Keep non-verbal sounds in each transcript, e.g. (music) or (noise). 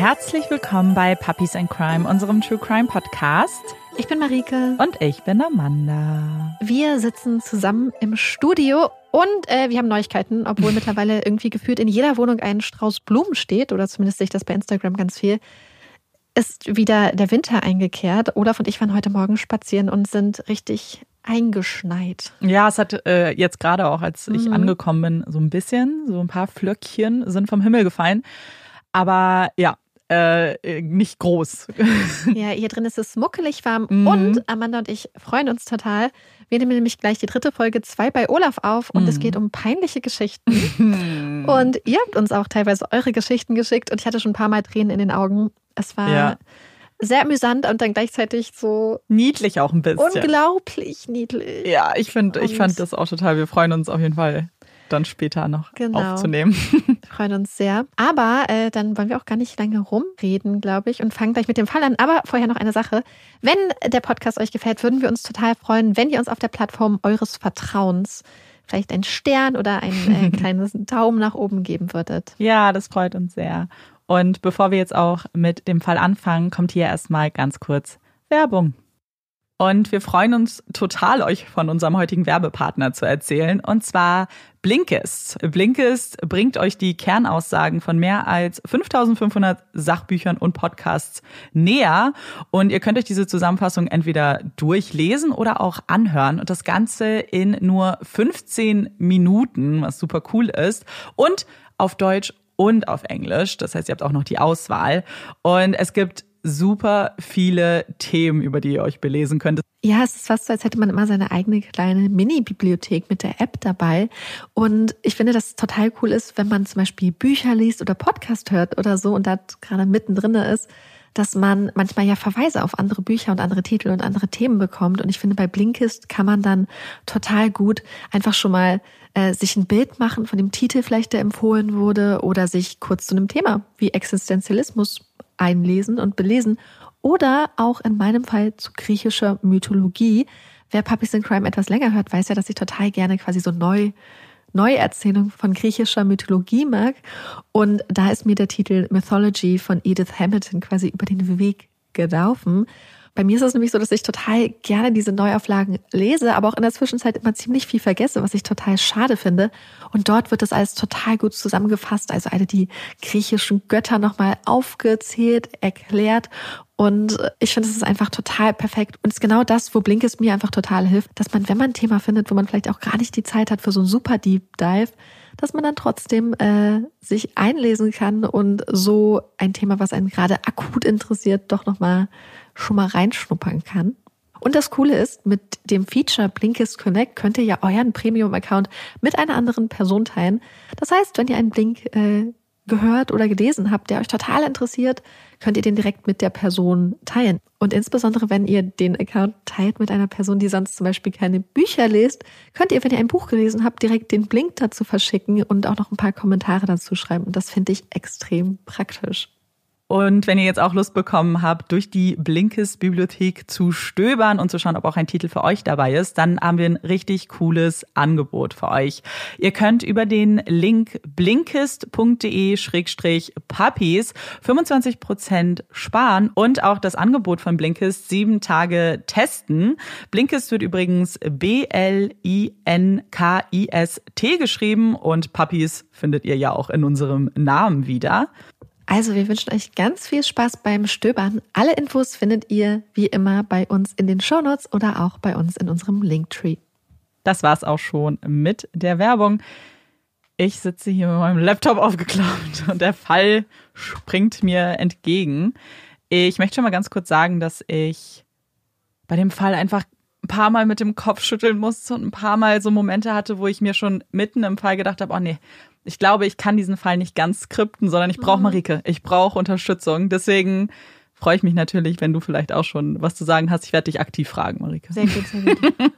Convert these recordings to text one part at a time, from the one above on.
Herzlich willkommen bei Puppies and Crime, unserem True Crime Podcast. Ich bin Marike. Und ich bin Amanda. Wir sitzen zusammen im Studio und äh, wir haben Neuigkeiten, obwohl (laughs) mittlerweile irgendwie gefühlt in jeder Wohnung ein Strauß Blumen steht, oder zumindest sehe ich das bei Instagram ganz viel. Ist wieder der Winter eingekehrt. Olaf und ich waren heute Morgen spazieren und sind richtig eingeschneit. Ja, es hat äh, jetzt gerade auch, als ich mhm. angekommen bin, so ein bisschen, so ein paar Flöckchen sind vom Himmel gefallen. Aber ja, äh, nicht groß. (laughs) Ja, hier drin ist es muckelig warm mhm. und Amanda und ich freuen uns total. Wir nehmen nämlich gleich die dritte Folge 2 bei Olaf auf und mhm. es geht um peinliche Geschichten. (laughs) und ihr habt uns auch teilweise eure Geschichten geschickt und ich hatte schon ein paar Mal Tränen in den Augen. Es war ja. sehr amüsant und dann gleichzeitig so niedlich auch ein bisschen. Unglaublich niedlich. Ja, ich finde, ich fand das auch total. Wir freuen uns auf jeden Fall dann später noch genau. aufzunehmen. (laughs) Freuen uns sehr. Aber äh, dann wollen wir auch gar nicht lange rumreden, glaube ich, und fangen gleich mit dem Fall an. Aber vorher noch eine Sache. Wenn der Podcast euch gefällt, würden wir uns total freuen, wenn ihr uns auf der Plattform eures Vertrauens vielleicht einen Stern oder ein äh, (laughs) kleines Daumen nach oben geben würdet. Ja, das freut uns sehr. Und bevor wir jetzt auch mit dem Fall anfangen, kommt hier erstmal ganz kurz Werbung. Und wir freuen uns total, euch von unserem heutigen Werbepartner zu erzählen. Und zwar Blinkist. Blinkist bringt euch die Kernaussagen von mehr als 5500 Sachbüchern und Podcasts näher. Und ihr könnt euch diese Zusammenfassung entweder durchlesen oder auch anhören. Und das Ganze in nur 15 Minuten, was super cool ist. Und auf Deutsch und auf Englisch. Das heißt, ihr habt auch noch die Auswahl. Und es gibt super viele Themen, über die ihr euch belesen könnt. Ja, es ist fast so, als hätte man immer seine eigene kleine Mini-Bibliothek mit der App dabei. Und ich finde, dass es total cool ist, wenn man zum Beispiel Bücher liest oder Podcast hört oder so und da gerade mittendrin ist, dass man manchmal ja Verweise auf andere Bücher und andere Titel und andere Themen bekommt. Und ich finde, bei Blinkist kann man dann total gut einfach schon mal äh, sich ein Bild machen von dem Titel vielleicht, der empfohlen wurde, oder sich kurz zu einem Thema wie Existenzialismus einlesen und belesen oder auch in meinem Fall zu griechischer Mythologie. Wer Puppies in Crime etwas länger hört, weiß ja, dass ich total gerne quasi so neu Neuerzählung von griechischer Mythologie mag. Und da ist mir der Titel Mythology von Edith Hamilton quasi über den Weg gelaufen. Bei mir ist es nämlich so, dass ich total gerne diese Neuauflagen lese, aber auch in der Zwischenzeit immer ziemlich viel vergesse, was ich total schade finde. Und dort wird das alles total gut zusammengefasst, also alle die griechischen Götter nochmal aufgezählt, erklärt. Und ich finde, es ist einfach total perfekt. Und es ist genau das, wo Blinkist mir einfach total hilft, dass man, wenn man ein Thema findet, wo man vielleicht auch gar nicht die Zeit hat für so einen super Deep Dive, dass man dann trotzdem äh, sich einlesen kann und so ein Thema, was einen gerade akut interessiert, doch nochmal schon mal reinschnuppern kann. Und das Coole ist, mit dem Feature Blinkist Connect könnt ihr ja euren Premium-Account mit einer anderen Person teilen. Das heißt, wenn ihr einen Blink äh, gehört oder gelesen habt, der euch total interessiert, könnt ihr den direkt mit der Person teilen. Und insbesondere, wenn ihr den Account teilt mit einer Person, die sonst zum Beispiel keine Bücher liest, könnt ihr, wenn ihr ein Buch gelesen habt, direkt den Blink dazu verschicken und auch noch ein paar Kommentare dazu schreiben. Und das finde ich extrem praktisch. Und wenn ihr jetzt auch Lust bekommen habt, durch die Blinkist-Bibliothek zu stöbern und zu schauen, ob auch ein Titel für euch dabei ist, dann haben wir ein richtig cooles Angebot für euch. Ihr könnt über den Link blinkist.de-puppies 25% sparen und auch das Angebot von Blinkist sieben Tage testen. Blinkist wird übrigens B-L-I-N-K-I-S-T geschrieben und Puppies findet ihr ja auch in unserem Namen wieder. Also wir wünschen euch ganz viel Spaß beim Stöbern. Alle Infos findet ihr wie immer bei uns in den Shownotes oder auch bei uns in unserem Linktree. Das war's auch schon mit der Werbung. Ich sitze hier mit meinem Laptop aufgeklappt und der Fall springt mir entgegen. Ich möchte schon mal ganz kurz sagen, dass ich bei dem Fall einfach ein paar Mal mit dem Kopf schütteln musste und ein paar Mal so Momente hatte, wo ich mir schon mitten im Fall gedacht habe, oh nee, ich glaube, ich kann diesen Fall nicht ganz skripten, sondern ich brauche mhm. Marike. Ich brauche Unterstützung. Deswegen freue ich mich natürlich, wenn du vielleicht auch schon was zu sagen hast. Ich werde dich aktiv fragen, Marike. Sehr gut, sehr gut. (laughs)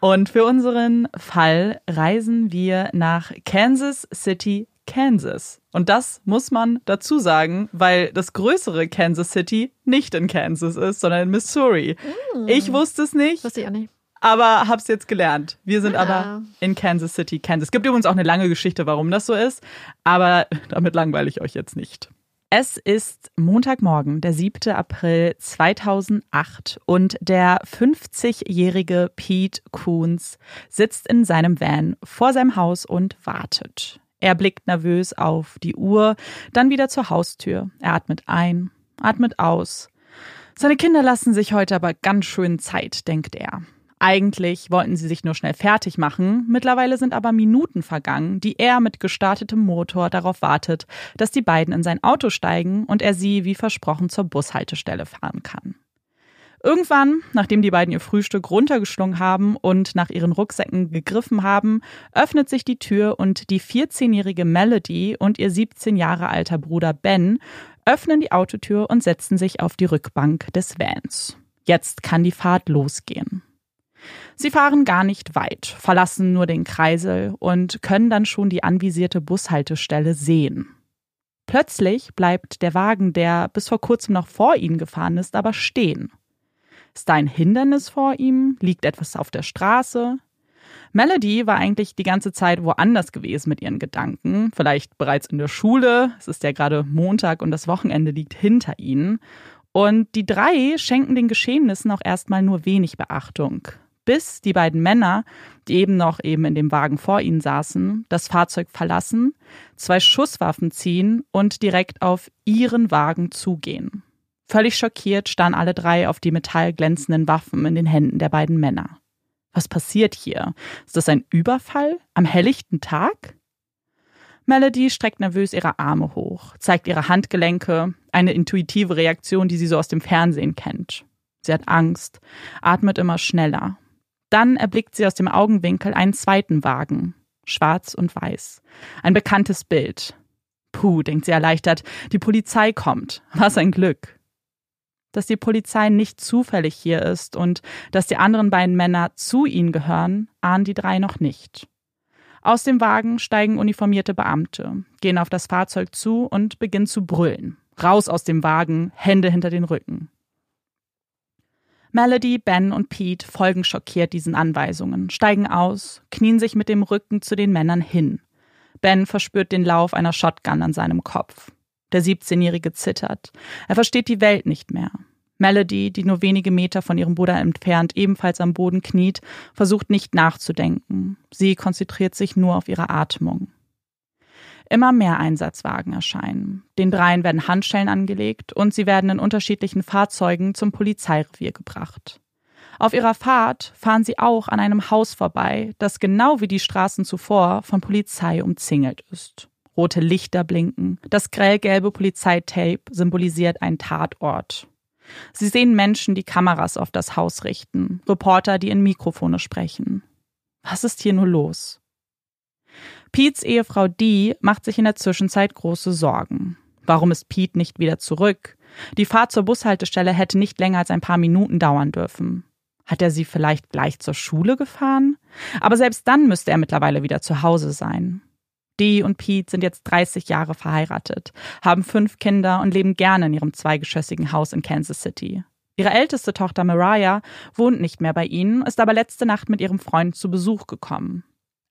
Und für unseren Fall reisen wir nach Kansas City, Kansas. Und das muss man dazu sagen, weil das größere Kansas City nicht in Kansas ist, sondern in Missouri. Mm. Ich wusste es nicht. Wusste ich auch nicht aber hab's jetzt gelernt. Wir sind ja. aber in Kansas City, Kansas. Es gibt übrigens auch eine lange Geschichte, warum das so ist, aber damit langweile ich euch jetzt nicht. Es ist Montagmorgen, der 7. April 2008 und der 50-jährige Pete Coons sitzt in seinem Van vor seinem Haus und wartet. Er blickt nervös auf die Uhr, dann wieder zur Haustür. Er atmet ein, atmet aus. Seine Kinder lassen sich heute aber ganz schön Zeit, denkt er. Eigentlich wollten sie sich nur schnell fertig machen, mittlerweile sind aber Minuten vergangen, die er mit gestartetem Motor darauf wartet, dass die beiden in sein Auto steigen und er sie wie versprochen zur Bushaltestelle fahren kann. Irgendwann, nachdem die beiden ihr Frühstück runtergeschlungen haben und nach ihren Rucksäcken gegriffen haben, öffnet sich die Tür und die 14-jährige Melody und ihr 17 Jahre alter Bruder Ben öffnen die Autotür und setzen sich auf die Rückbank des Vans. Jetzt kann die Fahrt losgehen. Sie fahren gar nicht weit, verlassen nur den Kreisel und können dann schon die anvisierte Bushaltestelle sehen. Plötzlich bleibt der Wagen, der bis vor kurzem noch vor ihnen gefahren ist, aber stehen. Ist da ein Hindernis vor ihm? Liegt etwas auf der Straße? Melody war eigentlich die ganze Zeit woanders gewesen mit ihren Gedanken, vielleicht bereits in der Schule. Es ist ja gerade Montag und das Wochenende liegt hinter ihnen. Und die drei schenken den Geschehnissen auch erstmal nur wenig Beachtung bis die beiden Männer, die eben noch eben in dem Wagen vor ihnen saßen, das Fahrzeug verlassen, zwei Schusswaffen ziehen und direkt auf ihren Wagen zugehen. Völlig schockiert starren alle drei auf die metallglänzenden Waffen in den Händen der beiden Männer. Was passiert hier? Ist das ein Überfall am helllichten Tag? Melody streckt nervös ihre Arme hoch, zeigt ihre Handgelenke, eine intuitive Reaktion, die sie so aus dem Fernsehen kennt. Sie hat Angst, atmet immer schneller, dann erblickt sie aus dem Augenwinkel einen zweiten Wagen, schwarz und weiß. Ein bekanntes Bild. Puh, denkt sie erleichtert, die Polizei kommt. Was ein Glück. Dass die Polizei nicht zufällig hier ist und dass die anderen beiden Männer zu ihnen gehören, ahnen die drei noch nicht. Aus dem Wagen steigen uniformierte Beamte, gehen auf das Fahrzeug zu und beginnen zu brüllen. Raus aus dem Wagen, Hände hinter den Rücken. Melody, Ben und Pete folgen schockiert diesen Anweisungen, steigen aus, knien sich mit dem Rücken zu den Männern hin. Ben verspürt den Lauf einer Shotgun an seinem Kopf. Der 17-Jährige zittert. Er versteht die Welt nicht mehr. Melody, die nur wenige Meter von ihrem Bruder entfernt ebenfalls am Boden kniet, versucht nicht nachzudenken. Sie konzentriert sich nur auf ihre Atmung. Immer mehr Einsatzwagen erscheinen. Den dreien werden Handschellen angelegt und sie werden in unterschiedlichen Fahrzeugen zum Polizeirevier gebracht. Auf ihrer Fahrt fahren sie auch an einem Haus vorbei, das genau wie die Straßen zuvor von Polizei umzingelt ist. Rote Lichter blinken, das grellgelbe Polizeitape symbolisiert einen Tatort. Sie sehen Menschen, die Kameras auf das Haus richten, Reporter, die in Mikrofone sprechen. Was ist hier nur los? Pete's Ehefrau Dee macht sich in der Zwischenzeit große Sorgen. Warum ist Pete nicht wieder zurück? Die Fahrt zur Bushaltestelle hätte nicht länger als ein paar Minuten dauern dürfen. Hat er sie vielleicht gleich zur Schule gefahren? Aber selbst dann müsste er mittlerweile wieder zu Hause sein. Dee und Pete sind jetzt 30 Jahre verheiratet, haben fünf Kinder und leben gerne in ihrem zweigeschossigen Haus in Kansas City. Ihre älteste Tochter Mariah wohnt nicht mehr bei ihnen, ist aber letzte Nacht mit ihrem Freund zu Besuch gekommen.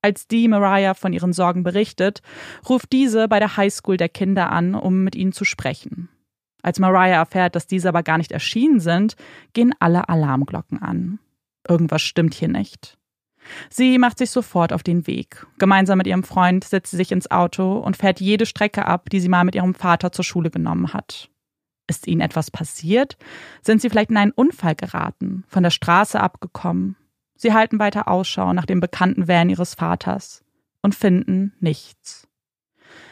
Als die Mariah von ihren Sorgen berichtet, ruft diese bei der Highschool der Kinder an, um mit ihnen zu sprechen. Als Mariah erfährt, dass diese aber gar nicht erschienen sind, gehen alle Alarmglocken an. Irgendwas stimmt hier nicht. Sie macht sich sofort auf den Weg. Gemeinsam mit ihrem Freund setzt sie sich ins Auto und fährt jede Strecke ab, die sie mal mit ihrem Vater zur Schule genommen hat. Ist ihnen etwas passiert? Sind sie vielleicht in einen Unfall geraten, von der Straße abgekommen? Sie halten weiter Ausschau nach dem bekannten Van ihres Vaters und finden nichts.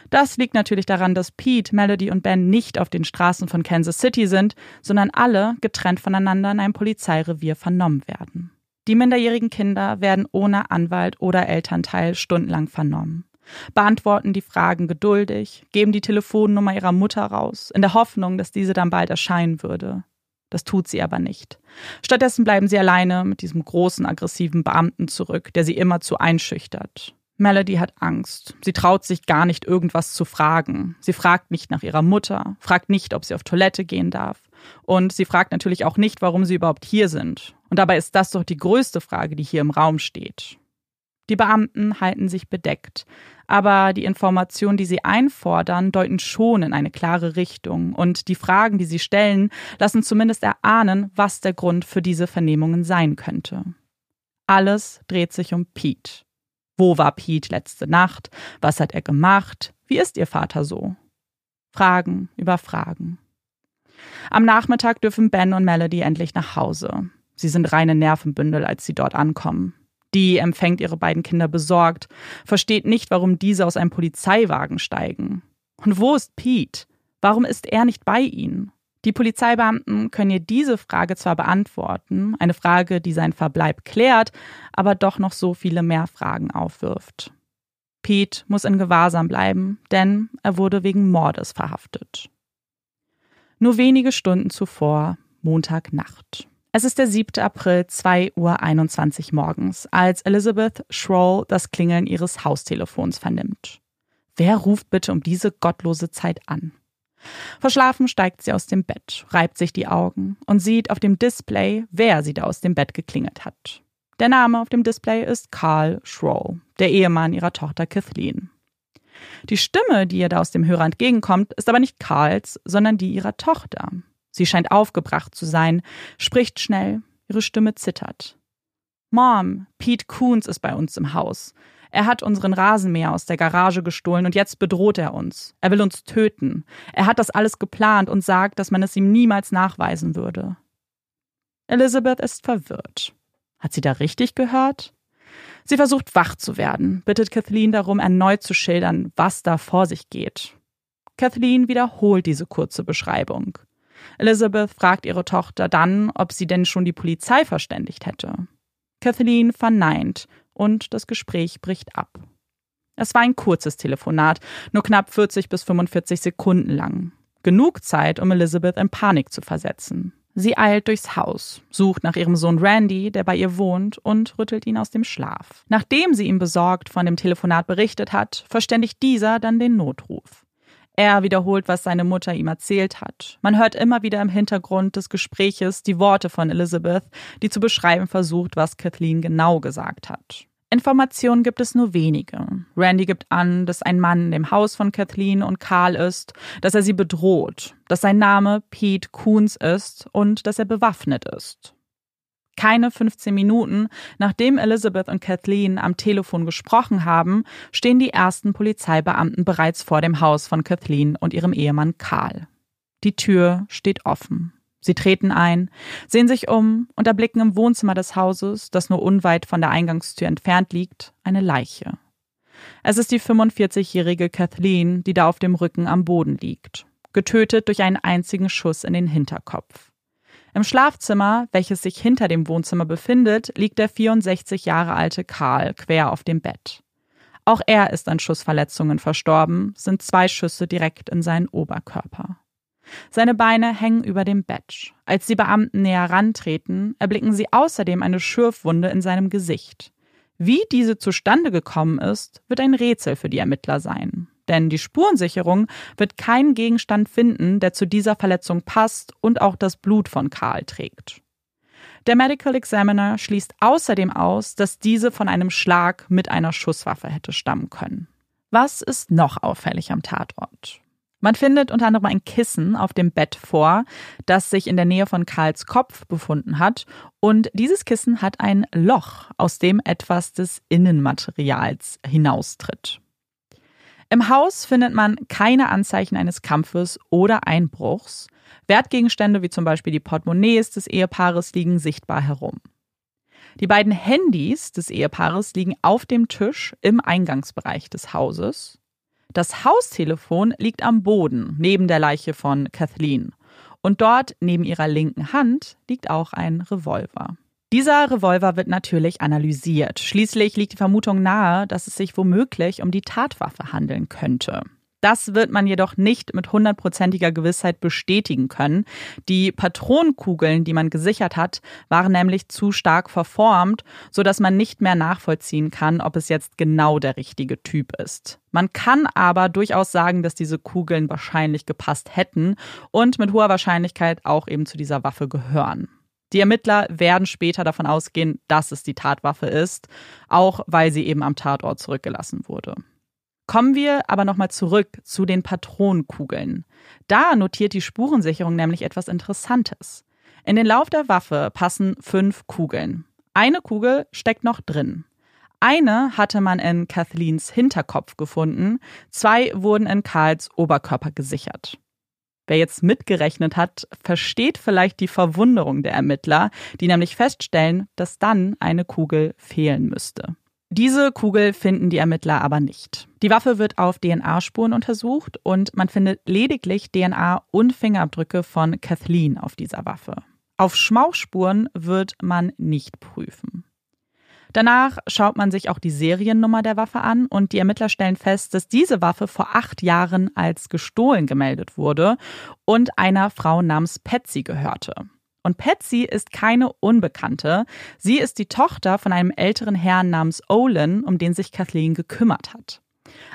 Das liegt natürlich daran, dass Pete, Melody und Ben nicht auf den Straßen von Kansas City sind, sondern alle getrennt voneinander in einem Polizeirevier vernommen werden. Die minderjährigen Kinder werden ohne Anwalt oder Elternteil stundenlang vernommen, beantworten die Fragen geduldig, geben die Telefonnummer ihrer Mutter raus, in der Hoffnung, dass diese dann bald erscheinen würde. Das tut sie aber nicht. Stattdessen bleiben sie alleine mit diesem großen, aggressiven Beamten zurück, der sie immerzu einschüchtert. Melody hat Angst. Sie traut sich gar nicht, irgendwas zu fragen. Sie fragt nicht nach ihrer Mutter, fragt nicht, ob sie auf Toilette gehen darf. Und sie fragt natürlich auch nicht, warum sie überhaupt hier sind. Und dabei ist das doch die größte Frage, die hier im Raum steht. Die Beamten halten sich bedeckt, aber die Informationen, die sie einfordern, deuten schon in eine klare Richtung und die Fragen, die sie stellen, lassen zumindest erahnen, was der Grund für diese Vernehmungen sein könnte. Alles dreht sich um Pete. Wo war Pete letzte Nacht? Was hat er gemacht? Wie ist ihr Vater so? Fragen über Fragen. Am Nachmittag dürfen Ben und Melody endlich nach Hause. Sie sind reine Nervenbündel, als sie dort ankommen. Die empfängt ihre beiden Kinder besorgt, versteht nicht, warum diese aus einem Polizeiwagen steigen. Und wo ist Pete? Warum ist er nicht bei ihnen? Die Polizeibeamten können ihr diese Frage zwar beantworten, eine Frage, die seinen Verbleib klärt, aber doch noch so viele mehr Fragen aufwirft. Pete muss in Gewahrsam bleiben, denn er wurde wegen Mordes verhaftet. Nur wenige Stunden zuvor, Montagnacht. Es ist der 7. April, 2.21 Uhr morgens, als Elizabeth Schroll das Klingeln ihres Haustelefons vernimmt. Wer ruft bitte um diese gottlose Zeit an? Verschlafen steigt sie aus dem Bett, reibt sich die Augen und sieht auf dem Display, wer sie da aus dem Bett geklingelt hat. Der Name auf dem Display ist Carl Schroll, der Ehemann ihrer Tochter Kathleen. Die Stimme, die ihr da aus dem Hörer entgegenkommt, ist aber nicht Carls, sondern die ihrer Tochter. Sie scheint aufgebracht zu sein, spricht schnell, ihre Stimme zittert. Mom, Pete Coons ist bei uns im Haus. Er hat unseren Rasenmäher aus der Garage gestohlen und jetzt bedroht er uns. Er will uns töten. Er hat das alles geplant und sagt, dass man es ihm niemals nachweisen würde. Elizabeth ist verwirrt. Hat sie da richtig gehört? Sie versucht wach zu werden, bittet Kathleen darum, erneut zu schildern, was da vor sich geht. Kathleen wiederholt diese kurze Beschreibung. Elizabeth fragt ihre Tochter dann, ob sie denn schon die Polizei verständigt hätte. Kathleen verneint und das Gespräch bricht ab. Es war ein kurzes Telefonat, nur knapp 40 bis 45 Sekunden lang. Genug Zeit, um Elizabeth in Panik zu versetzen. Sie eilt durchs Haus, sucht nach ihrem Sohn Randy, der bei ihr wohnt, und rüttelt ihn aus dem Schlaf. Nachdem sie ihm besorgt von dem Telefonat berichtet hat, verständigt dieser dann den Notruf. Er wiederholt, was seine Mutter ihm erzählt hat. Man hört immer wieder im Hintergrund des Gespräches die Worte von Elizabeth, die zu beschreiben versucht, was Kathleen genau gesagt hat. Informationen gibt es nur wenige. Randy gibt an, dass ein Mann in dem Haus von Kathleen und Carl ist, dass er sie bedroht, dass sein Name Pete Coons ist und dass er bewaffnet ist. Keine 15 Minuten, nachdem Elizabeth und Kathleen am Telefon gesprochen haben, stehen die ersten Polizeibeamten bereits vor dem Haus von Kathleen und ihrem Ehemann Karl. Die Tür steht offen. Sie treten ein, sehen sich um und erblicken im Wohnzimmer des Hauses, das nur unweit von der Eingangstür entfernt liegt, eine Leiche. Es ist die 45-jährige Kathleen, die da auf dem Rücken am Boden liegt, getötet durch einen einzigen Schuss in den Hinterkopf. Im Schlafzimmer, welches sich hinter dem Wohnzimmer befindet, liegt der 64 Jahre alte Karl quer auf dem Bett. Auch er ist an Schussverletzungen verstorben, sind zwei Schüsse direkt in seinen Oberkörper. Seine Beine hängen über dem Bett. Als die Beamten näher rantreten, erblicken sie außerdem eine Schürfwunde in seinem Gesicht. Wie diese zustande gekommen ist, wird ein Rätsel für die Ermittler sein denn die Spurensicherung wird keinen Gegenstand finden, der zu dieser Verletzung passt und auch das Blut von Karl trägt. Der Medical Examiner schließt außerdem aus, dass diese von einem Schlag mit einer Schusswaffe hätte stammen können. Was ist noch auffällig am Tatort? Man findet unter anderem ein Kissen auf dem Bett vor, das sich in der Nähe von Karls Kopf befunden hat. Und dieses Kissen hat ein Loch, aus dem etwas des Innenmaterials hinaustritt. Im Haus findet man keine Anzeichen eines Kampfes oder Einbruchs. Wertgegenstände wie zum Beispiel die Portemonnaies des Ehepaares liegen sichtbar herum. Die beiden Handys des Ehepaares liegen auf dem Tisch im Eingangsbereich des Hauses. Das Haustelefon liegt am Boden neben der Leiche von Kathleen. Und dort neben ihrer linken Hand liegt auch ein Revolver. Dieser Revolver wird natürlich analysiert. Schließlich liegt die Vermutung nahe, dass es sich womöglich um die Tatwaffe handeln könnte. Das wird man jedoch nicht mit hundertprozentiger Gewissheit bestätigen können. Die Patronenkugeln, die man gesichert hat, waren nämlich zu stark verformt, so dass man nicht mehr nachvollziehen kann, ob es jetzt genau der richtige Typ ist. Man kann aber durchaus sagen, dass diese Kugeln wahrscheinlich gepasst hätten und mit hoher Wahrscheinlichkeit auch eben zu dieser Waffe gehören. Die Ermittler werden später davon ausgehen, dass es die Tatwaffe ist, auch weil sie eben am Tatort zurückgelassen wurde. Kommen wir aber nochmal zurück zu den Patronenkugeln. Da notiert die Spurensicherung nämlich etwas Interessantes. In den Lauf der Waffe passen fünf Kugeln. Eine Kugel steckt noch drin. Eine hatte man in Kathleens Hinterkopf gefunden, zwei wurden in Karls Oberkörper gesichert. Wer jetzt mitgerechnet hat, versteht vielleicht die Verwunderung der Ermittler, die nämlich feststellen, dass dann eine Kugel fehlen müsste. Diese Kugel finden die Ermittler aber nicht. Die Waffe wird auf DNA-Spuren untersucht und man findet lediglich DNA und Fingerabdrücke von Kathleen auf dieser Waffe. Auf Schmauchspuren wird man nicht prüfen. Danach schaut man sich auch die Seriennummer der Waffe an und die Ermittler stellen fest, dass diese Waffe vor acht Jahren als gestohlen gemeldet wurde und einer Frau namens Patsy gehörte. Und Patsy ist keine Unbekannte. Sie ist die Tochter von einem älteren Herrn namens Olin, um den sich Kathleen gekümmert hat.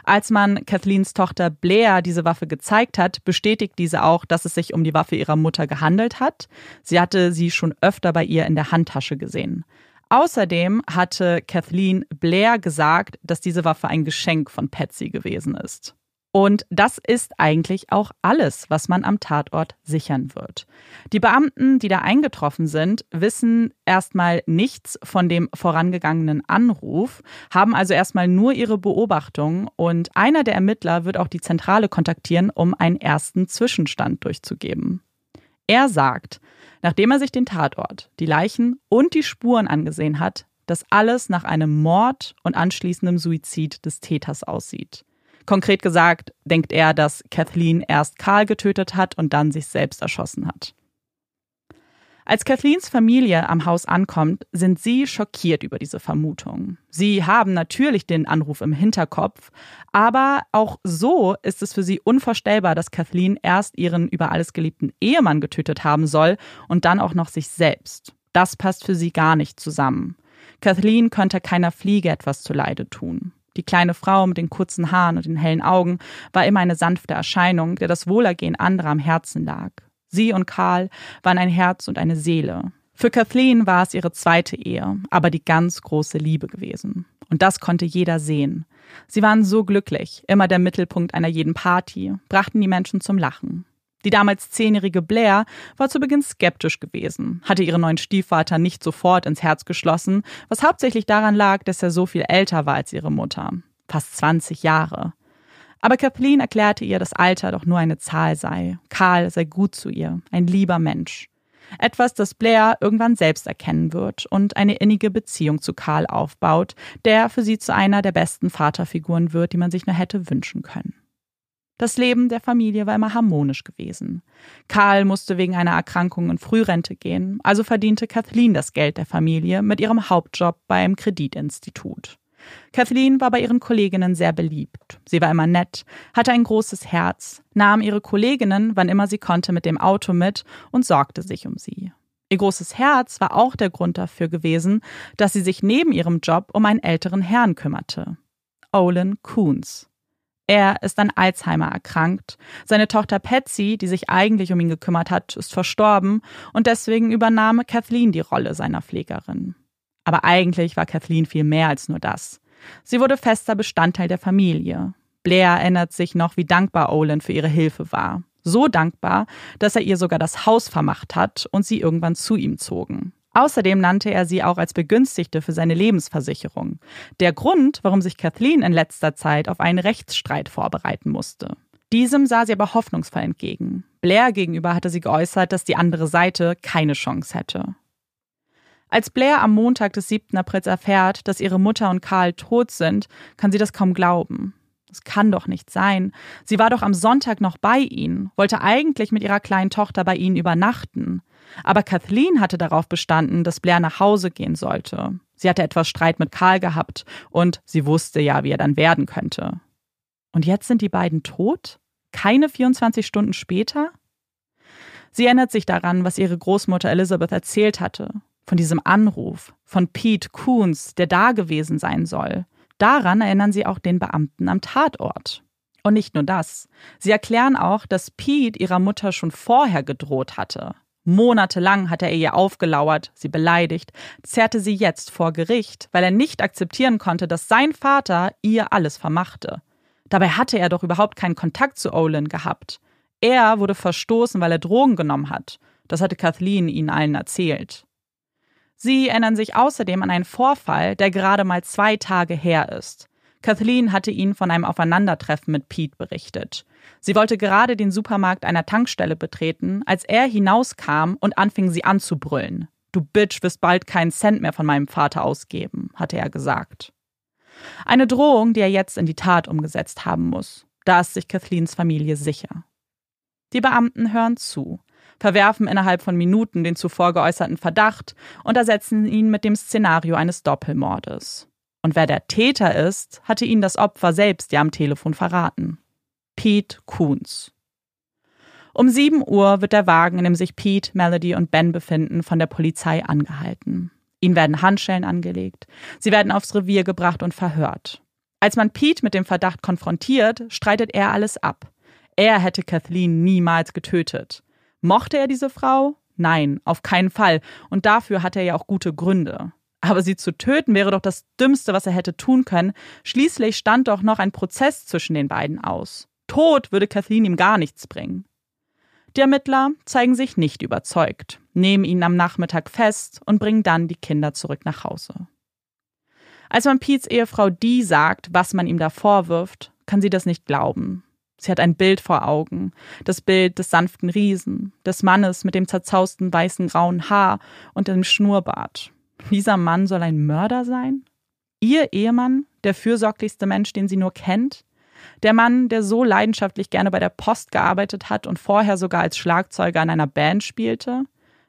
Als man Kathleens Tochter Blair diese Waffe gezeigt hat, bestätigt diese auch, dass es sich um die Waffe ihrer Mutter gehandelt hat. Sie hatte sie schon öfter bei ihr in der Handtasche gesehen. Außerdem hatte Kathleen Blair gesagt, dass diese Waffe ein Geschenk von Patsy gewesen ist. Und das ist eigentlich auch alles, was man am Tatort sichern wird. Die Beamten, die da eingetroffen sind, wissen erstmal nichts von dem vorangegangenen Anruf, haben also erstmal nur ihre Beobachtungen und einer der Ermittler wird auch die Zentrale kontaktieren, um einen ersten Zwischenstand durchzugeben. Er sagt, nachdem er sich den Tatort, die Leichen und die Spuren angesehen hat, dass alles nach einem Mord und anschließendem Suizid des Täters aussieht. Konkret gesagt denkt er, dass Kathleen erst Karl getötet hat und dann sich selbst erschossen hat. Als Kathleens Familie am Haus ankommt, sind sie schockiert über diese Vermutung. Sie haben natürlich den Anruf im Hinterkopf, aber auch so ist es für sie unvorstellbar, dass Kathleen erst ihren über alles geliebten Ehemann getötet haben soll und dann auch noch sich selbst. Das passt für sie gar nicht zusammen. Kathleen könnte keiner Fliege etwas zuleide tun. Die kleine Frau mit den kurzen Haaren und den hellen Augen war immer eine sanfte Erscheinung, der das Wohlergehen anderer am Herzen lag. Sie und Karl waren ein Herz und eine Seele. Für Kathleen war es ihre zweite Ehe, aber die ganz große Liebe gewesen. Und das konnte jeder sehen. Sie waren so glücklich, immer der Mittelpunkt einer jeden Party, brachten die Menschen zum Lachen. Die damals zehnjährige Blair war zu Beginn skeptisch gewesen, hatte ihren neuen Stiefvater nicht sofort ins Herz geschlossen, was hauptsächlich daran lag, dass er so viel älter war als ihre Mutter. Fast 20 Jahre. Aber Kathleen erklärte ihr, dass Alter doch nur eine Zahl sei. Karl sei gut zu ihr, ein lieber Mensch. Etwas, das Blair irgendwann selbst erkennen wird und eine innige Beziehung zu Karl aufbaut, der für sie zu einer der besten Vaterfiguren wird, die man sich nur hätte wünschen können. Das Leben der Familie war immer harmonisch gewesen. Karl musste wegen einer Erkrankung in Frührente gehen, also verdiente Kathleen das Geld der Familie mit ihrem Hauptjob beim Kreditinstitut. Kathleen war bei ihren Kolleginnen sehr beliebt. Sie war immer nett, hatte ein großes Herz, nahm ihre Kolleginnen, wann immer sie konnte, mit dem Auto mit und sorgte sich um sie. Ihr großes Herz war auch der Grund dafür gewesen, dass sie sich neben ihrem Job um einen älteren Herrn kümmerte. Olin Coons. Er ist an Alzheimer erkrankt. Seine Tochter Patsy, die sich eigentlich um ihn gekümmert hat, ist verstorben und deswegen übernahm Kathleen die Rolle seiner Pflegerin. Aber eigentlich war Kathleen viel mehr als nur das. Sie wurde fester Bestandteil der Familie. Blair erinnert sich noch, wie dankbar Olin für ihre Hilfe war. So dankbar, dass er ihr sogar das Haus vermacht hat und sie irgendwann zu ihm zogen. Außerdem nannte er sie auch als Begünstigte für seine Lebensversicherung. Der Grund, warum sich Kathleen in letzter Zeit auf einen Rechtsstreit vorbereiten musste. Diesem sah sie aber hoffnungsvoll entgegen. Blair gegenüber hatte sie geäußert, dass die andere Seite keine Chance hätte. Als Blair am Montag des 7. Aprils erfährt, dass ihre Mutter und Karl tot sind, kann sie das kaum glauben. Das kann doch nicht sein. Sie war doch am Sonntag noch bei ihnen, wollte eigentlich mit ihrer kleinen Tochter bei ihnen übernachten. Aber Kathleen hatte darauf bestanden, dass Blair nach Hause gehen sollte. Sie hatte etwas Streit mit Karl gehabt und sie wusste ja, wie er dann werden könnte. Und jetzt sind die beiden tot? Keine 24 Stunden später? Sie erinnert sich daran, was ihre Großmutter Elizabeth erzählt hatte von diesem Anruf, von Pete Coons, der da gewesen sein soll. Daran erinnern sie auch den Beamten am Tatort. Und nicht nur das. Sie erklären auch, dass Pete ihrer Mutter schon vorher gedroht hatte. Monatelang hat er ihr aufgelauert, sie beleidigt, zerrte sie jetzt vor Gericht, weil er nicht akzeptieren konnte, dass sein Vater ihr alles vermachte. Dabei hatte er doch überhaupt keinen Kontakt zu Olin gehabt. Er wurde verstoßen, weil er Drogen genommen hat. Das hatte Kathleen ihnen allen erzählt. Sie erinnern sich außerdem an einen Vorfall, der gerade mal zwei Tage her ist. Kathleen hatte ihnen von einem Aufeinandertreffen mit Pete berichtet. Sie wollte gerade den Supermarkt einer Tankstelle betreten, als er hinauskam und anfing sie anzubrüllen. Du Bitch wirst bald keinen Cent mehr von meinem Vater ausgeben, hatte er gesagt. Eine Drohung, die er jetzt in die Tat umgesetzt haben muss. Da ist sich Kathleens Familie sicher. Die Beamten hören zu, verwerfen innerhalb von Minuten den zuvor geäußerten Verdacht und ersetzen ihn mit dem Szenario eines Doppelmordes. Und wer der Täter ist, hatte ihnen das Opfer selbst ja am Telefon verraten. Pete Coons. Um 7 Uhr wird der Wagen, in dem sich Pete, Melody und Ben befinden, von der Polizei angehalten. Ihnen werden Handschellen angelegt. Sie werden aufs Revier gebracht und verhört. Als man Pete mit dem Verdacht konfrontiert, streitet er alles ab. Er hätte Kathleen niemals getötet. Mochte er diese Frau? Nein, auf keinen Fall. Und dafür hatte er ja auch gute Gründe. Aber sie zu töten wäre doch das Dümmste, was er hätte tun können. Schließlich stand doch noch ein Prozess zwischen den beiden aus. Tod würde Kathleen ihm gar nichts bringen. Die Ermittler zeigen sich nicht überzeugt, nehmen ihn am Nachmittag fest und bringen dann die Kinder zurück nach Hause. Als man Pete's Ehefrau Dee sagt, was man ihm da vorwirft, kann sie das nicht glauben. Sie hat ein Bild vor Augen, das Bild des sanften Riesen, des Mannes mit dem zerzausten weißen grauen Haar und dem Schnurrbart. Dieser Mann soll ein Mörder sein? Ihr Ehemann, der fürsorglichste Mensch, den sie nur kennt? Der Mann, der so leidenschaftlich gerne bei der Post gearbeitet hat und vorher sogar als Schlagzeuger in einer Band spielte?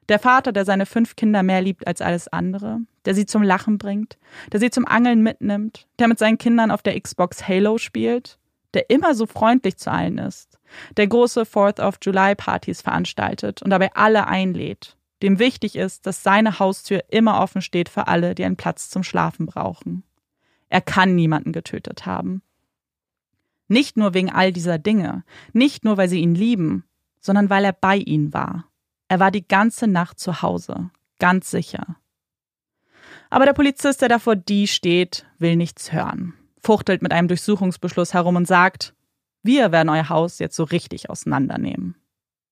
Der Vater, der seine fünf Kinder mehr liebt als alles andere, der sie zum Lachen bringt, der sie zum Angeln mitnimmt, der mit seinen Kindern auf der Xbox Halo spielt, der immer so freundlich zu allen ist, der große Fourth of July Partys veranstaltet und dabei alle einlädt, dem wichtig ist, dass seine Haustür immer offen steht für alle, die einen Platz zum Schlafen brauchen. Er kann niemanden getötet haben. Nicht nur wegen all dieser Dinge, nicht nur, weil sie ihn lieben, sondern weil er bei ihnen war. Er war die ganze Nacht zu Hause, ganz sicher. Aber der Polizist, der da vor die steht, will nichts hören, fuchtelt mit einem Durchsuchungsbeschluss herum und sagt, wir werden euer Haus jetzt so richtig auseinandernehmen.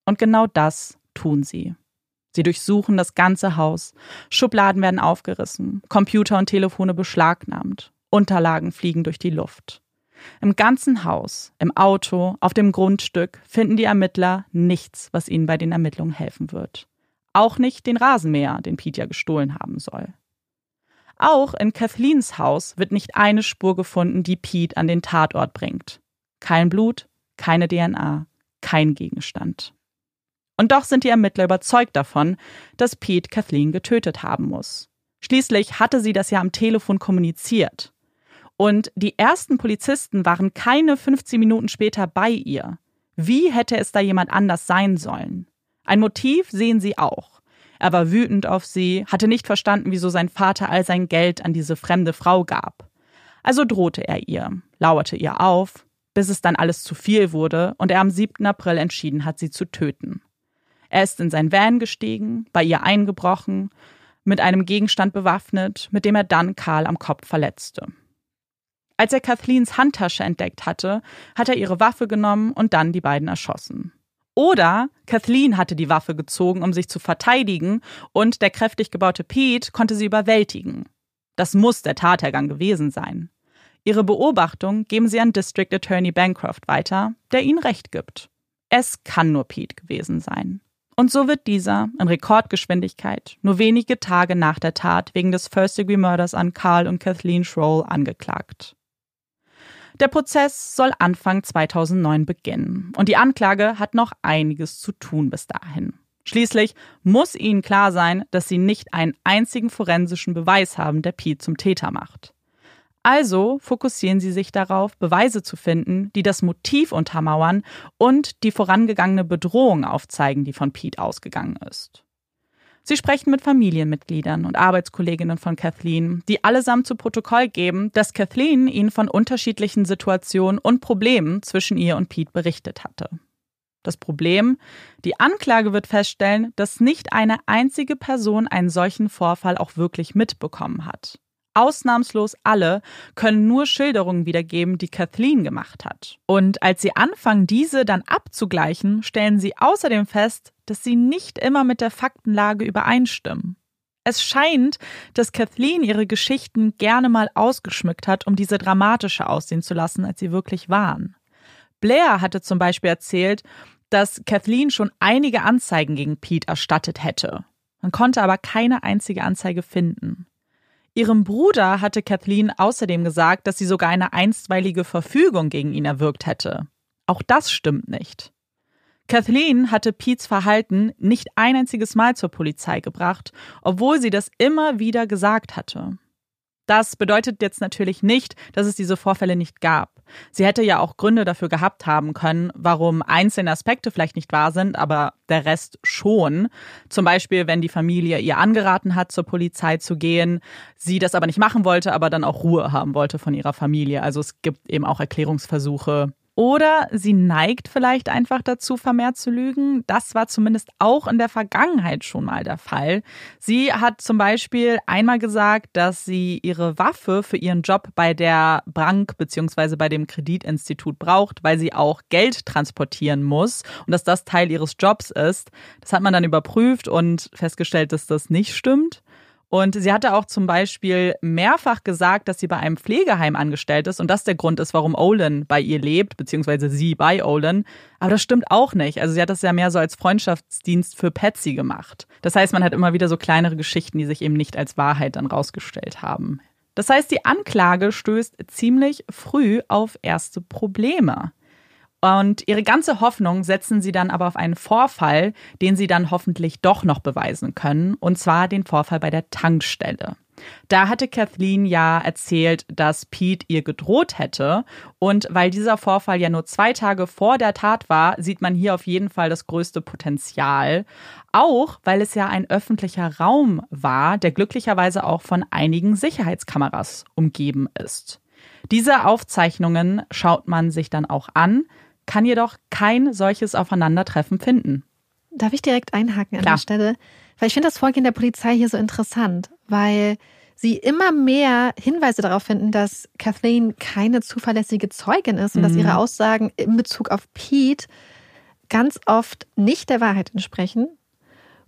Und genau das tun sie. Sie durchsuchen das ganze Haus, Schubladen werden aufgerissen, Computer und Telefone beschlagnahmt, Unterlagen fliegen durch die Luft. Im ganzen Haus, im Auto, auf dem Grundstück finden die Ermittler nichts, was ihnen bei den Ermittlungen helfen wird. Auch nicht den Rasenmäher, den Pete ja gestohlen haben soll. Auch in Kathleens Haus wird nicht eine Spur gefunden, die Pete an den Tatort bringt. Kein Blut, keine DNA, kein Gegenstand. Und doch sind die Ermittler überzeugt davon, dass Pete Kathleen getötet haben muss. Schließlich hatte sie das ja am Telefon kommuniziert. Und die ersten Polizisten waren keine 15 Minuten später bei ihr. Wie hätte es da jemand anders sein sollen? Ein Motiv sehen sie auch. Er war wütend auf sie, hatte nicht verstanden, wieso sein Vater all sein Geld an diese fremde Frau gab. Also drohte er ihr, lauerte ihr auf, bis es dann alles zu viel wurde und er am 7. April entschieden hat, sie zu töten. Er ist in sein Van gestiegen, bei ihr eingebrochen, mit einem Gegenstand bewaffnet, mit dem er dann Karl am Kopf verletzte. Als er Kathleens Handtasche entdeckt hatte, hat er ihre Waffe genommen und dann die beiden erschossen. Oder Kathleen hatte die Waffe gezogen, um sich zu verteidigen, und der kräftig gebaute Pete konnte sie überwältigen. Das muss der Tathergang gewesen sein. Ihre Beobachtung geben sie an District Attorney Bancroft weiter, der ihnen recht gibt. Es kann nur Pete gewesen sein. Und so wird dieser in Rekordgeschwindigkeit nur wenige Tage nach der Tat wegen des First-Degree-Mörders an Carl und Kathleen Schroll angeklagt. Der Prozess soll Anfang 2009 beginnen und die Anklage hat noch einiges zu tun bis dahin. Schließlich muss ihnen klar sein, dass sie nicht einen einzigen forensischen Beweis haben, der Pete zum Täter macht. Also fokussieren sie sich darauf, Beweise zu finden, die das Motiv untermauern und die vorangegangene Bedrohung aufzeigen, die von Pete ausgegangen ist. Sie sprechen mit Familienmitgliedern und Arbeitskolleginnen von Kathleen, die allesamt zu Protokoll geben, dass Kathleen ihnen von unterschiedlichen Situationen und Problemen zwischen ihr und Pete berichtet hatte. Das Problem, die Anklage wird feststellen, dass nicht eine einzige Person einen solchen Vorfall auch wirklich mitbekommen hat. Ausnahmslos alle können nur Schilderungen wiedergeben, die Kathleen gemacht hat. Und als sie anfangen, diese dann abzugleichen, stellen sie außerdem fest, dass sie nicht immer mit der Faktenlage übereinstimmen. Es scheint, dass Kathleen ihre Geschichten gerne mal ausgeschmückt hat, um diese dramatischer aussehen zu lassen, als sie wirklich waren. Blair hatte zum Beispiel erzählt, dass Kathleen schon einige Anzeigen gegen Pete erstattet hätte. Man konnte aber keine einzige Anzeige finden. Ihrem Bruder hatte Kathleen außerdem gesagt, dass sie sogar eine einstweilige Verfügung gegen ihn erwirkt hätte. Auch das stimmt nicht. Kathleen hatte Pete's Verhalten nicht ein einziges Mal zur Polizei gebracht, obwohl sie das immer wieder gesagt hatte. Das bedeutet jetzt natürlich nicht, dass es diese Vorfälle nicht gab. Sie hätte ja auch Gründe dafür gehabt haben können, warum einzelne Aspekte vielleicht nicht wahr sind, aber der Rest schon. Zum Beispiel, wenn die Familie ihr angeraten hat, zur Polizei zu gehen, sie das aber nicht machen wollte, aber dann auch Ruhe haben wollte von ihrer Familie. Also es gibt eben auch Erklärungsversuche, oder sie neigt vielleicht einfach dazu, vermehrt zu lügen. Das war zumindest auch in der Vergangenheit schon mal der Fall. Sie hat zum Beispiel einmal gesagt, dass sie ihre Waffe für ihren Job bei der Bank bzw. bei dem Kreditinstitut braucht, weil sie auch Geld transportieren muss und dass das Teil ihres Jobs ist. Das hat man dann überprüft und festgestellt, dass das nicht stimmt. Und sie hatte auch zum Beispiel mehrfach gesagt, dass sie bei einem Pflegeheim angestellt ist und das der Grund ist, warum Olin bei ihr lebt, beziehungsweise sie bei Olin. Aber das stimmt auch nicht. Also sie hat das ja mehr so als Freundschaftsdienst für Patsy gemacht. Das heißt, man hat immer wieder so kleinere Geschichten, die sich eben nicht als Wahrheit dann rausgestellt haben. Das heißt, die Anklage stößt ziemlich früh auf erste Probleme. Und ihre ganze Hoffnung setzen sie dann aber auf einen Vorfall, den sie dann hoffentlich doch noch beweisen können, und zwar den Vorfall bei der Tankstelle. Da hatte Kathleen ja erzählt, dass Pete ihr gedroht hätte. Und weil dieser Vorfall ja nur zwei Tage vor der Tat war, sieht man hier auf jeden Fall das größte Potenzial. Auch weil es ja ein öffentlicher Raum war, der glücklicherweise auch von einigen Sicherheitskameras umgeben ist. Diese Aufzeichnungen schaut man sich dann auch an kann jedoch kein solches Aufeinandertreffen finden. Darf ich direkt einhaken an Klar. der Stelle? Weil ich finde das Vorgehen der Polizei hier so interessant, weil sie immer mehr Hinweise darauf finden, dass Kathleen keine zuverlässige Zeugin ist und mhm. dass ihre Aussagen in Bezug auf Pete ganz oft nicht der Wahrheit entsprechen.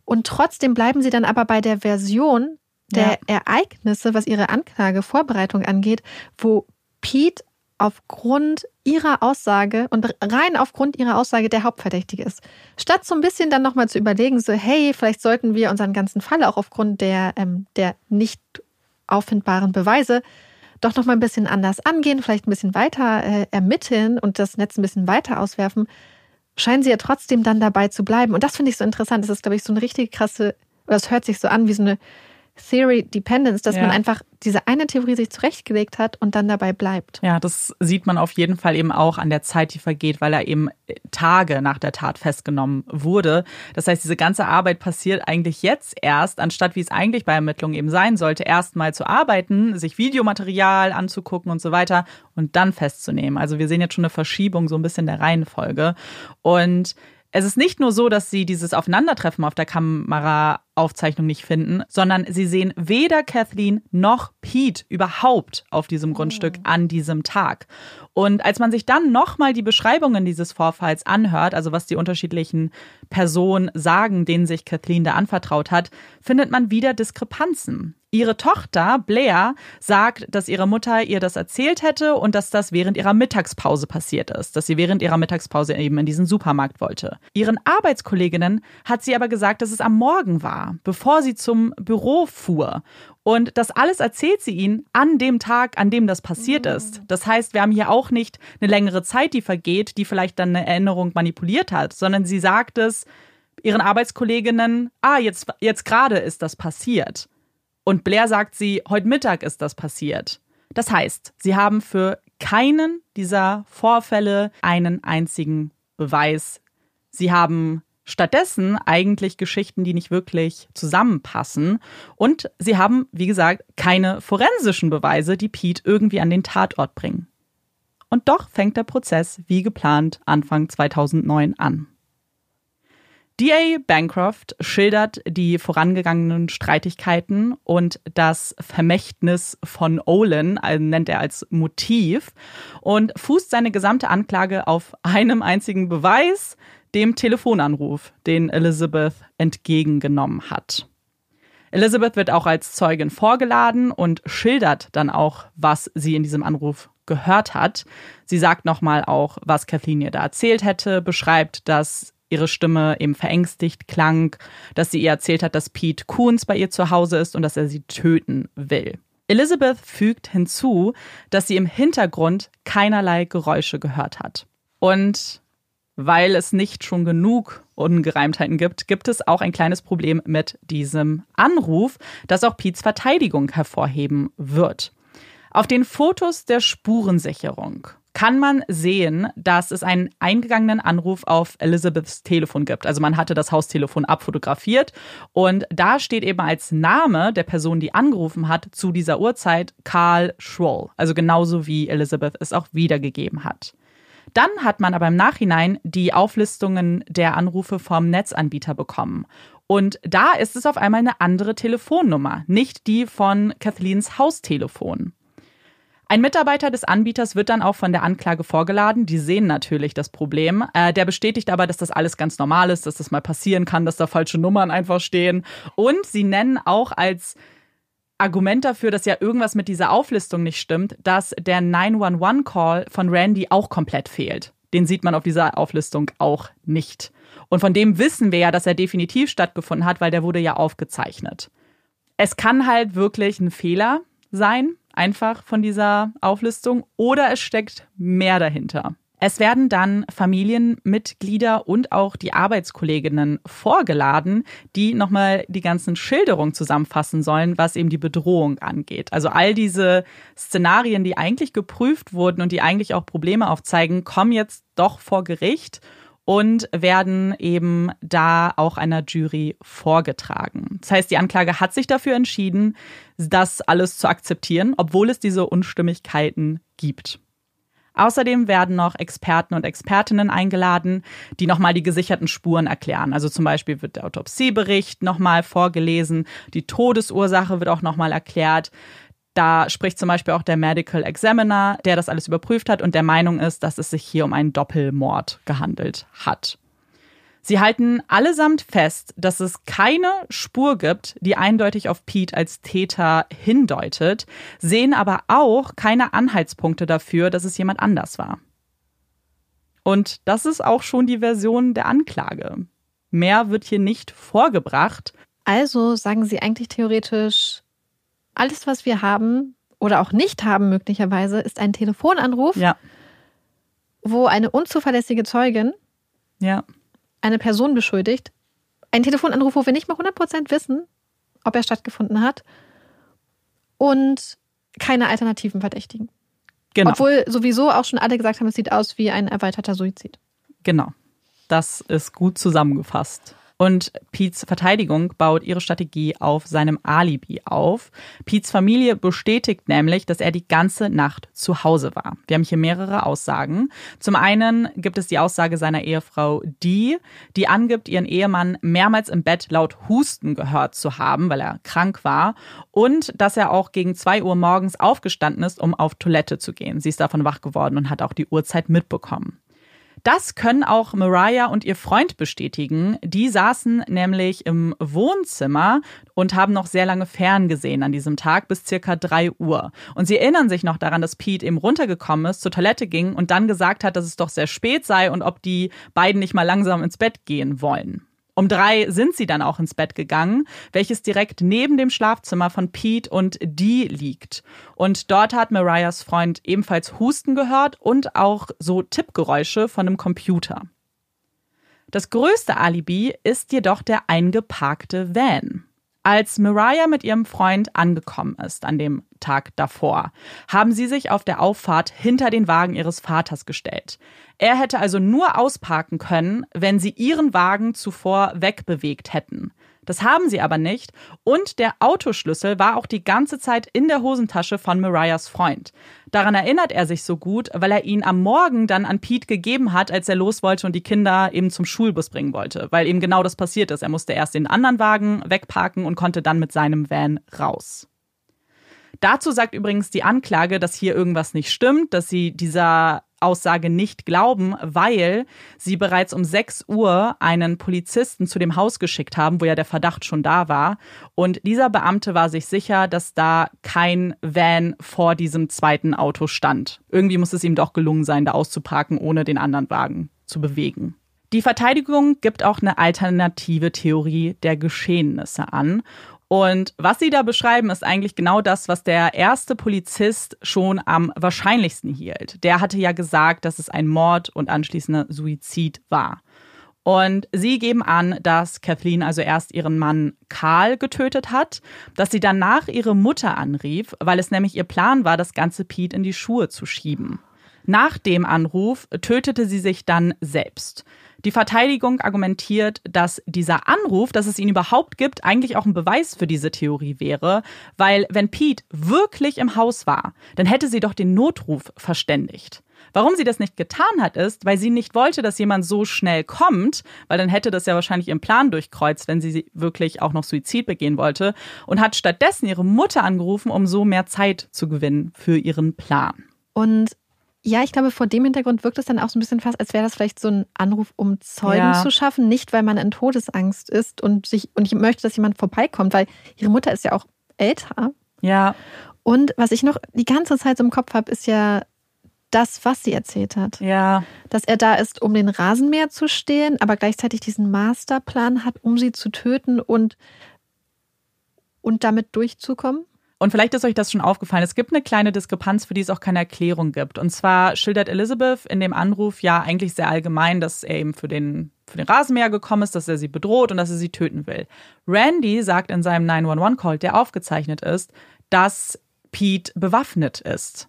Und trotzdem bleiben sie dann aber bei der Version der ja. Ereignisse, was ihre Anklagevorbereitung angeht, wo Pete aufgrund ihrer Aussage und rein aufgrund ihrer Aussage der Hauptverdächtige ist. Statt so ein bisschen dann nochmal zu überlegen, so hey, vielleicht sollten wir unseren ganzen Fall auch aufgrund der, ähm, der nicht auffindbaren Beweise doch nochmal ein bisschen anders angehen, vielleicht ein bisschen weiter äh, ermitteln und das Netz ein bisschen weiter auswerfen, scheinen sie ja trotzdem dann dabei zu bleiben. Und das finde ich so interessant. Das ist, glaube ich, so eine richtig krasse, oder es hört sich so an wie so eine Theory Dependence, dass ja. man einfach diese eine Theorie sich zurechtgelegt hat und dann dabei bleibt. Ja, das sieht man auf jeden Fall eben auch an der Zeit, die vergeht, weil er eben Tage nach der Tat festgenommen wurde. Das heißt, diese ganze Arbeit passiert eigentlich jetzt erst, anstatt wie es eigentlich bei Ermittlungen eben sein sollte, erstmal zu arbeiten, sich Videomaterial anzugucken und so weiter und dann festzunehmen. Also wir sehen jetzt schon eine Verschiebung so ein bisschen der Reihenfolge. Und es ist nicht nur so, dass sie dieses Aufeinandertreffen auf der Kameraaufzeichnung nicht finden, sondern sie sehen weder Kathleen noch Pete überhaupt auf diesem Grundstück oh. an diesem Tag. Und als man sich dann nochmal die Beschreibungen dieses Vorfalls anhört, also was die unterschiedlichen Personen sagen, denen sich Kathleen da anvertraut hat, findet man wieder Diskrepanzen. Ihre Tochter Blair sagt, dass ihre Mutter ihr das erzählt hätte und dass das während ihrer Mittagspause passiert ist, dass sie während ihrer Mittagspause eben in diesen Supermarkt wollte. Ihren Arbeitskolleginnen hat sie aber gesagt, dass es am Morgen war, bevor sie zum Büro fuhr. Und das alles erzählt sie ihnen an dem Tag, an dem das passiert mhm. ist. Das heißt, wir haben hier auch nicht eine längere Zeit, die vergeht, die vielleicht dann eine Erinnerung manipuliert hat, sondern sie sagt es ihren Arbeitskolleginnen, ah, jetzt, jetzt gerade ist das passiert. Und Blair sagt sie, heute Mittag ist das passiert. Das heißt, sie haben für keinen dieser Vorfälle einen einzigen Beweis. Sie haben stattdessen eigentlich Geschichten, die nicht wirklich zusammenpassen. Und sie haben, wie gesagt, keine forensischen Beweise, die Pete irgendwie an den Tatort bringen. Und doch fängt der Prozess wie geplant Anfang 2009 an. DA Bancroft schildert die vorangegangenen Streitigkeiten und das Vermächtnis von Olin, also nennt er als Motiv, und fußt seine gesamte Anklage auf einem einzigen Beweis, dem Telefonanruf, den Elizabeth entgegengenommen hat. Elizabeth wird auch als Zeugin vorgeladen und schildert dann auch, was sie in diesem Anruf gehört hat. Sie sagt nochmal auch, was Kathleen ihr da erzählt hätte, beschreibt, dass ihre Stimme eben verängstigt klang, dass sie ihr erzählt hat, dass Pete Coons bei ihr zu Hause ist und dass er sie töten will. Elizabeth fügt hinzu, dass sie im Hintergrund keinerlei Geräusche gehört hat. Und weil es nicht schon genug Ungereimtheiten gibt, gibt es auch ein kleines Problem mit diesem Anruf, das auch Pete's Verteidigung hervorheben wird. Auf den Fotos der Spurensicherung kann man sehen, dass es einen eingegangenen Anruf auf Elizabeths Telefon gibt. Also man hatte das Haustelefon abfotografiert und da steht eben als Name der Person, die angerufen hat, zu dieser Uhrzeit Karl Schroll. Also genauso wie Elizabeth es auch wiedergegeben hat. Dann hat man aber im Nachhinein die Auflistungen der Anrufe vom Netzanbieter bekommen. Und da ist es auf einmal eine andere Telefonnummer, nicht die von Kathleens Haustelefon. Ein Mitarbeiter des Anbieters wird dann auch von der Anklage vorgeladen. Die sehen natürlich das Problem. Äh, der bestätigt aber, dass das alles ganz normal ist, dass das mal passieren kann, dass da falsche Nummern einfach stehen. Und sie nennen auch als Argument dafür, dass ja irgendwas mit dieser Auflistung nicht stimmt, dass der 911-Call von Randy auch komplett fehlt. Den sieht man auf dieser Auflistung auch nicht. Und von dem wissen wir ja, dass er definitiv stattgefunden hat, weil der wurde ja aufgezeichnet. Es kann halt wirklich ein Fehler sein, einfach von dieser Auflistung oder es steckt mehr dahinter. Es werden dann Familienmitglieder und auch die Arbeitskolleginnen vorgeladen, die nochmal die ganzen Schilderungen zusammenfassen sollen, was eben die Bedrohung angeht. Also all diese Szenarien, die eigentlich geprüft wurden und die eigentlich auch Probleme aufzeigen, kommen jetzt doch vor Gericht und werden eben da auch einer Jury vorgetragen. Das heißt, die Anklage hat sich dafür entschieden, das alles zu akzeptieren, obwohl es diese Unstimmigkeiten gibt. Außerdem werden noch Experten und Expertinnen eingeladen, die nochmal die gesicherten Spuren erklären. Also zum Beispiel wird der Autopsiebericht nochmal vorgelesen, die Todesursache wird auch nochmal erklärt. Da spricht zum Beispiel auch der Medical Examiner, der das alles überprüft hat und der Meinung ist, dass es sich hier um einen Doppelmord gehandelt hat. Sie halten allesamt fest, dass es keine Spur gibt, die eindeutig auf Pete als Täter hindeutet, sehen aber auch keine Anhaltspunkte dafür, dass es jemand anders war. Und das ist auch schon die Version der Anklage. Mehr wird hier nicht vorgebracht. Also sagen Sie eigentlich theoretisch, alles, was wir haben oder auch nicht haben möglicherweise, ist ein Telefonanruf, ja. wo eine unzuverlässige Zeugin ja. eine Person beschuldigt. Ein Telefonanruf, wo wir nicht mal 100% wissen, ob er stattgefunden hat. Und keine alternativen Verdächtigen. Genau. Obwohl sowieso auch schon alle gesagt haben, es sieht aus wie ein erweiterter Suizid. Genau. Das ist gut zusammengefasst. Und Pete's Verteidigung baut ihre Strategie auf seinem Alibi auf. Pete's Familie bestätigt nämlich, dass er die ganze Nacht zu Hause war. Wir haben hier mehrere Aussagen. Zum einen gibt es die Aussage seiner Ehefrau Dee, die angibt, ihren Ehemann mehrmals im Bett laut Husten gehört zu haben, weil er krank war. Und dass er auch gegen zwei Uhr morgens aufgestanden ist, um auf Toilette zu gehen. Sie ist davon wach geworden und hat auch die Uhrzeit mitbekommen. Das können auch Mariah und ihr Freund bestätigen. Die saßen nämlich im Wohnzimmer und haben noch sehr lange ferngesehen an diesem Tag bis circa drei Uhr. Und sie erinnern sich noch daran, dass Pete eben runtergekommen ist, zur Toilette ging und dann gesagt hat, dass es doch sehr spät sei und ob die beiden nicht mal langsam ins Bett gehen wollen. Um drei sind sie dann auch ins Bett gegangen, welches direkt neben dem Schlafzimmer von Pete und Dee liegt. Und dort hat Mariahs Freund ebenfalls Husten gehört und auch so Tippgeräusche von einem Computer. Das größte Alibi ist jedoch der eingeparkte Van. Als Mariah mit ihrem Freund angekommen ist an dem Tag davor, haben sie sich auf der Auffahrt hinter den Wagen ihres Vaters gestellt. Er hätte also nur ausparken können, wenn sie ihren Wagen zuvor wegbewegt hätten. Das haben sie aber nicht. Und der Autoschlüssel war auch die ganze Zeit in der Hosentasche von Mariahs Freund. Daran erinnert er sich so gut, weil er ihn am Morgen dann an Pete gegeben hat, als er los wollte und die Kinder eben zum Schulbus bringen wollte. Weil eben genau das passiert ist. Er musste erst den anderen Wagen wegparken und konnte dann mit seinem Van raus. Dazu sagt übrigens die Anklage, dass hier irgendwas nicht stimmt, dass sie dieser Aussage nicht glauben, weil sie bereits um 6 Uhr einen Polizisten zu dem Haus geschickt haben, wo ja der Verdacht schon da war. Und dieser Beamte war sich sicher, dass da kein Van vor diesem zweiten Auto stand. Irgendwie muss es ihm doch gelungen sein, da auszuparken, ohne den anderen Wagen zu bewegen. Die Verteidigung gibt auch eine alternative Theorie der Geschehnisse an. Und was sie da beschreiben, ist eigentlich genau das, was der erste Polizist schon am wahrscheinlichsten hielt. Der hatte ja gesagt, dass es ein Mord und anschließender Suizid war. Und sie geben an, dass Kathleen also erst ihren Mann Karl getötet hat, dass sie danach ihre Mutter anrief, weil es nämlich ihr Plan war, das ganze Pete in die Schuhe zu schieben. Nach dem Anruf tötete sie sich dann selbst. Die Verteidigung argumentiert, dass dieser Anruf, dass es ihn überhaupt gibt, eigentlich auch ein Beweis für diese Theorie wäre, weil wenn Pete wirklich im Haus war, dann hätte sie doch den Notruf verständigt. Warum sie das nicht getan hat, ist, weil sie nicht wollte, dass jemand so schnell kommt, weil dann hätte das ja wahrscheinlich ihren Plan durchkreuzt, wenn sie wirklich auch noch Suizid begehen wollte, und hat stattdessen ihre Mutter angerufen, um so mehr Zeit zu gewinnen für ihren Plan. Und ja, ich glaube, vor dem Hintergrund wirkt es dann auch so ein bisschen fast, als wäre das vielleicht so ein Anruf, um Zeugen ja. zu schaffen. Nicht, weil man in Todesangst ist und sich und ich möchte, dass jemand vorbeikommt, weil ihre Mutter ist ja auch älter. Ja. Und was ich noch die ganze Zeit so im Kopf habe, ist ja das, was sie erzählt hat. Ja. Dass er da ist, um den Rasenmäher zu stehen, aber gleichzeitig diesen Masterplan hat, um sie zu töten und, und damit durchzukommen. Und vielleicht ist euch das schon aufgefallen. Es gibt eine kleine Diskrepanz, für die es auch keine Erklärung gibt. Und zwar schildert Elizabeth in dem Anruf ja eigentlich sehr allgemein, dass er eben für den, für den Rasenmäher gekommen ist, dass er sie bedroht und dass er sie töten will. Randy sagt in seinem 911-Call, der aufgezeichnet ist, dass Pete bewaffnet ist.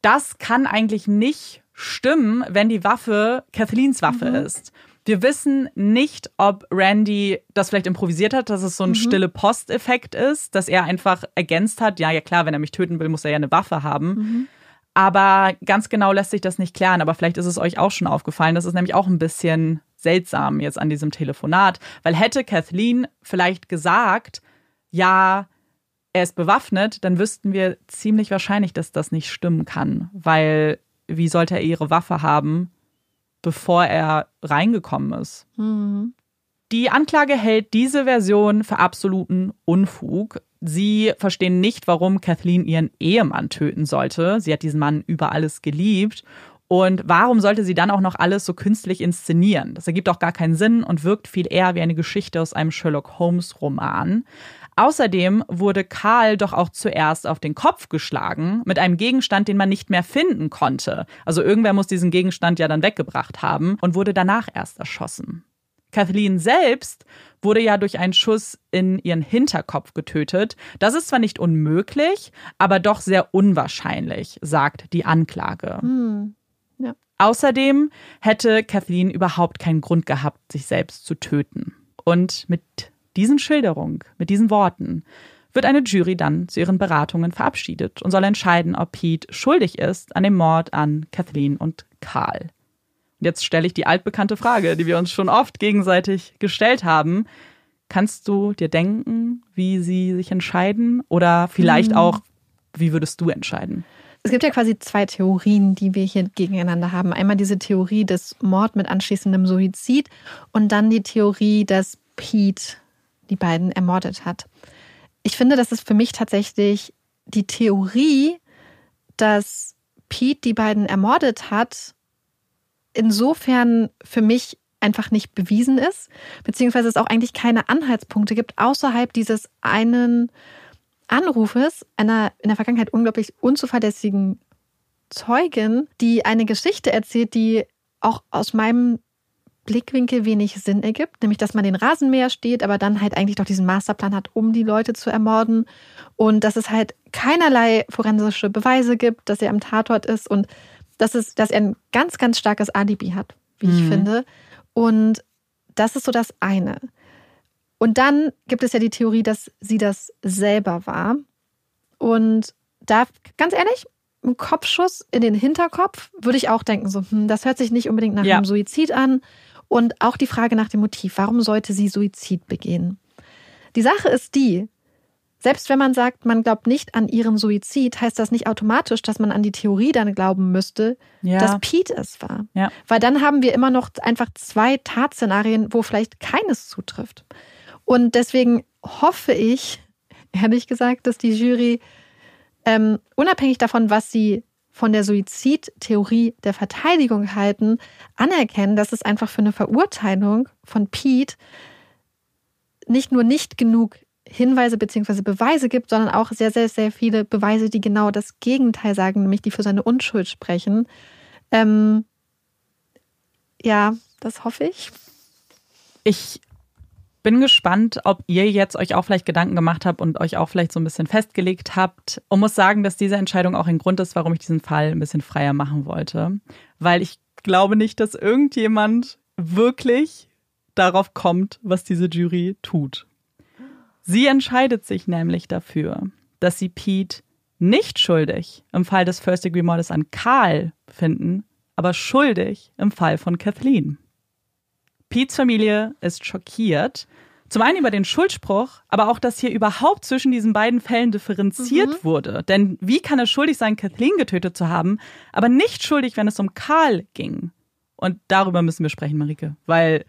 Das kann eigentlich nicht stimmen, wenn die Waffe Kathleens Waffe mhm. ist. Wir wissen nicht, ob Randy das vielleicht improvisiert hat, dass es so ein mhm. stille Post-Effekt ist, dass er einfach ergänzt hat, ja, ja klar, wenn er mich töten will, muss er ja eine Waffe haben. Mhm. Aber ganz genau lässt sich das nicht klären. Aber vielleicht ist es euch auch schon aufgefallen. Das ist nämlich auch ein bisschen seltsam jetzt an diesem Telefonat, weil hätte Kathleen vielleicht gesagt, ja, er ist bewaffnet, dann wüssten wir ziemlich wahrscheinlich, dass das nicht stimmen kann, weil wie sollte er ihre Waffe haben, bevor er reingekommen ist. Mhm. Die Anklage hält diese Version für absoluten Unfug. Sie verstehen nicht, warum Kathleen ihren Ehemann töten sollte. Sie hat diesen Mann über alles geliebt. Und warum sollte sie dann auch noch alles so künstlich inszenieren? Das ergibt auch gar keinen Sinn und wirkt viel eher wie eine Geschichte aus einem Sherlock Holmes Roman. Außerdem wurde Karl doch auch zuerst auf den Kopf geschlagen mit einem Gegenstand, den man nicht mehr finden konnte. Also irgendwer muss diesen Gegenstand ja dann weggebracht haben und wurde danach erst erschossen. Kathleen selbst wurde ja durch einen Schuss in ihren Hinterkopf getötet. Das ist zwar nicht unmöglich, aber doch sehr unwahrscheinlich, sagt die Anklage. Hm. Ja. Außerdem hätte Kathleen überhaupt keinen Grund gehabt, sich selbst zu töten. Und mit diesen Schilderungen, mit diesen Worten, wird eine Jury dann zu ihren Beratungen verabschiedet und soll entscheiden, ob Pete schuldig ist an dem Mord an Kathleen und Karl. Und jetzt stelle ich die altbekannte Frage, die wir uns schon oft gegenseitig gestellt haben. Kannst du dir denken, wie sie sich entscheiden? Oder vielleicht mhm. auch, wie würdest du entscheiden? Es gibt ja quasi zwei Theorien, die wir hier gegeneinander haben. Einmal diese Theorie des Mord mit anschließendem Suizid und dann die Theorie, dass Pete die beiden ermordet hat. Ich finde, das ist für mich tatsächlich die Theorie, dass Pete die beiden ermordet hat, insofern für mich einfach nicht bewiesen ist, beziehungsweise es auch eigentlich keine Anhaltspunkte gibt außerhalb dieses einen Anrufes einer in der Vergangenheit unglaublich unzuverlässigen Zeugin, die eine Geschichte erzählt, die auch aus meinem Blickwinkel wenig Sinn ergibt, nämlich dass man den Rasenmäher steht, aber dann halt eigentlich doch diesen Masterplan hat, um die Leute zu ermorden und dass es halt keinerlei forensische Beweise gibt, dass er am Tatort ist und dass, es, dass er ein ganz, ganz starkes Alibi hat, wie mhm. ich finde. Und das ist so das eine. Und dann gibt es ja die Theorie, dass sie das selber war. Und da, ganz ehrlich, ein Kopfschuss in den Hinterkopf würde ich auch denken, so, hm, das hört sich nicht unbedingt nach ja. einem Suizid an. Und auch die Frage nach dem Motiv, warum sollte sie Suizid begehen? Die Sache ist die, selbst wenn man sagt, man glaubt nicht an ihren Suizid, heißt das nicht automatisch, dass man an die Theorie dann glauben müsste, ja. dass Pete es war. Ja. Weil dann haben wir immer noch einfach zwei Tatszenarien, wo vielleicht keines zutrifft. Und deswegen hoffe ich, (laughs) ehrlich gesagt, dass die Jury ähm, unabhängig davon, was sie von der Suizidtheorie der Verteidigung halten, anerkennen, dass es einfach für eine Verurteilung von Pete nicht nur nicht genug Hinweise bzw. Beweise gibt, sondern auch sehr, sehr, sehr viele Beweise, die genau das Gegenteil sagen, nämlich die für seine Unschuld sprechen. Ähm, ja, das hoffe ich. Ich bin gespannt, ob ihr jetzt euch auch vielleicht Gedanken gemacht habt und euch auch vielleicht so ein bisschen festgelegt habt. Und muss sagen, dass diese Entscheidung auch ein Grund ist, warum ich diesen Fall ein bisschen freier machen wollte. Weil ich glaube nicht, dass irgendjemand wirklich darauf kommt, was diese Jury tut. Sie entscheidet sich nämlich dafür, dass sie Pete nicht schuldig im Fall des First Degree Mordes an Karl finden, aber schuldig im Fall von Kathleen. Petes Familie ist schockiert. Zum einen über den Schuldspruch, aber auch, dass hier überhaupt zwischen diesen beiden Fällen differenziert mhm. wurde. Denn wie kann er schuldig sein, Kathleen getötet zu haben, aber nicht schuldig, wenn es um Karl ging? Und darüber müssen wir sprechen, Marike, weil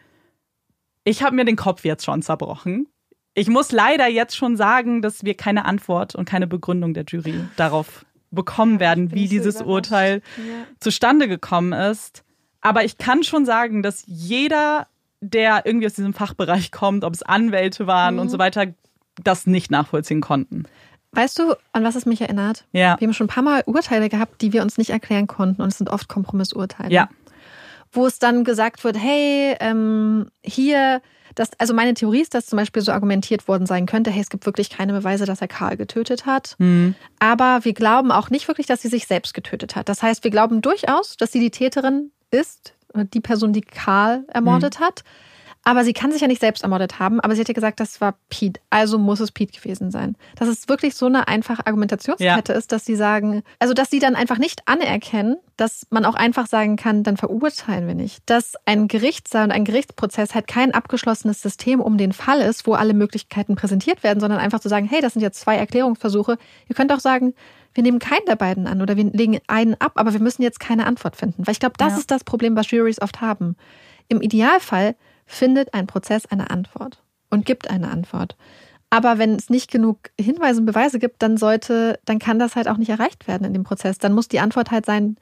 ich habe mir den Kopf jetzt schon zerbrochen. Ich muss leider jetzt schon sagen, dass wir keine Antwort und keine Begründung der Jury darauf bekommen werden, wie dieses so Urteil ja. zustande gekommen ist. Aber ich kann schon sagen, dass jeder, der irgendwie aus diesem Fachbereich kommt, ob es Anwälte waren mhm. und so weiter, das nicht nachvollziehen konnten. Weißt du, an was es mich erinnert? Ja. Wir haben schon ein paar Mal Urteile gehabt, die wir uns nicht erklären konnten und es sind oft Kompromissurteile. Ja. Wo es dann gesagt wird, hey, ähm, hier dass, also meine Theorie ist, dass zum Beispiel so argumentiert worden sein könnte, hey, es gibt wirklich keine Beweise, dass er Karl getötet hat. Mhm. Aber wir glauben auch nicht wirklich, dass sie sich selbst getötet hat. Das heißt, wir glauben durchaus, dass sie die Täterin ist, die Person, die Karl ermordet mhm. hat. Aber sie kann sich ja nicht selbst ermordet haben, aber sie hat ja gesagt, das war Pete. Also muss es Pete gewesen sein. Dass es wirklich so eine einfache Argumentationskette ja. ist, dass sie sagen, also dass sie dann einfach nicht anerkennen, dass man auch einfach sagen kann, dann verurteilen wir nicht. Dass ein Gerichtssaal und ein Gerichtsprozess halt kein abgeschlossenes System um den Fall ist, wo alle Möglichkeiten präsentiert werden, sondern einfach zu sagen, hey, das sind jetzt zwei Erklärungsversuche. Ihr könnt auch sagen, wir nehmen keinen der beiden an oder wir legen einen ab, aber wir müssen jetzt keine Antwort finden. Weil ich glaube, das ja. ist das Problem, was Juries oft haben. Im Idealfall findet ein Prozess eine Antwort und gibt eine Antwort. Aber wenn es nicht genug Hinweise und Beweise gibt, dann sollte, dann kann das halt auch nicht erreicht werden in dem Prozess. Dann muss die Antwort halt sein,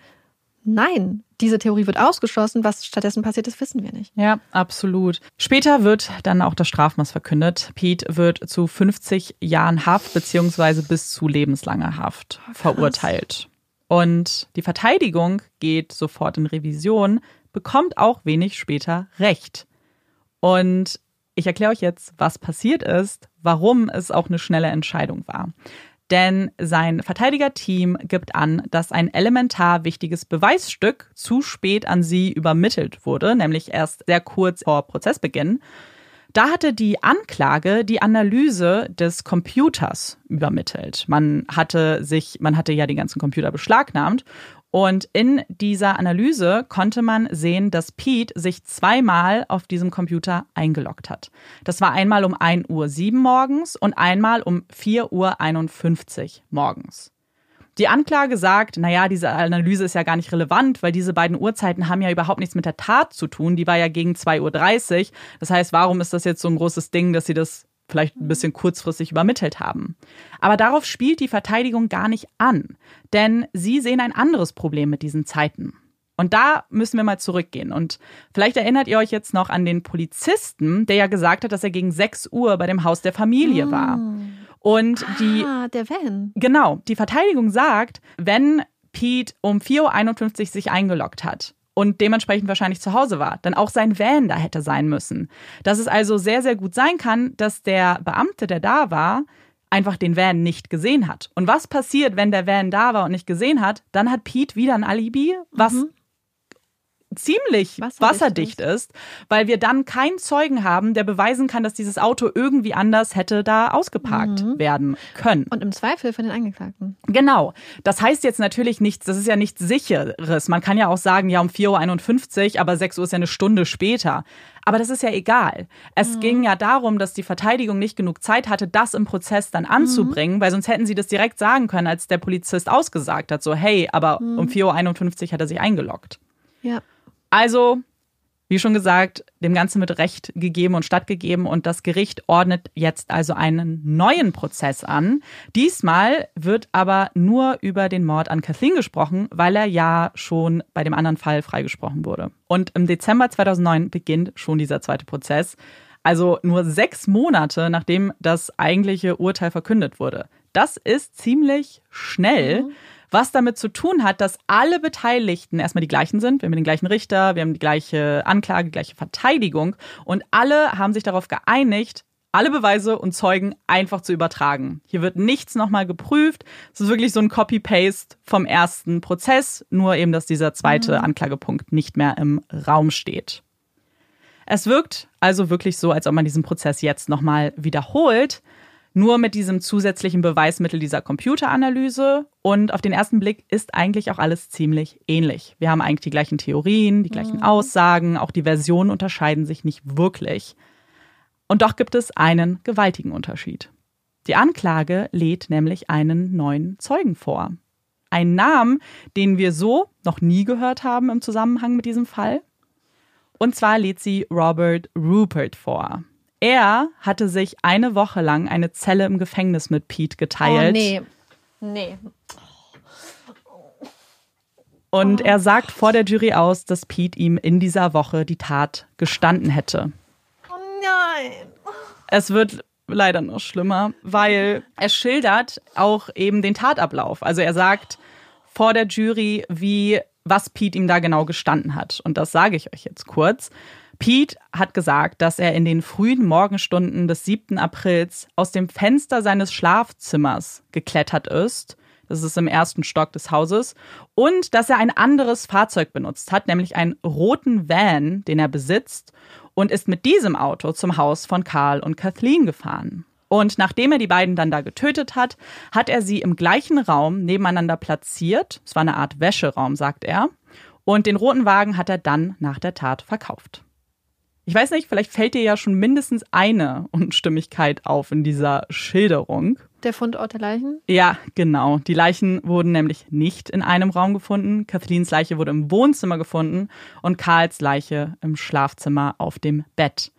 nein, diese Theorie wird ausgeschlossen. Was stattdessen passiert ist, wissen wir nicht. Ja, absolut. Später wird dann auch das Strafmaß verkündet. Pete wird zu 50 Jahren Haft beziehungsweise bis zu lebenslanger Haft oh, verurteilt. Und die Verteidigung geht sofort in Revision, bekommt auch wenig später Recht. Und ich erkläre euch jetzt, was passiert ist, warum es auch eine schnelle Entscheidung war. Denn sein Verteidigerteam gibt an, dass ein elementar wichtiges Beweisstück zu spät an sie übermittelt wurde, nämlich erst sehr kurz vor Prozessbeginn. Da hatte die Anklage die Analyse des Computers übermittelt. Man hatte sich, man hatte ja die ganzen Computer beschlagnahmt und in dieser Analyse konnte man sehen, dass Pete sich zweimal auf diesem Computer eingeloggt hat. Das war einmal um 1 Uhr 7 morgens und einmal um 4 Uhr 51 morgens. Die Anklage sagt, naja, diese Analyse ist ja gar nicht relevant, weil diese beiden Uhrzeiten haben ja überhaupt nichts mit der Tat zu tun. Die war ja gegen 2.30 Uhr. Das heißt, warum ist das jetzt so ein großes Ding, dass sie das vielleicht ein bisschen kurzfristig übermittelt haben. Aber darauf spielt die Verteidigung gar nicht an, denn sie sehen ein anderes Problem mit diesen Zeiten. Und da müssen wir mal zurückgehen. Und vielleicht erinnert ihr euch jetzt noch an den Polizisten, der ja gesagt hat, dass er gegen 6 Uhr bei dem Haus der Familie war. Und die. Ah, der Van. Genau. Die Verteidigung sagt, wenn Pete um 4.51 Uhr sich eingeloggt hat und dementsprechend wahrscheinlich zu Hause war, dann auch sein Van da hätte sein müssen. Dass es also sehr, sehr gut sein kann, dass der Beamte, der da war, einfach den Van nicht gesehen hat. Und was passiert, wenn der Van da war und nicht gesehen hat? Dann hat Pete wieder ein Alibi, was mhm. Ziemlich wasserdicht, wasserdicht ist. ist, weil wir dann keinen Zeugen haben, der beweisen kann, dass dieses Auto irgendwie anders hätte da ausgeparkt mhm. werden können. Und im Zweifel von den Angeklagten. Genau. Das heißt jetzt natürlich nichts, das ist ja nichts Sicheres. Man kann ja auch sagen, ja, um 4.51 Uhr, aber 6 Uhr ist ja eine Stunde später. Aber das ist ja egal. Es mhm. ging ja darum, dass die Verteidigung nicht genug Zeit hatte, das im Prozess dann anzubringen, mhm. weil sonst hätten sie das direkt sagen können, als der Polizist ausgesagt hat, so hey, aber mhm. um 4.51 Uhr hat er sich eingeloggt. Ja. Also, wie schon gesagt, dem Ganzen wird Recht gegeben und stattgegeben und das Gericht ordnet jetzt also einen neuen Prozess an. Diesmal wird aber nur über den Mord an Kathleen gesprochen, weil er ja schon bei dem anderen Fall freigesprochen wurde. Und im Dezember 2009 beginnt schon dieser zweite Prozess. Also nur sechs Monate nachdem das eigentliche Urteil verkündet wurde. Das ist ziemlich schnell. Mhm was damit zu tun hat, dass alle Beteiligten erstmal die gleichen sind. Wir haben den gleichen Richter, wir haben die gleiche Anklage, die gleiche Verteidigung und alle haben sich darauf geeinigt, alle Beweise und Zeugen einfach zu übertragen. Hier wird nichts nochmal geprüft. Es ist wirklich so ein Copy-Paste vom ersten Prozess, nur eben, dass dieser zweite mhm. Anklagepunkt nicht mehr im Raum steht. Es wirkt also wirklich so, als ob man diesen Prozess jetzt nochmal wiederholt. Nur mit diesem zusätzlichen Beweismittel dieser Computeranalyse. Und auf den ersten Blick ist eigentlich auch alles ziemlich ähnlich. Wir haben eigentlich die gleichen Theorien, die gleichen mhm. Aussagen, auch die Versionen unterscheiden sich nicht wirklich. Und doch gibt es einen gewaltigen Unterschied. Die Anklage lädt nämlich einen neuen Zeugen vor. Einen Namen, den wir so noch nie gehört haben im Zusammenhang mit diesem Fall. Und zwar lädt sie Robert Rupert vor. Er hatte sich eine Woche lang eine Zelle im Gefängnis mit Pete geteilt. Oh, nee. Nee. Und er sagt vor der Jury aus, dass Pete ihm in dieser Woche die Tat gestanden hätte. Oh nein. Es wird leider noch schlimmer, weil er schildert auch eben den Tatablauf. Also er sagt vor der Jury, wie was Pete ihm da genau gestanden hat. Und das sage ich euch jetzt kurz. Pete hat gesagt, dass er in den frühen Morgenstunden des 7. Aprils aus dem Fenster seines Schlafzimmers geklettert ist. Das ist im ersten Stock des Hauses. Und dass er ein anderes Fahrzeug benutzt hat, nämlich einen roten Van, den er besitzt, und ist mit diesem Auto zum Haus von Karl und Kathleen gefahren. Und nachdem er die beiden dann da getötet hat, hat er sie im gleichen Raum nebeneinander platziert. Es war eine Art Wäscheraum, sagt er. Und den roten Wagen hat er dann nach der Tat verkauft. Ich weiß nicht, vielleicht fällt dir ja schon mindestens eine Unstimmigkeit auf in dieser Schilderung. Der Fundort der Leichen? Ja, genau. Die Leichen wurden nämlich nicht in einem Raum gefunden. Kathleens Leiche wurde im Wohnzimmer gefunden und Karls Leiche im Schlafzimmer auf dem Bett.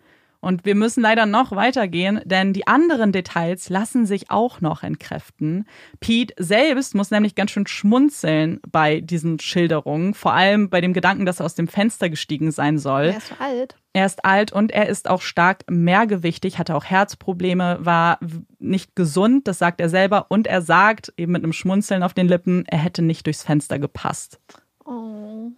Und wir müssen leider noch weitergehen, denn die anderen Details lassen sich auch noch entkräften. Pete selbst muss nämlich ganz schön schmunzeln bei diesen Schilderungen, vor allem bei dem Gedanken, dass er aus dem Fenster gestiegen sein soll. Er ist so alt. Er ist alt und er ist auch stark mehrgewichtig, hatte auch Herzprobleme, war nicht gesund, das sagt er selber. Und er sagt, eben mit einem Schmunzeln auf den Lippen, er hätte nicht durchs Fenster gepasst. Oh.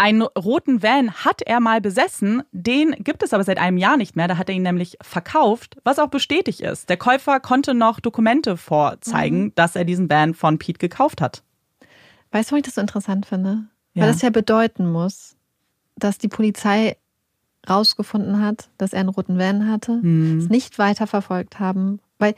Einen roten Van hat er mal besessen, den gibt es aber seit einem Jahr nicht mehr. Da hat er ihn nämlich verkauft, was auch bestätigt ist. Der Käufer konnte noch Dokumente vorzeigen, mhm. dass er diesen Van von Pete gekauft hat. Weißt du, was ich das so interessant finde? Ja. Weil das ja bedeuten muss, dass die Polizei rausgefunden hat, dass er einen roten Van hatte, mhm. es nicht weiter verfolgt haben. Weil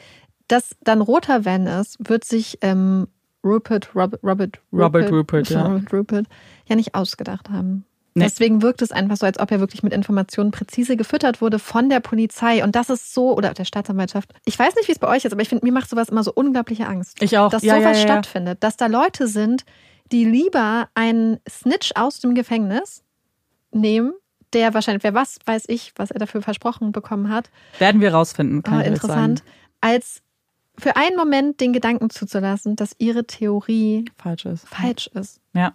das dann roter Van ist, wird sich ähm, Rupert, Robert, Robert, Robert Rupert, ja. Robert Rupert ja nicht ausgedacht haben. Nee. Deswegen wirkt es einfach so, als ob er wirklich mit Informationen präzise gefüttert wurde von der Polizei. Und das ist so, oder der Staatsanwaltschaft. Ich weiß nicht, wie es bei euch ist, aber ich finde, mir macht sowas immer so unglaubliche Angst. Ich auch. Dass ja, sowas ja, ja, stattfindet. Dass da Leute sind, die lieber einen Snitch aus dem Gefängnis nehmen, der wahrscheinlich, wer was weiß ich, was er dafür versprochen bekommen hat. Werden wir rausfinden, kann oh, ich Interessant. Sagen. Als für einen Moment den Gedanken zuzulassen, dass ihre Theorie falsch ist. Falsch ist. Ja.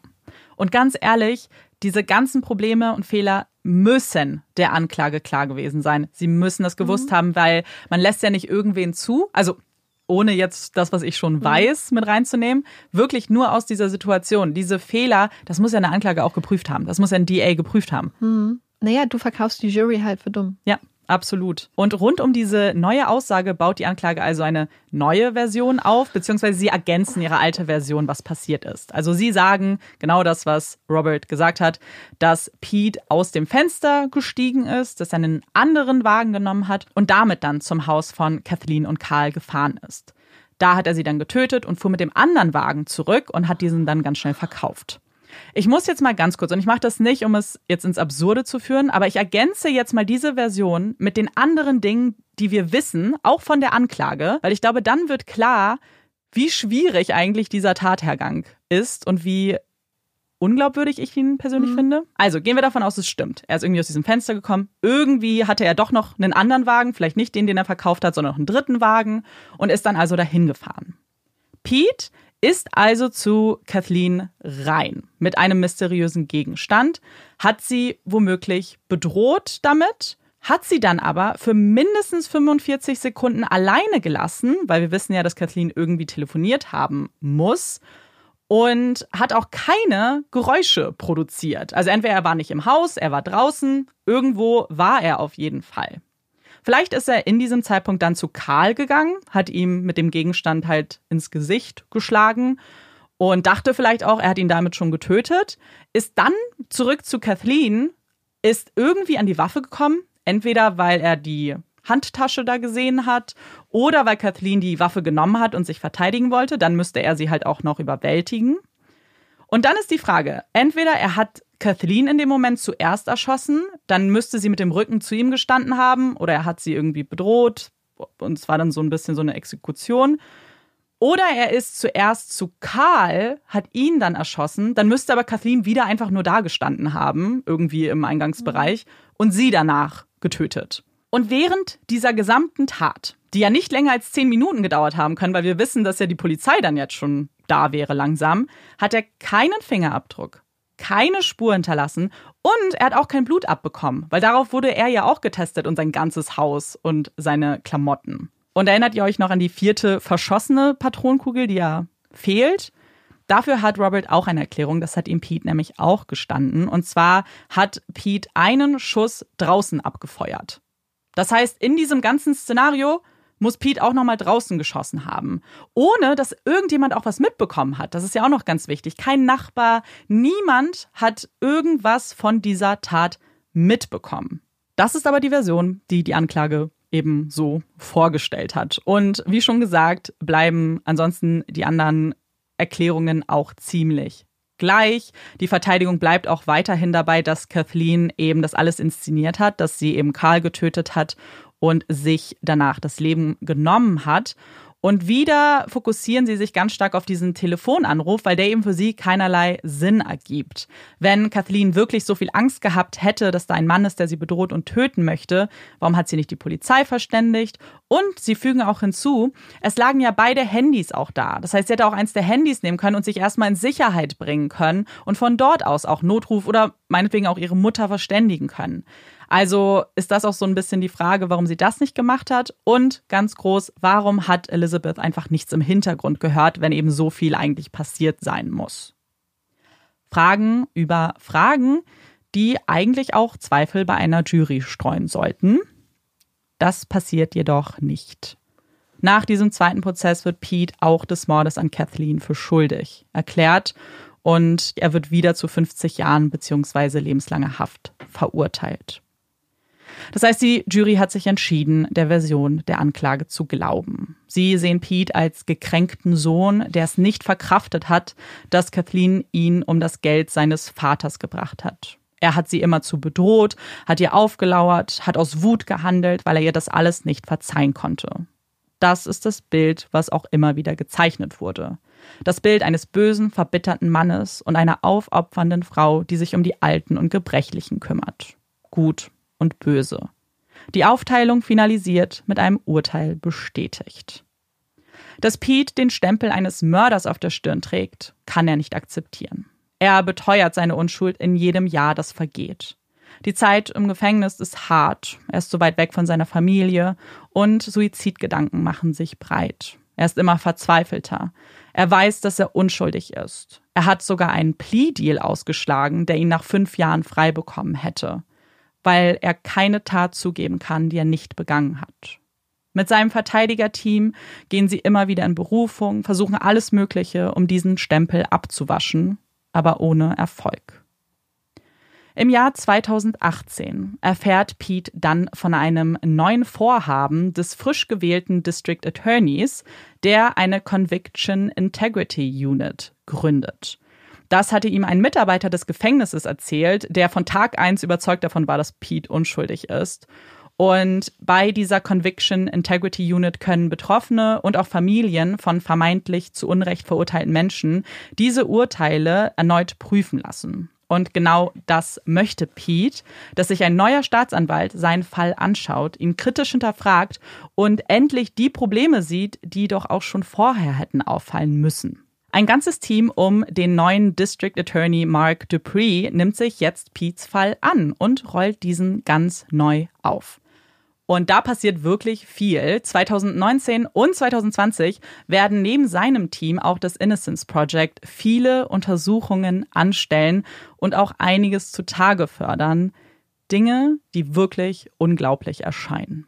Und ganz ehrlich, diese ganzen Probleme und Fehler müssen der Anklage klar gewesen sein. Sie müssen das gewusst mhm. haben, weil man lässt ja nicht irgendwen zu. Also ohne jetzt das, was ich schon mhm. weiß, mit reinzunehmen, wirklich nur aus dieser Situation. Diese Fehler, das muss ja eine Anklage auch geprüft haben. Das muss ja ein DA geprüft haben. Mhm. Naja, du verkaufst die Jury halt für dumm. Ja, Absolut. Und rund um diese neue Aussage baut die Anklage also eine neue Version auf, beziehungsweise sie ergänzen ihre alte Version, was passiert ist. Also sie sagen genau das, was Robert gesagt hat, dass Pete aus dem Fenster gestiegen ist, dass er einen anderen Wagen genommen hat und damit dann zum Haus von Kathleen und Karl gefahren ist. Da hat er sie dann getötet und fuhr mit dem anderen Wagen zurück und hat diesen dann ganz schnell verkauft. Ich muss jetzt mal ganz kurz, und ich mache das nicht, um es jetzt ins Absurde zu führen, aber ich ergänze jetzt mal diese Version mit den anderen Dingen, die wir wissen, auch von der Anklage, weil ich glaube, dann wird klar, wie schwierig eigentlich dieser Tathergang ist und wie unglaubwürdig ich ihn persönlich mhm. finde. Also gehen wir davon aus, es stimmt. Er ist irgendwie aus diesem Fenster gekommen. Irgendwie hatte er doch noch einen anderen Wagen, vielleicht nicht den, den er verkauft hat, sondern noch einen dritten Wagen und ist dann also dahin gefahren. Pete ist also zu Kathleen rein mit einem mysteriösen Gegenstand, hat sie womöglich bedroht damit, hat sie dann aber für mindestens 45 Sekunden alleine gelassen, weil wir wissen ja, dass Kathleen irgendwie telefoniert haben muss. Und hat auch keine Geräusche produziert. Also entweder er war nicht im Haus, er war draußen, irgendwo war er auf jeden Fall. Vielleicht ist er in diesem Zeitpunkt dann zu Karl gegangen, hat ihm mit dem Gegenstand halt ins Gesicht geschlagen und dachte vielleicht auch, er hat ihn damit schon getötet, ist dann zurück zu Kathleen, ist irgendwie an die Waffe gekommen, entweder weil er die Handtasche da gesehen hat oder weil Kathleen die Waffe genommen hat und sich verteidigen wollte, dann müsste er sie halt auch noch überwältigen. Und dann ist die Frage, entweder er hat Kathleen in dem Moment zuerst erschossen, dann müsste sie mit dem Rücken zu ihm gestanden haben oder er hat sie irgendwie bedroht und es war dann so ein bisschen so eine Exekution. Oder er ist zuerst zu Karl, hat ihn dann erschossen, dann müsste aber Kathleen wieder einfach nur da gestanden haben, irgendwie im Eingangsbereich, und sie danach getötet. Und während dieser gesamten Tat, die ja nicht länger als zehn Minuten gedauert haben können, weil wir wissen, dass ja die Polizei dann jetzt schon da wäre langsam, hat er keinen Fingerabdruck, keine Spur hinterlassen und er hat auch kein Blut abbekommen, weil darauf wurde er ja auch getestet und sein ganzes Haus und seine Klamotten. Und erinnert ihr euch noch an die vierte verschossene Patronenkugel, die ja fehlt? Dafür hat Robert auch eine Erklärung, das hat ihm Pete nämlich auch gestanden. Und zwar hat Pete einen Schuss draußen abgefeuert. Das heißt, in diesem ganzen Szenario muss Pete auch noch mal draußen geschossen haben, ohne dass irgendjemand auch was mitbekommen hat. Das ist ja auch noch ganz wichtig. Kein Nachbar, niemand hat irgendwas von dieser Tat mitbekommen. Das ist aber die Version, die die Anklage eben so vorgestellt hat. Und wie schon gesagt, bleiben ansonsten die anderen Erklärungen auch ziemlich gleich. Die Verteidigung bleibt auch weiterhin dabei, dass Kathleen eben das alles inszeniert hat, dass sie eben Karl getötet hat und sich danach das Leben genommen hat. Und wieder fokussieren sie sich ganz stark auf diesen Telefonanruf, weil der eben für sie keinerlei Sinn ergibt. Wenn Kathleen wirklich so viel Angst gehabt hätte, dass da ein Mann ist, der sie bedroht und töten möchte, warum hat sie nicht die Polizei verständigt? Und sie fügen auch hinzu, es lagen ja beide Handys auch da. Das heißt, sie hätte auch eins der Handys nehmen können und sich erstmal in Sicherheit bringen können und von dort aus auch Notruf oder meinetwegen auch ihre Mutter verständigen können. Also ist das auch so ein bisschen die Frage, warum sie das nicht gemacht hat. Und ganz groß, warum hat Elizabeth einfach nichts im Hintergrund gehört, wenn eben so viel eigentlich passiert sein muss? Fragen über Fragen, die eigentlich auch Zweifel bei einer Jury streuen sollten. Das passiert jedoch nicht. Nach diesem zweiten Prozess wird Pete auch des Mordes an Kathleen für schuldig erklärt und er wird wieder zu 50 Jahren bzw. lebenslanger Haft verurteilt. Das heißt, die Jury hat sich entschieden, der Version der Anklage zu glauben. Sie sehen Pete als gekränkten Sohn, der es nicht verkraftet hat, dass Kathleen ihn um das Geld seines Vaters gebracht hat. Er hat sie immerzu bedroht, hat ihr aufgelauert, hat aus Wut gehandelt, weil er ihr das alles nicht verzeihen konnte. Das ist das Bild, was auch immer wieder gezeichnet wurde. Das Bild eines bösen, verbitterten Mannes und einer aufopfernden Frau, die sich um die Alten und Gebrechlichen kümmert. Gut und Böse. Die Aufteilung finalisiert mit einem Urteil bestätigt. Dass Pete den Stempel eines Mörders auf der Stirn trägt, kann er nicht akzeptieren. Er beteuert seine Unschuld in jedem Jahr, das vergeht. Die Zeit im Gefängnis ist hart, er ist so weit weg von seiner Familie und Suizidgedanken machen sich breit. Er ist immer verzweifelter. Er weiß, dass er unschuldig ist. Er hat sogar einen Plea-Deal ausgeschlagen, der ihn nach fünf Jahren frei bekommen hätte. Weil er keine Tat zugeben kann, die er nicht begangen hat. Mit seinem Verteidigerteam gehen sie immer wieder in Berufung, versuchen alles Mögliche, um diesen Stempel abzuwaschen, aber ohne Erfolg. Im Jahr 2018 erfährt Pete dann von einem neuen Vorhaben des frisch gewählten District Attorneys, der eine Conviction Integrity Unit gründet. Das hatte ihm ein Mitarbeiter des Gefängnisses erzählt, der von Tag eins überzeugt davon war, dass Pete unschuldig ist. Und bei dieser Conviction Integrity Unit können Betroffene und auch Familien von vermeintlich zu Unrecht verurteilten Menschen diese Urteile erneut prüfen lassen. Und genau das möchte Pete, dass sich ein neuer Staatsanwalt seinen Fall anschaut, ihn kritisch hinterfragt und endlich die Probleme sieht, die doch auch schon vorher hätten auffallen müssen. Ein ganzes Team um den neuen District Attorney Mark Dupree nimmt sich jetzt Pete's Fall an und rollt diesen ganz neu auf. Und da passiert wirklich viel. 2019 und 2020 werden neben seinem Team auch das Innocence Project viele Untersuchungen anstellen und auch einiges zutage fördern. Dinge, die wirklich unglaublich erscheinen.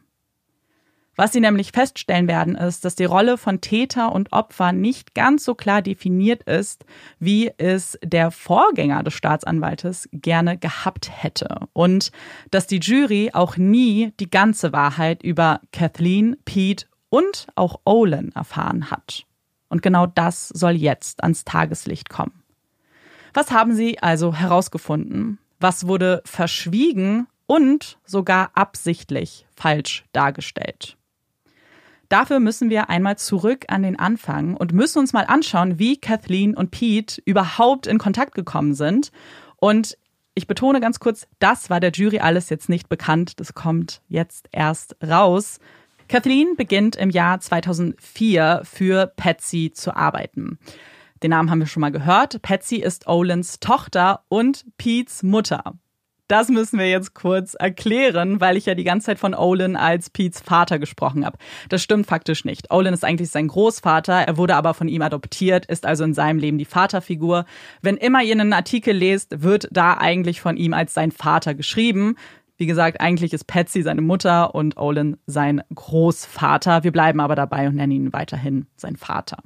Was sie nämlich feststellen werden, ist, dass die Rolle von Täter und Opfer nicht ganz so klar definiert ist, wie es der Vorgänger des Staatsanwaltes gerne gehabt hätte. Und dass die Jury auch nie die ganze Wahrheit über Kathleen, Pete und auch Olin erfahren hat. Und genau das soll jetzt ans Tageslicht kommen. Was haben sie also herausgefunden? Was wurde verschwiegen und sogar absichtlich falsch dargestellt? Dafür müssen wir einmal zurück an den Anfang und müssen uns mal anschauen, wie Kathleen und Pete überhaupt in Kontakt gekommen sind. Und ich betone ganz kurz, das war der Jury alles jetzt nicht bekannt. Das kommt jetzt erst raus. Kathleen beginnt im Jahr 2004 für Patsy zu arbeiten. Den Namen haben wir schon mal gehört. Patsy ist Olins Tochter und Pete's Mutter. Das müssen wir jetzt kurz erklären, weil ich ja die ganze Zeit von Olin als Pete's Vater gesprochen habe. Das stimmt faktisch nicht. Olin ist eigentlich sein Großvater, er wurde aber von ihm adoptiert, ist also in seinem Leben die Vaterfigur. Wenn immer ihr einen Artikel lest, wird da eigentlich von ihm als sein Vater geschrieben. Wie gesagt, eigentlich ist Patsy seine Mutter und Olin sein Großvater. Wir bleiben aber dabei und nennen ihn weiterhin sein Vater.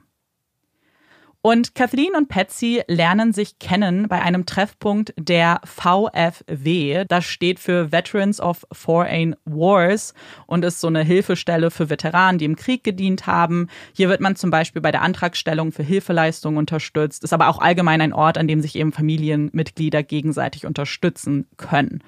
Und Kathleen und Patsy lernen sich kennen bei einem Treffpunkt der VFW. Das steht für Veterans of Foreign Wars und ist so eine Hilfestelle für Veteranen, die im Krieg gedient haben. Hier wird man zum Beispiel bei der Antragstellung für Hilfeleistungen unterstützt, ist aber auch allgemein ein Ort, an dem sich eben Familienmitglieder gegenseitig unterstützen können.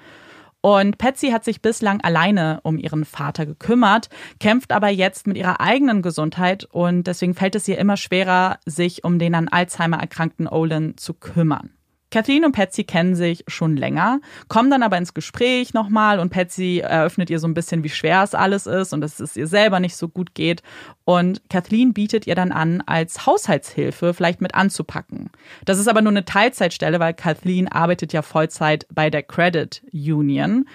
Und Patsy hat sich bislang alleine um ihren Vater gekümmert, kämpft aber jetzt mit ihrer eigenen Gesundheit und deswegen fällt es ihr immer schwerer, sich um den an Alzheimer erkrankten Olin zu kümmern. Kathleen und Patsy kennen sich schon länger, kommen dann aber ins Gespräch nochmal und Patsy eröffnet ihr so ein bisschen, wie schwer es alles ist und dass es ihr selber nicht so gut geht. Und Kathleen bietet ihr dann an, als Haushaltshilfe vielleicht mit anzupacken. Das ist aber nur eine Teilzeitstelle, weil Kathleen arbeitet ja Vollzeit bei der Credit Union.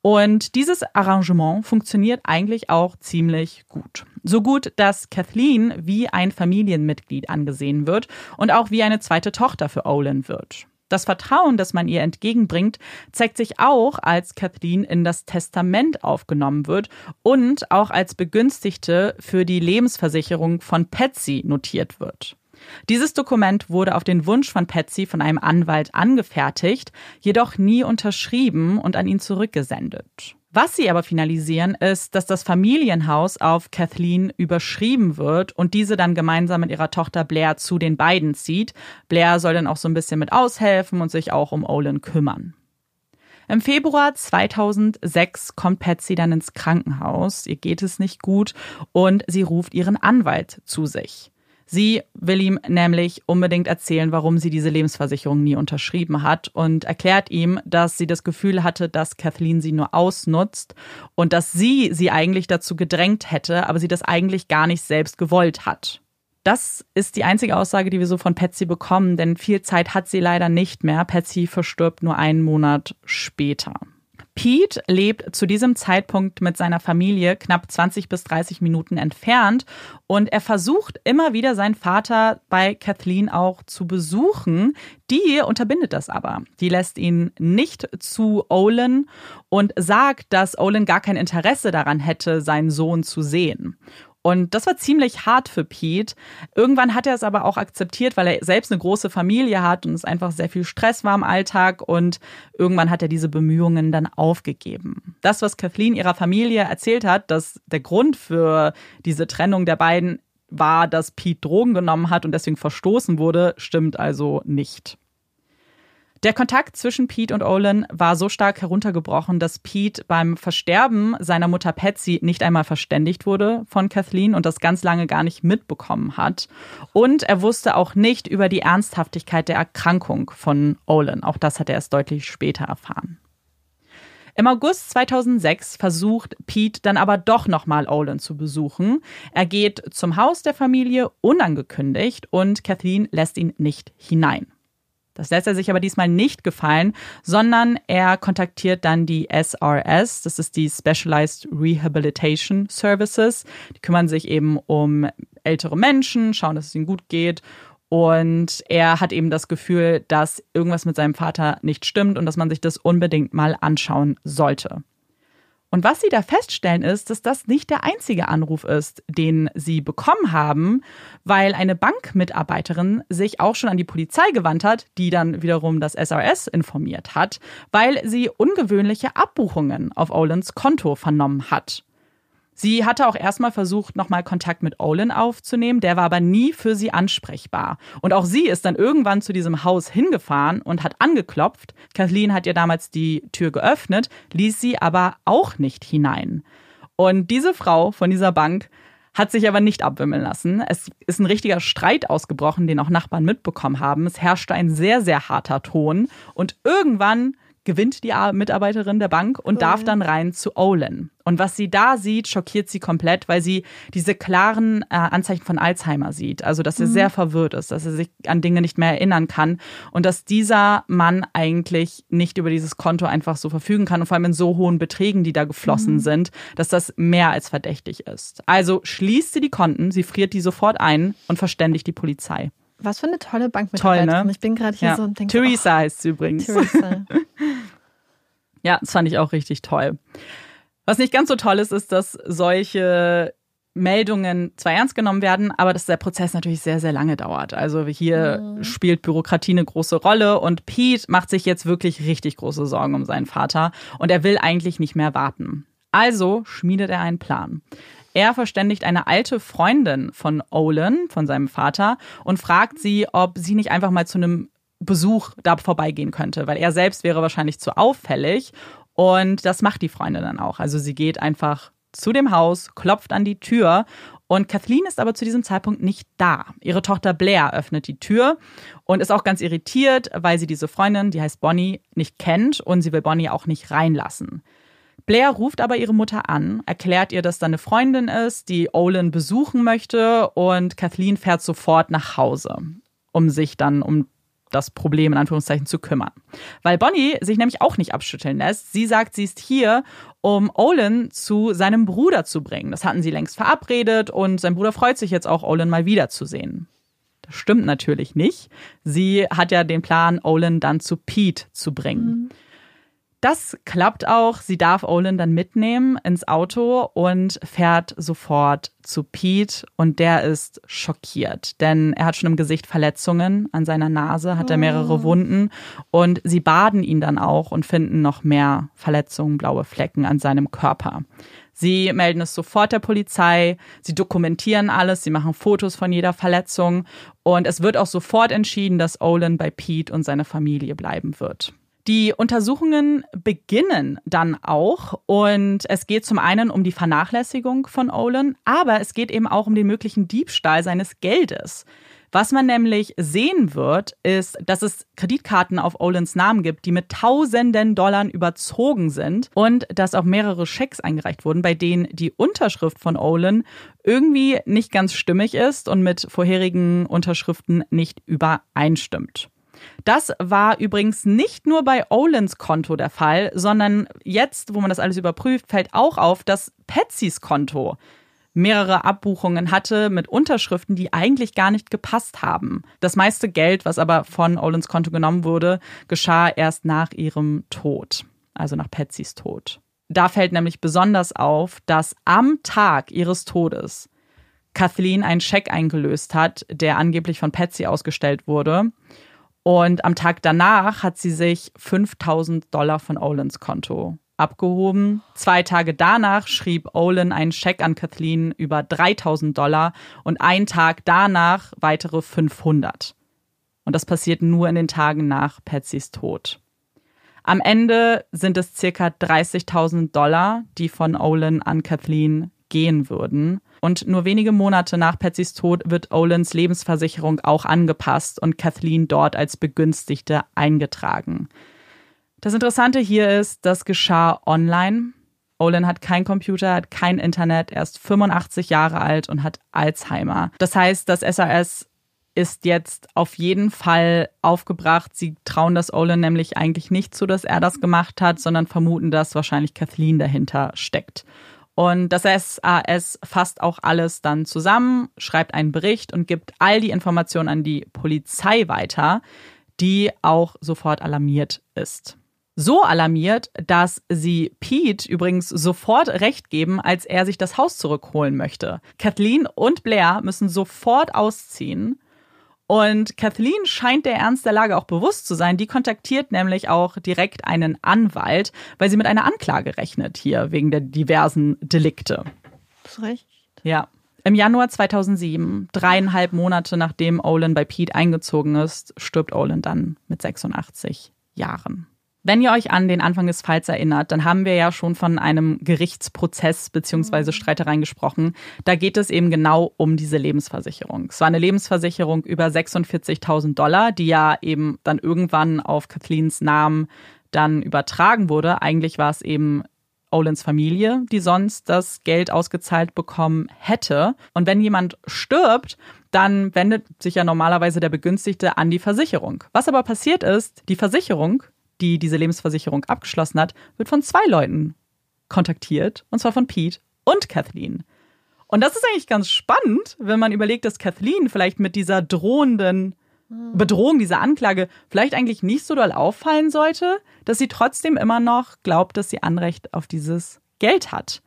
Und dieses Arrangement funktioniert eigentlich auch ziemlich gut. So gut, dass Kathleen wie ein Familienmitglied angesehen wird und auch wie eine zweite Tochter für Olin wird. Das Vertrauen, das man ihr entgegenbringt, zeigt sich auch, als Kathleen in das Testament aufgenommen wird und auch als Begünstigte für die Lebensversicherung von Patsy notiert wird. Dieses Dokument wurde auf den Wunsch von Patsy von einem Anwalt angefertigt, jedoch nie unterschrieben und an ihn zurückgesendet. Was sie aber finalisieren, ist, dass das Familienhaus auf Kathleen überschrieben wird und diese dann gemeinsam mit ihrer Tochter Blair zu den beiden zieht. Blair soll dann auch so ein bisschen mit aushelfen und sich auch um Olin kümmern. Im Februar 2006 kommt Patsy dann ins Krankenhaus. Ihr geht es nicht gut und sie ruft ihren Anwalt zu sich. Sie will ihm nämlich unbedingt erzählen, warum sie diese Lebensversicherung nie unterschrieben hat und erklärt ihm, dass sie das Gefühl hatte, dass Kathleen sie nur ausnutzt und dass sie sie eigentlich dazu gedrängt hätte, aber sie das eigentlich gar nicht selbst gewollt hat. Das ist die einzige Aussage, die wir so von Patsy bekommen, denn viel Zeit hat sie leider nicht mehr. Patsy verstirbt nur einen Monat später. Pete lebt zu diesem Zeitpunkt mit seiner Familie knapp 20 bis 30 Minuten entfernt und er versucht immer wieder seinen Vater bei Kathleen auch zu besuchen. Die unterbindet das aber. Die lässt ihn nicht zu Olin und sagt, dass Olin gar kein Interesse daran hätte, seinen Sohn zu sehen. Und das war ziemlich hart für Pete. Irgendwann hat er es aber auch akzeptiert, weil er selbst eine große Familie hat und es einfach sehr viel Stress war im Alltag. Und irgendwann hat er diese Bemühungen dann aufgegeben. Das, was Kathleen ihrer Familie erzählt hat, dass der Grund für diese Trennung der beiden war, dass Pete Drogen genommen hat und deswegen verstoßen wurde, stimmt also nicht. Der Kontakt zwischen Pete und Olin war so stark heruntergebrochen, dass Pete beim Versterben seiner Mutter Patsy nicht einmal verständigt wurde von Kathleen und das ganz lange gar nicht mitbekommen hat. Und er wusste auch nicht über die Ernsthaftigkeit der Erkrankung von Olin. Auch das hat er erst deutlich später erfahren. Im August 2006 versucht Pete dann aber doch nochmal Olin zu besuchen. Er geht zum Haus der Familie unangekündigt und Kathleen lässt ihn nicht hinein. Das lässt er sich aber diesmal nicht gefallen, sondern er kontaktiert dann die SRS, das ist die Specialized Rehabilitation Services. Die kümmern sich eben um ältere Menschen, schauen, dass es ihnen gut geht. Und er hat eben das Gefühl, dass irgendwas mit seinem Vater nicht stimmt und dass man sich das unbedingt mal anschauen sollte. Und was sie da feststellen ist, dass das nicht der einzige Anruf ist, den sie bekommen haben, weil eine Bankmitarbeiterin sich auch schon an die Polizei gewandt hat, die dann wiederum das SRS informiert hat, weil sie ungewöhnliche Abbuchungen auf Olens Konto vernommen hat. Sie hatte auch erstmal versucht, nochmal Kontakt mit Olin aufzunehmen, der war aber nie für sie ansprechbar. Und auch sie ist dann irgendwann zu diesem Haus hingefahren und hat angeklopft. Kathleen hat ihr damals die Tür geöffnet, ließ sie aber auch nicht hinein. Und diese Frau von dieser Bank hat sich aber nicht abwimmeln lassen. Es ist ein richtiger Streit ausgebrochen, den auch Nachbarn mitbekommen haben. Es herrschte ein sehr, sehr harter Ton. Und irgendwann gewinnt die Mitarbeiterin der Bank und cool. darf dann rein zu Olin. Und was sie da sieht, schockiert sie komplett, weil sie diese klaren äh, Anzeichen von Alzheimer sieht. Also, dass sie mhm. sehr verwirrt ist, dass sie sich an Dinge nicht mehr erinnern kann und dass dieser Mann eigentlich nicht über dieses Konto einfach so verfügen kann und vor allem in so hohen Beträgen, die da geflossen mhm. sind, dass das mehr als verdächtig ist. Also schließt sie die Konten, sie friert die sofort ein und verständigt die Polizei. Was für eine tolle Bankmitarbeiterin. Toll, ne? Ich bin gerade hier ja. so und denke. Theresa oh, heißt sie übrigens. Theresa. (laughs) ja, das fand ich auch richtig toll. Was nicht ganz so toll ist, ist, dass solche Meldungen zwar ernst genommen werden, aber dass der Prozess natürlich sehr, sehr lange dauert. Also hier mhm. spielt Bürokratie eine große Rolle und Pete macht sich jetzt wirklich richtig große Sorgen um seinen Vater und er will eigentlich nicht mehr warten. Also schmiedet er einen Plan. Er verständigt eine alte Freundin von Olin, von seinem Vater, und fragt sie, ob sie nicht einfach mal zu einem Besuch da vorbeigehen könnte, weil er selbst wäre wahrscheinlich zu auffällig. Und das macht die Freundin dann auch. Also sie geht einfach zu dem Haus, klopft an die Tür und Kathleen ist aber zu diesem Zeitpunkt nicht da. Ihre Tochter Blair öffnet die Tür und ist auch ganz irritiert, weil sie diese Freundin, die heißt Bonnie, nicht kennt und sie will Bonnie auch nicht reinlassen. Blair ruft aber ihre Mutter an, erklärt ihr, dass da eine Freundin ist, die Olin besuchen möchte und Kathleen fährt sofort nach Hause, um sich dann um das Problem in Anführungszeichen zu kümmern. Weil Bonnie sich nämlich auch nicht abschütteln lässt. Sie sagt, sie ist hier, um Olin zu seinem Bruder zu bringen. Das hatten sie längst verabredet und sein Bruder freut sich jetzt auch, Olin mal wiederzusehen. Das stimmt natürlich nicht. Sie hat ja den Plan, Olin dann zu Pete zu bringen. Mhm. Das klappt auch. Sie darf Olin dann mitnehmen ins Auto und fährt sofort zu Pete und der ist schockiert, denn er hat schon im Gesicht Verletzungen an seiner Nase, hat er mehrere oh. Wunden und sie baden ihn dann auch und finden noch mehr Verletzungen, blaue Flecken an seinem Körper. Sie melden es sofort der Polizei, sie dokumentieren alles, sie machen Fotos von jeder Verletzung und es wird auch sofort entschieden, dass Olin bei Pete und seiner Familie bleiben wird. Die Untersuchungen beginnen dann auch und es geht zum einen um die Vernachlässigung von Olin, aber es geht eben auch um den möglichen Diebstahl seines Geldes. Was man nämlich sehen wird, ist, dass es Kreditkarten auf Olins Namen gibt, die mit tausenden Dollar überzogen sind und dass auch mehrere Schecks eingereicht wurden, bei denen die Unterschrift von Olin irgendwie nicht ganz stimmig ist und mit vorherigen Unterschriften nicht übereinstimmt. Das war übrigens nicht nur bei Olens Konto der Fall, sondern jetzt, wo man das alles überprüft, fällt auch auf, dass Patsys Konto mehrere Abbuchungen hatte mit Unterschriften, die eigentlich gar nicht gepasst haben. Das meiste Geld, was aber von Olens Konto genommen wurde, geschah erst nach ihrem Tod, also nach Patsys Tod. Da fällt nämlich besonders auf, dass am Tag ihres Todes Kathleen einen Scheck eingelöst hat, der angeblich von Patsy ausgestellt wurde. Und am Tag danach hat sie sich 5000 Dollar von Olens Konto abgehoben. Zwei Tage danach schrieb Olin einen Scheck an Kathleen über 3000 Dollar und einen Tag danach weitere 500. Und das passiert nur in den Tagen nach Patsys Tod. Am Ende sind es circa 30.000 Dollar, die von Olin an Kathleen gehen würden. Und nur wenige Monate nach Patsys Tod wird Olins Lebensversicherung auch angepasst und Kathleen dort als Begünstigte eingetragen. Das Interessante hier ist, das geschah online. Olin hat kein Computer, hat kein Internet, er ist 85 Jahre alt und hat Alzheimer. Das heißt, das SAS ist jetzt auf jeden Fall aufgebracht. Sie trauen das Olin nämlich eigentlich nicht zu, dass er das gemacht hat, sondern vermuten, dass wahrscheinlich Kathleen dahinter steckt. Und das SAS fasst auch alles dann zusammen, schreibt einen Bericht und gibt all die Informationen an die Polizei weiter, die auch sofort alarmiert ist. So alarmiert, dass sie Pete übrigens sofort recht geben, als er sich das Haus zurückholen möchte. Kathleen und Blair müssen sofort ausziehen und Kathleen scheint der Ernst der Lage auch bewusst zu sein. Die kontaktiert nämlich auch direkt einen Anwalt, weil sie mit einer Anklage rechnet hier wegen der diversen Delikte. Das recht. Ja. Im Januar 2007, dreieinhalb Monate nachdem Olin bei Pete eingezogen ist, stirbt Olin dann mit 86 Jahren. Wenn ihr euch an den Anfang des Falls erinnert, dann haben wir ja schon von einem Gerichtsprozess beziehungsweise mhm. Streitereien gesprochen. Da geht es eben genau um diese Lebensversicherung. Es war eine Lebensversicherung über 46.000 Dollar, die ja eben dann irgendwann auf Kathleens Namen dann übertragen wurde. Eigentlich war es eben Olins Familie, die sonst das Geld ausgezahlt bekommen hätte. Und wenn jemand stirbt, dann wendet sich ja normalerweise der Begünstigte an die Versicherung. Was aber passiert ist, die Versicherung die diese Lebensversicherung abgeschlossen hat, wird von zwei Leuten kontaktiert, und zwar von Pete und Kathleen. Und das ist eigentlich ganz spannend, wenn man überlegt, dass Kathleen vielleicht mit dieser drohenden Bedrohung, dieser Anklage vielleicht eigentlich nicht so doll auffallen sollte, dass sie trotzdem immer noch glaubt, dass sie Anrecht auf dieses Geld hat.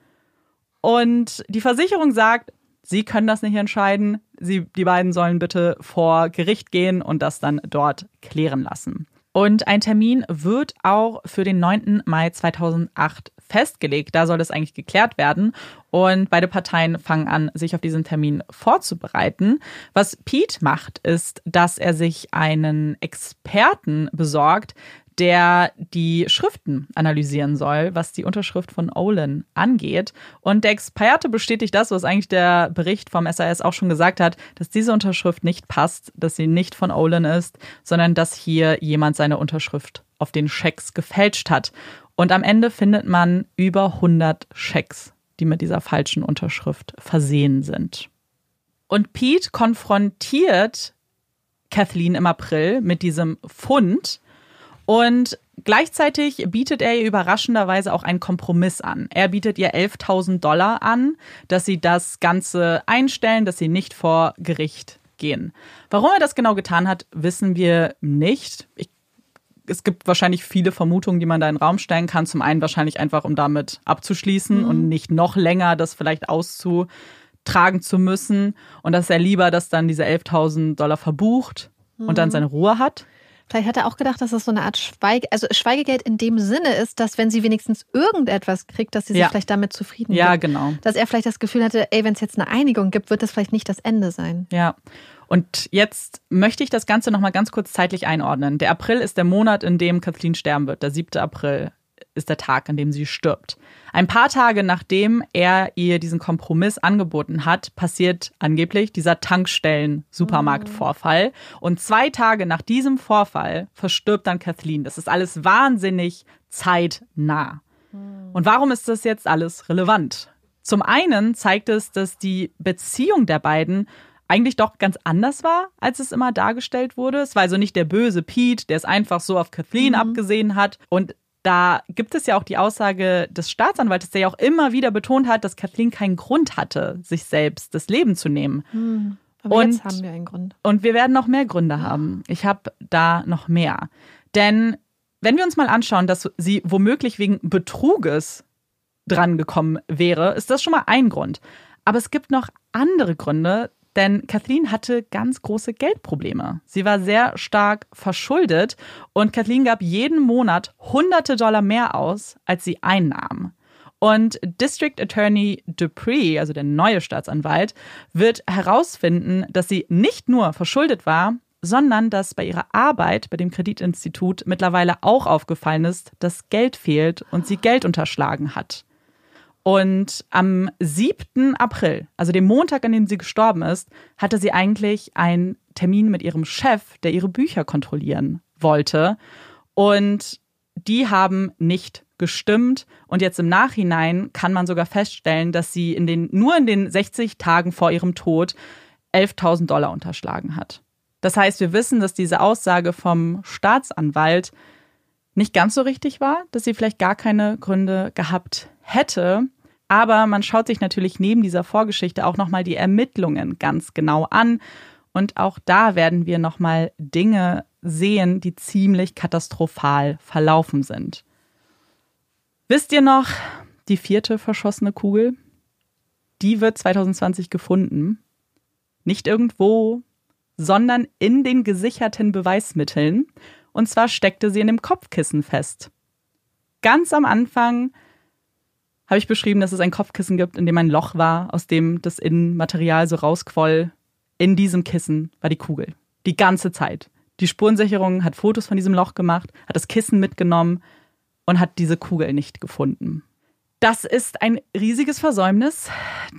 Und die Versicherung sagt, sie können das nicht entscheiden, sie, die beiden sollen bitte vor Gericht gehen und das dann dort klären lassen. Und ein Termin wird auch für den 9. Mai 2008 festgelegt. Da soll es eigentlich geklärt werden. Und beide Parteien fangen an, sich auf diesen Termin vorzubereiten. Was Pete macht, ist, dass er sich einen Experten besorgt, der die Schriften analysieren soll, was die Unterschrift von Olin angeht. Und der Experte bestätigt das, was eigentlich der Bericht vom SAS auch schon gesagt hat, dass diese Unterschrift nicht passt, dass sie nicht von Olin ist, sondern dass hier jemand seine Unterschrift auf den Schecks gefälscht hat. Und am Ende findet man über 100 Schecks, die mit dieser falschen Unterschrift versehen sind. Und Pete konfrontiert Kathleen im April mit diesem Fund, und gleichzeitig bietet er ihr überraschenderweise auch einen Kompromiss an. Er bietet ihr 11.000 Dollar an, dass sie das Ganze einstellen, dass sie nicht vor Gericht gehen. Warum er das genau getan hat, wissen wir nicht. Ich es gibt wahrscheinlich viele Vermutungen, die man da in den Raum stellen kann. Zum einen wahrscheinlich einfach, um damit abzuschließen mhm. und nicht noch länger das vielleicht auszutragen zu müssen. Und dass er lieber das dann diese 11.000 Dollar verbucht mhm. und dann mhm. seine Ruhe hat. Vielleicht hat er auch gedacht, dass das so eine Art Schweige, also Schweigegeld in dem Sinne ist, dass wenn sie wenigstens irgendetwas kriegt, dass sie sich ja. vielleicht damit zufrieden Ja, gibt. genau. Dass er vielleicht das Gefühl hatte, ey, wenn es jetzt eine Einigung gibt, wird das vielleicht nicht das Ende sein. Ja. Und jetzt möchte ich das Ganze nochmal ganz kurz zeitlich einordnen. Der April ist der Monat, in dem Kathleen sterben wird, der 7. April ist der Tag, an dem sie stirbt. Ein paar Tage nachdem er ihr diesen Kompromiss angeboten hat, passiert angeblich dieser Tankstellen-Supermarktvorfall. Und zwei Tage nach diesem Vorfall verstirbt dann Kathleen. Das ist alles wahnsinnig zeitnah. Und warum ist das jetzt alles relevant? Zum einen zeigt es, dass die Beziehung der beiden eigentlich doch ganz anders war, als es immer dargestellt wurde. Es war also nicht der böse Pete, der es einfach so auf Kathleen mhm. abgesehen hat. Und da gibt es ja auch die Aussage des Staatsanwaltes, der ja auch immer wieder betont hat, dass Kathleen keinen Grund hatte, sich selbst das Leben zu nehmen. Mhm. Aber und, jetzt haben wir einen Grund. Und wir werden noch mehr Gründe haben. Ich habe da noch mehr. Denn wenn wir uns mal anschauen, dass sie womöglich wegen Betruges drangekommen wäre, ist das schon mal ein Grund. Aber es gibt noch andere Gründe, denn Kathleen hatte ganz große Geldprobleme. Sie war sehr stark verschuldet und Kathleen gab jeden Monat hunderte Dollar mehr aus, als sie einnahm. Und District Attorney Dupree, also der neue Staatsanwalt, wird herausfinden, dass sie nicht nur verschuldet war, sondern dass bei ihrer Arbeit bei dem Kreditinstitut mittlerweile auch aufgefallen ist, dass Geld fehlt und sie Geld unterschlagen hat. Und am 7. April, also dem Montag, an dem sie gestorben ist, hatte sie eigentlich einen Termin mit ihrem Chef, der ihre Bücher kontrollieren wollte. Und die haben nicht gestimmt. Und jetzt im Nachhinein kann man sogar feststellen, dass sie in den, nur in den 60 Tagen vor ihrem Tod 11.000 Dollar unterschlagen hat. Das heißt, wir wissen, dass diese Aussage vom Staatsanwalt nicht ganz so richtig war, dass sie vielleicht gar keine Gründe gehabt hätte. Aber man schaut sich natürlich neben dieser Vorgeschichte auch nochmal die Ermittlungen ganz genau an. Und auch da werden wir nochmal Dinge sehen, die ziemlich katastrophal verlaufen sind. Wisst ihr noch, die vierte verschossene Kugel? Die wird 2020 gefunden. Nicht irgendwo, sondern in den gesicherten Beweismitteln. Und zwar steckte sie in dem Kopfkissen fest. Ganz am Anfang habe ich beschrieben, dass es ein Kopfkissen gibt, in dem ein Loch war, aus dem das Innenmaterial so rausquoll. In diesem Kissen war die Kugel. Die ganze Zeit. Die Spurensicherung hat Fotos von diesem Loch gemacht, hat das Kissen mitgenommen und hat diese Kugel nicht gefunden. Das ist ein riesiges Versäumnis,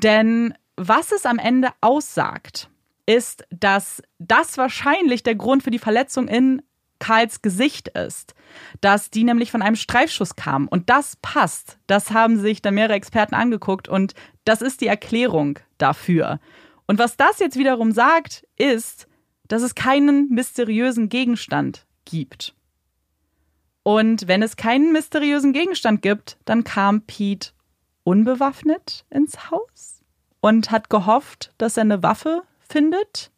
denn was es am Ende aussagt, ist, dass das wahrscheinlich der Grund für die Verletzung in Karls Gesicht ist, dass die nämlich von einem Streifschuss kam. Und das passt. Das haben sich dann mehrere Experten angeguckt und das ist die Erklärung dafür. Und was das jetzt wiederum sagt, ist, dass es keinen mysteriösen Gegenstand gibt. Und wenn es keinen mysteriösen Gegenstand gibt, dann kam Pete unbewaffnet ins Haus und hat gehofft, dass er eine Waffe findet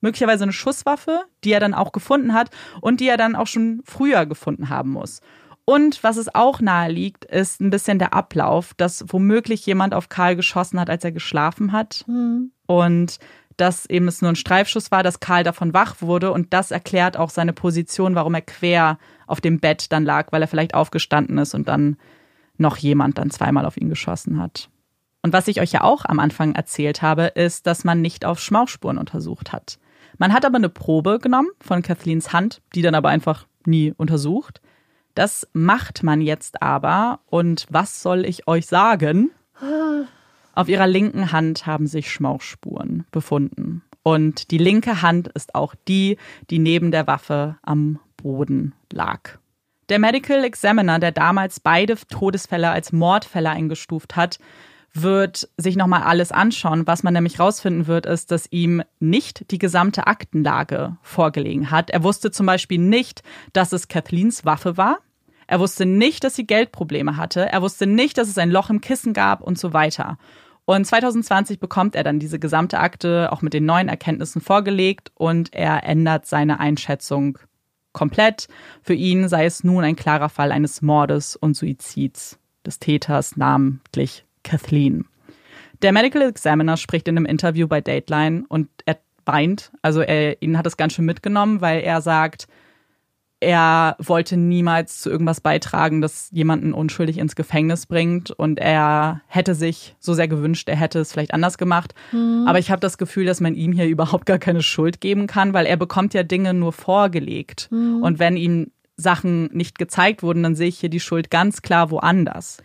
möglicherweise eine Schusswaffe, die er dann auch gefunden hat und die er dann auch schon früher gefunden haben muss. Und was es auch nahe liegt, ist ein bisschen der Ablauf, dass womöglich jemand auf Karl geschossen hat, als er geschlafen hat. Mhm. Und dass eben es nur ein Streifschuss war, dass Karl davon wach wurde. Und das erklärt auch seine Position, warum er quer auf dem Bett dann lag, weil er vielleicht aufgestanden ist und dann noch jemand dann zweimal auf ihn geschossen hat. Und was ich euch ja auch am Anfang erzählt habe, ist, dass man nicht auf Schmauchspuren untersucht hat. Man hat aber eine Probe genommen von Kathleens Hand, die dann aber einfach nie untersucht. Das macht man jetzt aber. Und was soll ich euch sagen? Auf ihrer linken Hand haben sich Schmauchspuren befunden. Und die linke Hand ist auch die, die neben der Waffe am Boden lag. Der Medical Examiner, der damals beide Todesfälle als Mordfälle eingestuft hat, wird sich nochmal alles anschauen. Was man nämlich rausfinden wird, ist, dass ihm nicht die gesamte Aktenlage vorgelegen hat. Er wusste zum Beispiel nicht, dass es Kathleens Waffe war. Er wusste nicht, dass sie Geldprobleme hatte. Er wusste nicht, dass es ein Loch im Kissen gab und so weiter. Und 2020 bekommt er dann diese gesamte Akte auch mit den neuen Erkenntnissen vorgelegt und er ändert seine Einschätzung komplett. Für ihn sei es nun ein klarer Fall eines Mordes und Suizids des Täters, namentlich Kathleen. Der Medical Examiner spricht in einem Interview bei Dateline und er weint. Also er, ihn hat es ganz schön mitgenommen, weil er sagt, er wollte niemals zu irgendwas beitragen, das jemanden unschuldig ins Gefängnis bringt. Und er hätte sich so sehr gewünscht, er hätte es vielleicht anders gemacht. Mhm. Aber ich habe das Gefühl, dass man ihm hier überhaupt gar keine Schuld geben kann, weil er bekommt ja Dinge nur vorgelegt. Mhm. Und wenn ihm Sachen nicht gezeigt wurden, dann sehe ich hier die Schuld ganz klar woanders.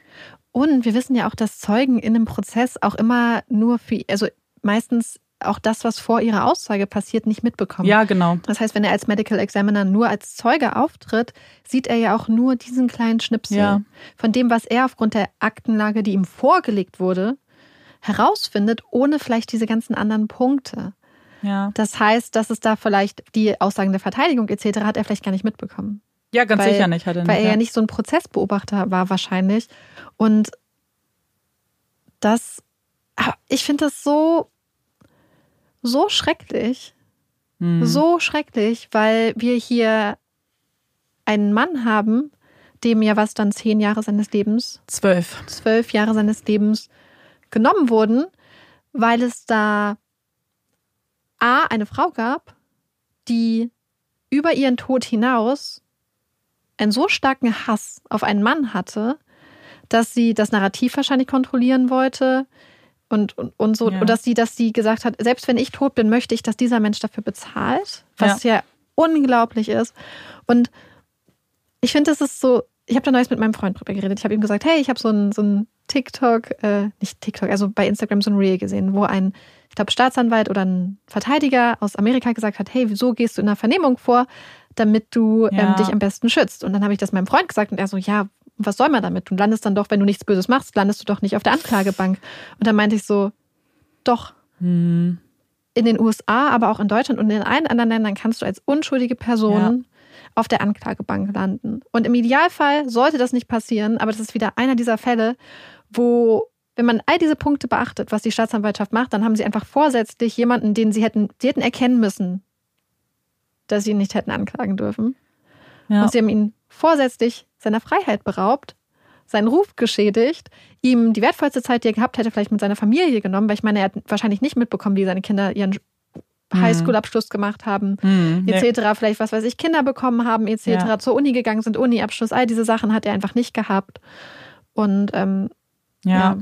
Und wir wissen ja auch, dass Zeugen in einem Prozess auch immer nur für, also meistens auch das, was vor ihrer Aussage passiert, nicht mitbekommen. Ja, genau. Das heißt, wenn er als Medical Examiner nur als Zeuge auftritt, sieht er ja auch nur diesen kleinen Schnipsel ja. von dem, was er aufgrund der Aktenlage, die ihm vorgelegt wurde, herausfindet, ohne vielleicht diese ganzen anderen Punkte. Ja. Das heißt, dass es da vielleicht die Aussagen der Verteidigung etc. hat er vielleicht gar nicht mitbekommen. Ja, ganz weil, sicher nicht. Hat er nicht weil er ja. nicht so ein Prozessbeobachter war wahrscheinlich. Und das, ah, ich finde das so, so schrecklich. Hm. So schrecklich, weil wir hier einen Mann haben, dem ja was dann zehn Jahre seines Lebens, Zwölf. zwölf Jahre seines Lebens genommen wurden, weil es da A, eine Frau gab, die über ihren Tod hinaus einen so starken Hass auf einen Mann hatte, dass sie das Narrativ wahrscheinlich kontrollieren wollte und, und, und so, Ja. und dass sie, dass sie gesagt hat, selbst wenn ich tot bin, möchte ich, dass dieser Mensch dafür bezahlt, was ja, unglaublich ist. Und ich finde, das ist so, ich habe da neues mit meinem Freund drüber geredet. Ich habe ihm gesagt, hey, ich habe so ein, so ein TikTok, äh, nicht TikTok, also bei Instagram so ein Reel gesehen, wo ein, ich glaube, Staatsanwalt oder ein Verteidiger aus Amerika gesagt hat, hey, wieso gehst du in einer Vernehmung vor, damit du Ja. ähm, dich am besten schützt? Und dann habe ich das meinem Freund gesagt und er so, ja, was soll man damit? Du landest dann doch, wenn du nichts Böses machst, landest du doch nicht auf der Anklagebank. Und dann meinte ich so, doch, Hm. in den USA, aber auch in Deutschland und in allen anderen Ländern kannst du als unschuldige Person auf der Anklagebank landen. Und im Idealfall sollte das nicht passieren, aber das ist wieder einer dieser Fälle, wo, wenn man all diese Punkte beachtet, was die Staatsanwaltschaft macht, dann haben sie einfach vorsätzlich jemanden, den sie hätten, sie hätten erkennen müssen, dass sie ihn nicht hätten anklagen dürfen. Ja. Und sie haben ihn vorsätzlich seiner Freiheit beraubt, seinen Ruf geschädigt, ihm die wertvollste Zeit, die er gehabt hätte, vielleicht mit seiner Familie genommen, weil ich meine, er hat wahrscheinlich nicht mitbekommen, wie seine Kinder ihren Highschool-Abschluss gemacht haben. Nee. etc., vielleicht was weiß ich, Kinder bekommen haben, etc., Ja. zur Uni gegangen sind, Uni-Abschluss, all diese Sachen hat er einfach nicht gehabt. Und ähm, Ja. ja.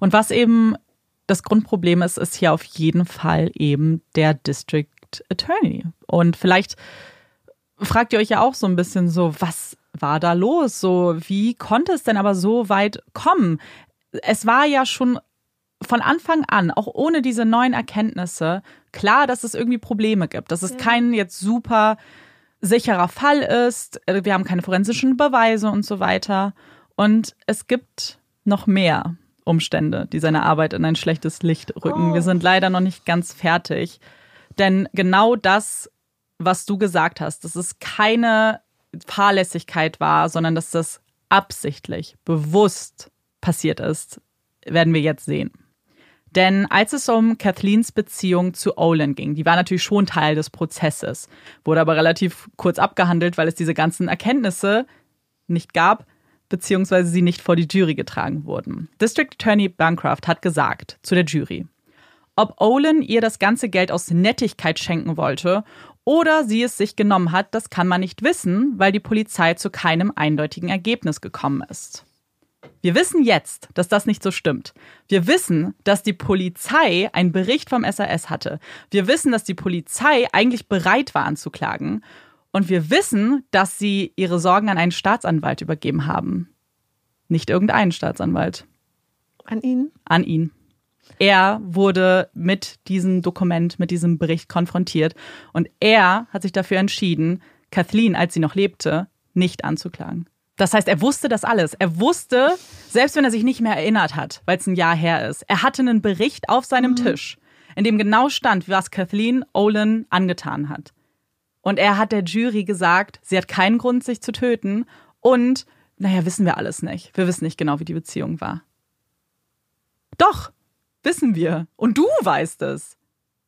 Und was eben das Grundproblem ist, ist hier auf jeden Fall eben der District Attorney. Und vielleicht fragt ihr euch ja auch so ein bisschen so, was war da los? So, wie konnte es denn aber so weit kommen? Es war ja schon von Anfang an, auch ohne diese neuen Erkenntnisse, klar, dass es irgendwie Probleme gibt, dass es Ja. kein jetzt super sicherer Fall ist. Äh, Wir haben keine forensischen Beweise und so weiter. Und es gibt noch mehr Umstände, die seine Arbeit in ein schlechtes Licht rücken. Oh. Wir sind leider noch nicht ganz fertig. Denn genau das, was du gesagt hast, dass es keine Fahrlässigkeit war, sondern dass das absichtlich, bewusst passiert ist, werden wir jetzt sehen. Denn als es um Kathleens Beziehung zu Olin ging, die war natürlich schon Teil des Prozesses, wurde aber relativ kurz abgehandelt, weil es diese ganzen Erkenntnisse nicht gab, beziehungsweise sie nicht vor die Jury getragen wurden. District Attorney Bancroft hat gesagt zu der Jury, ob Olin ihr das ganze Geld aus Nettigkeit schenken wollte oder sie es sich genommen hat, das kann man nicht wissen, weil die Polizei zu keinem eindeutigen Ergebnis gekommen ist. Wir wissen jetzt, dass das nicht so stimmt. Wir wissen, dass die Polizei einen Bericht vom SAS hatte. Wir wissen, dass die Polizei eigentlich bereit war anzuklagen. Und wir wissen, dass sie ihre Sorgen an einen Staatsanwalt übergeben haben. Nicht irgendeinen Staatsanwalt, an ihn. an ihn. Er wurde mit diesem Dokument, mit diesem Bericht konfrontiert und er hat sich dafür entschieden, Kathleen, als sie noch lebte, nicht anzuklagen. Das heißt, er wusste das alles. Er wusste, selbst wenn er sich nicht mehr erinnert hat, weil es ein Jahr her ist, er hatte einen Bericht auf seinem Tisch, in dem genau stand, was Kathleen Olin angetan hat. Und er hat der Jury gesagt, sie hat keinen Grund, sich zu töten. Und, naja, wissen wir alles nicht. Wir wissen nicht genau, wie die Beziehung war. Doch, wissen wir. Und du weißt es.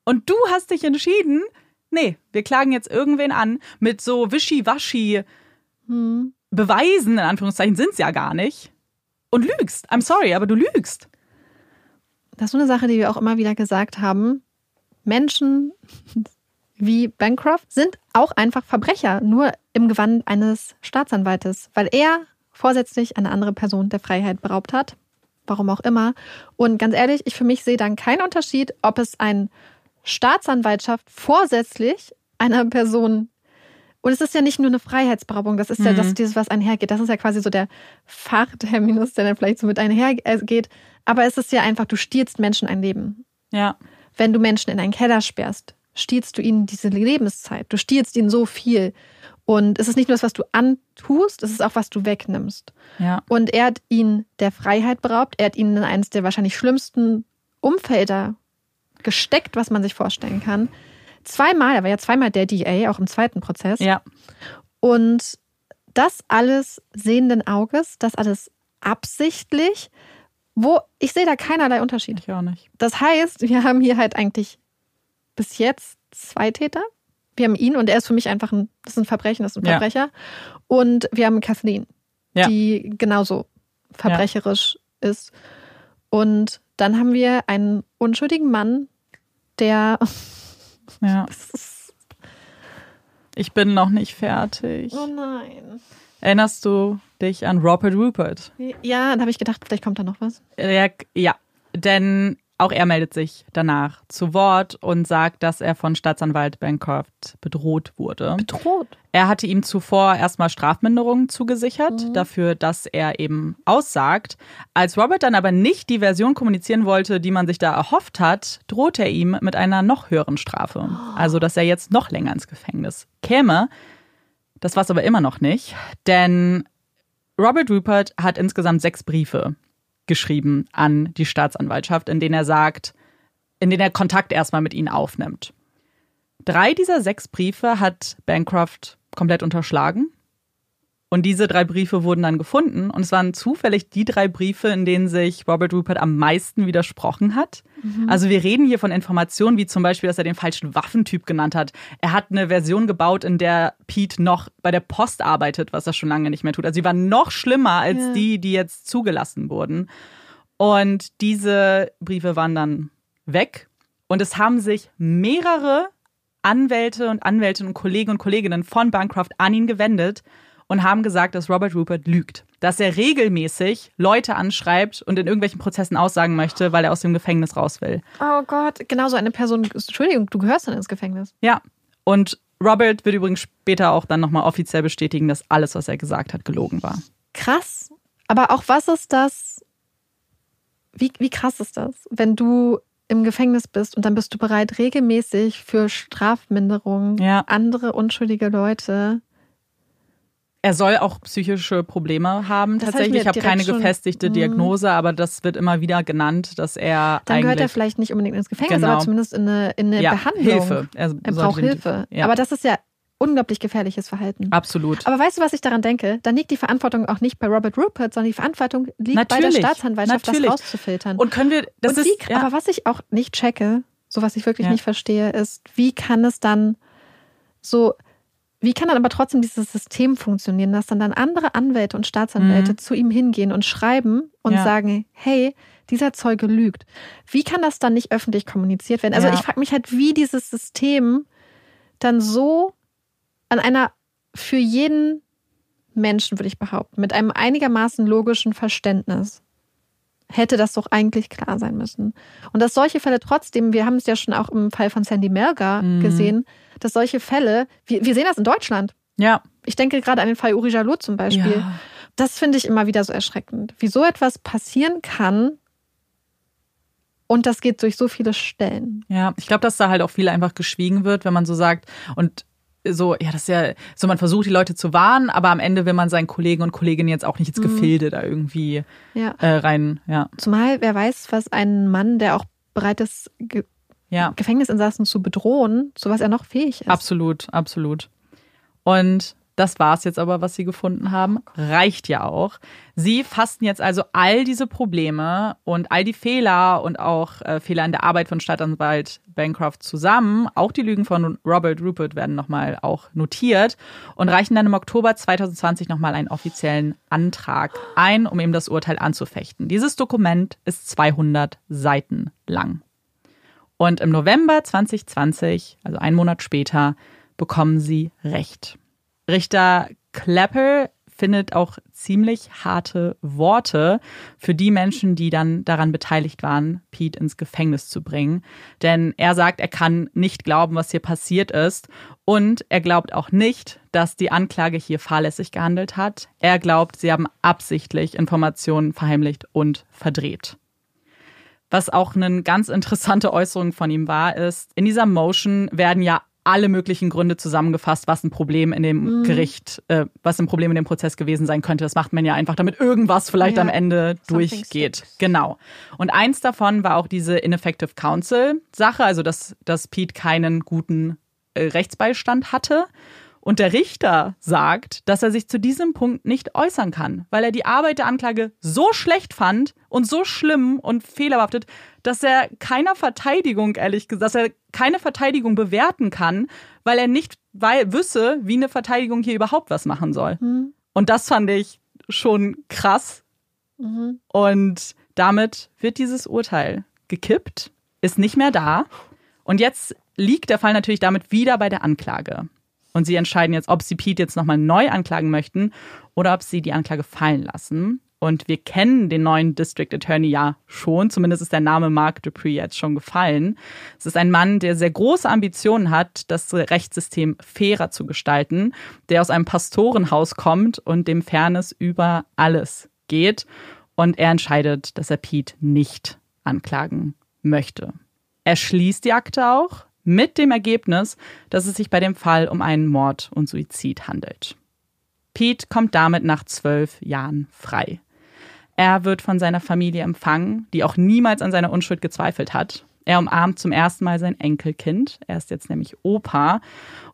Und du hast dich entschieden, nee, wir klagen jetzt irgendwen an mit so wischiwaschi Hm. Beweisen, in Anführungszeichen, sind es ja gar nicht. Und lügst. I'm sorry, aber du lügst. Das ist so eine Sache, die wir auch immer wieder gesagt haben. Menschen (laughs) wie Bancroft sind auch einfach Verbrecher, nur im Gewand eines Staatsanwaltes, weil er vorsätzlich eine andere Person der Freiheit beraubt hat. Warum auch immer. Und ganz ehrlich, ich für mich sehe dann keinen Unterschied, ob es ein Staatsanwaltschaft vorsätzlich einer Person und es ist ja nicht nur eine Freiheitsberaubung, das ist ja Mhm. das, dieses, was einhergeht. Das ist ja quasi so der Fachterminus, der dann vielleicht so mit einhergeht. Aber es ist ja einfach, du stiehlst Menschen ein Leben. Ja. Wenn du Menschen in einen Keller sperrst, stiehlst du ihnen diese Lebenszeit. Du stiehlst ihnen so viel. Und es ist nicht nur das, was du antust, es ist auch, was du wegnimmst. Ja. Und er hat ihn der Freiheit beraubt. Er hat ihn in eines der wahrscheinlich schlimmsten Umfelder gesteckt, was man sich vorstellen kann. Zweimal, er war ja zweimal der DA, auch im zweiten Prozess. Ja. Und das alles sehenden Auges, das alles absichtlich, wo ich sehe da keinerlei Unterschied. Ich auch nicht. Das heißt, wir haben hier halt eigentlich bis jetzt zwei Täter. Wir haben ihn und er ist für mich einfach ein, das ist ein Verbrechen, das ist ein Ja. Verbrecher. Und wir haben Kathleen, Ja. die genauso verbrecherisch ist. Und dann haben wir einen unschuldigen Mann, der (laughs) Ja. Ich bin noch nicht fertig. Oh nein. Erinnerst du dich an Robert Rupert? Ja, da habe ich gedacht, vielleicht kommt da noch was. Ja, ja, denn auch er meldet sich danach zu Wort und sagt, dass er von Staatsanwalt Bancroft bedroht wurde. Bedroht. Er hatte ihm zuvor erstmal Strafminderungen zugesichert, dafür, dass er eben aussagt. Als Robert dann aber nicht die Version kommunizieren wollte, die man sich da erhofft hat, droht er ihm mit einer noch höheren Strafe. Also, dass er jetzt noch länger ins Gefängnis käme. Das war es aber immer noch nicht, denn Robert Rupert hat insgesamt sechs Briefe geschrieben an die Staatsanwaltschaft, in denen er sagt, in denen er Kontakt erstmal mit ihnen aufnimmt. Drei dieser sechs Briefe hat Bancroft komplett unterschlagen. Und diese drei Briefe wurden dann gefunden. Und es waren zufällig die drei Briefe, in denen sich Robert Rupert am meisten widersprochen hat. Also wir reden hier von Informationen wie zum Beispiel, dass er den falschen Waffentyp genannt hat. Er hat eine Version gebaut, in der Pete noch bei der Post arbeitet, was er schon lange nicht mehr tut. Also sie war noch schlimmer als Ja. die, die jetzt zugelassen wurden. Und diese Briefe waren dann weg. Und es haben sich mehrere Anwälte und Anwältinnen und Kollegen und Kolleginnen von Bancroft an ihn gewendet und haben gesagt, dass Robert Rupert lügt. Dass er regelmäßig Leute anschreibt und in irgendwelchen Prozessen aussagen möchte, weil er aus dem Gefängnis raus will. Oh Gott, genau so eine Person. Entschuldigung, du gehörst dann ins Gefängnis. Ja. Und Robert wird übrigens später auch dann nochmal offiziell bestätigen, dass alles, was er gesagt hat, gelogen war. Krass. Aber auch was ist das? Wie, wie krass ist das, wenn du im Gefängnis bist und dann bist du bereit, regelmäßig für Strafminderung Ja. andere unschuldige Leute. Er soll auch psychische Probleme haben. Das Tatsächlich, ich habe keine schon- gefestigte Mhm. Diagnose, aber das wird immer wieder genannt, dass er Dann gehört er vielleicht nicht unbedingt ins Gefängnis, Genau. aber zumindest in eine, in eine ja, Behandlung. Hilfe. Er, Er braucht Hilfe. Ja, Aber das ist ja unglaublich gefährliches Verhalten. absolut. Aber weißt du, was ich daran denke? Dann liegt die Verantwortung auch nicht bei Robert Rupert, sondern die Verantwortung liegt bei der Natürlich, Staatsanwaltschaft, natürlich. das rauszufiltern. Und können wir, das und wie, ist, ja, Aber was ich auch nicht checke, so was ich wirklich nicht verstehe, ist, wie kann es dann so, wie kann dann aber trotzdem dieses System funktionieren, dass dann dann andere Anwälte und Staatsanwälte Mhm. zu ihm hingehen und schreiben und Ja. sagen, hey, dieser Zeuge lügt. Wie kann das dann nicht öffentlich kommuniziert werden? Also Ja. ich frage mich halt, wie dieses System dann so an einer für jeden Menschen, würde ich behaupten, mit einem einigermaßen logischen Verständnis hätte das doch eigentlich klar sein müssen. Und dass solche Fälle trotzdem, wir haben es ja schon auch im Fall von Sandy Melgar Mhm. gesehen, dass solche Fälle, wir, wir sehen das in Deutschland. ja, Ich denke gerade an den Fall Uri Jalot zum Beispiel. ja, Das finde ich immer wieder so erschreckend. Wie so etwas passieren kann und das geht durch so viele Stellen. ja. Ich glaube, dass da halt auch viel einfach geschwiegen wird, wenn man so sagt und so, ja, das ist ja, so man versucht die Leute zu warnen, aber am Ende will man seinen Kollegen und Kolleginnen jetzt auch nicht ins Mhm. Gefilde da irgendwie Ja. äh, rein, ja, Zumal, wer weiß, was ein Mann, der auch bereit ist, Ge ja. Gefängnisinsassen zu bedrohen, zu was er noch fähig ist. Absolut, absolut. Und das war's jetzt aber, was sie gefunden haben. Reicht ja auch. Sie fassten jetzt also all diese Probleme und all die Fehler und auch äh, Fehler in der Arbeit von Staatsanwalt Bancroft zusammen. Auch die Lügen von Robert Rupert werden nochmal auch notiert und reichen dann im Oktober 2020 nochmal einen offiziellen Antrag ein, um eben das Urteil anzufechten. Dieses Dokument ist 200 Seiten lang. Und im November 2020, also einen Monat später, bekommen sie Recht. Richter Clapper findet auch ziemlich harte Worte für die Menschen, die dann daran beteiligt waren, Pete ins Gefängnis zu bringen. Denn er sagt, er kann nicht glauben, was hier passiert ist. Und er glaubt auch nicht, dass die Anklage hier fahrlässig gehandelt hat. Er glaubt, sie haben absichtlich Informationen verheimlicht und verdreht. Was auch eine ganz interessante Äußerung von ihm war, ist, in dieser Motion werden ja alle möglichen Gründe zusammengefasst, was ein Problem in dem mhm. Gericht, äh, was ein Problem in dem Prozess gewesen sein könnte. Das macht man ja einfach, damit irgendwas vielleicht ja. am Ende durchgeht. Sticks. Genau. Und eins davon war auch diese Ineffective Counsel Sache, also dass, dass Pete keinen guten äh, Rechtsbeistand hatte. Und der Richter sagt, dass er sich zu diesem Punkt nicht äußern kann, weil er die Arbeit der Anklage so schlecht fand und so schlimm und fehlerbehaftet, dass er keiner Verteidigung, ehrlich gesagt, dass er keine Verteidigung bewerten kann, weil er nicht weil, wüsste, wie eine Verteidigung hier überhaupt was machen soll. Mhm. Und das fand ich schon krass. Mhm. Und damit wird dieses Urteil gekippt, ist nicht mehr da. Und jetzt liegt der Fall natürlich damit wieder bei der Anklage. Und sie entscheiden jetzt, ob sie Pete jetzt nochmal neu anklagen möchten oder ob sie die Anklage fallen lassen. Und wir kennen den neuen District Attorney ja schon. Zumindest ist der Name Mark Dupree jetzt schon gefallen. Es ist ein Mann, der sehr große Ambitionen hat, das Rechtssystem fairer zu gestalten, der aus einem Pastorenhaus kommt und dem Fairness über alles geht. Und er entscheidet, dass er Pete nicht anklagen möchte. Er schließt die Akte auch mit dem Ergebnis, dass es sich bei dem Fall um einen Mord und Suizid handelt. Pete kommt damit nach zwölf Jahren frei. Er wird von seiner Familie empfangen, die auch niemals an seiner Unschuld gezweifelt hat. Er umarmt zum ersten Mal sein Enkelkind, er ist jetzt nämlich Opa,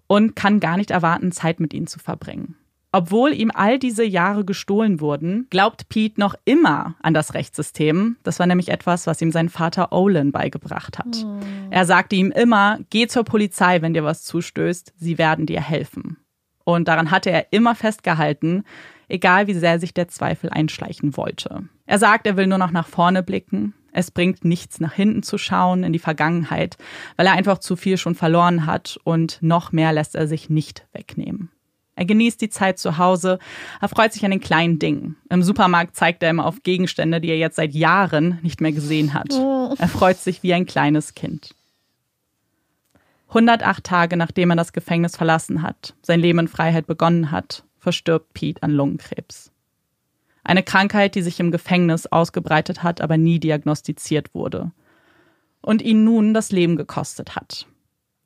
und kann gar nicht erwarten, Zeit mit ihnen zu verbringen. Obwohl ihm all diese Jahre gestohlen wurden, glaubt Pete noch immer an das Rechtssystem. Das war nämlich etwas, was ihm sein Vater Olin beigebracht hat. Oh. Er sagte ihm immer, geh zur Polizei, wenn dir was zustößt, sie werden dir helfen. Und daran hatte er immer festgehalten, egal wie sehr sich der Zweifel einschleichen wollte. Er sagt, er will nur noch nach vorne blicken. Es bringt nichts, nach hinten zu schauen, in die Vergangenheit, weil er einfach zu viel schon verloren hat und noch mehr lässt er sich nicht wegnehmen. Er genießt die Zeit zu Hause, er freut sich an den kleinen Dingen. Im Supermarkt zeigt er immer auf Gegenstände, die er jetzt seit Jahren nicht mehr gesehen hat. Oh. Er freut sich wie ein kleines Kind. 108 Tage nachdem er das Gefängnis verlassen hat, sein Leben in Freiheit begonnen hat, verstirbt Pete an Lungenkrebs. Eine Krankheit, die sich im Gefängnis ausgebreitet hat, aber nie diagnostiziert wurde. Und ihn nun das Leben gekostet hat.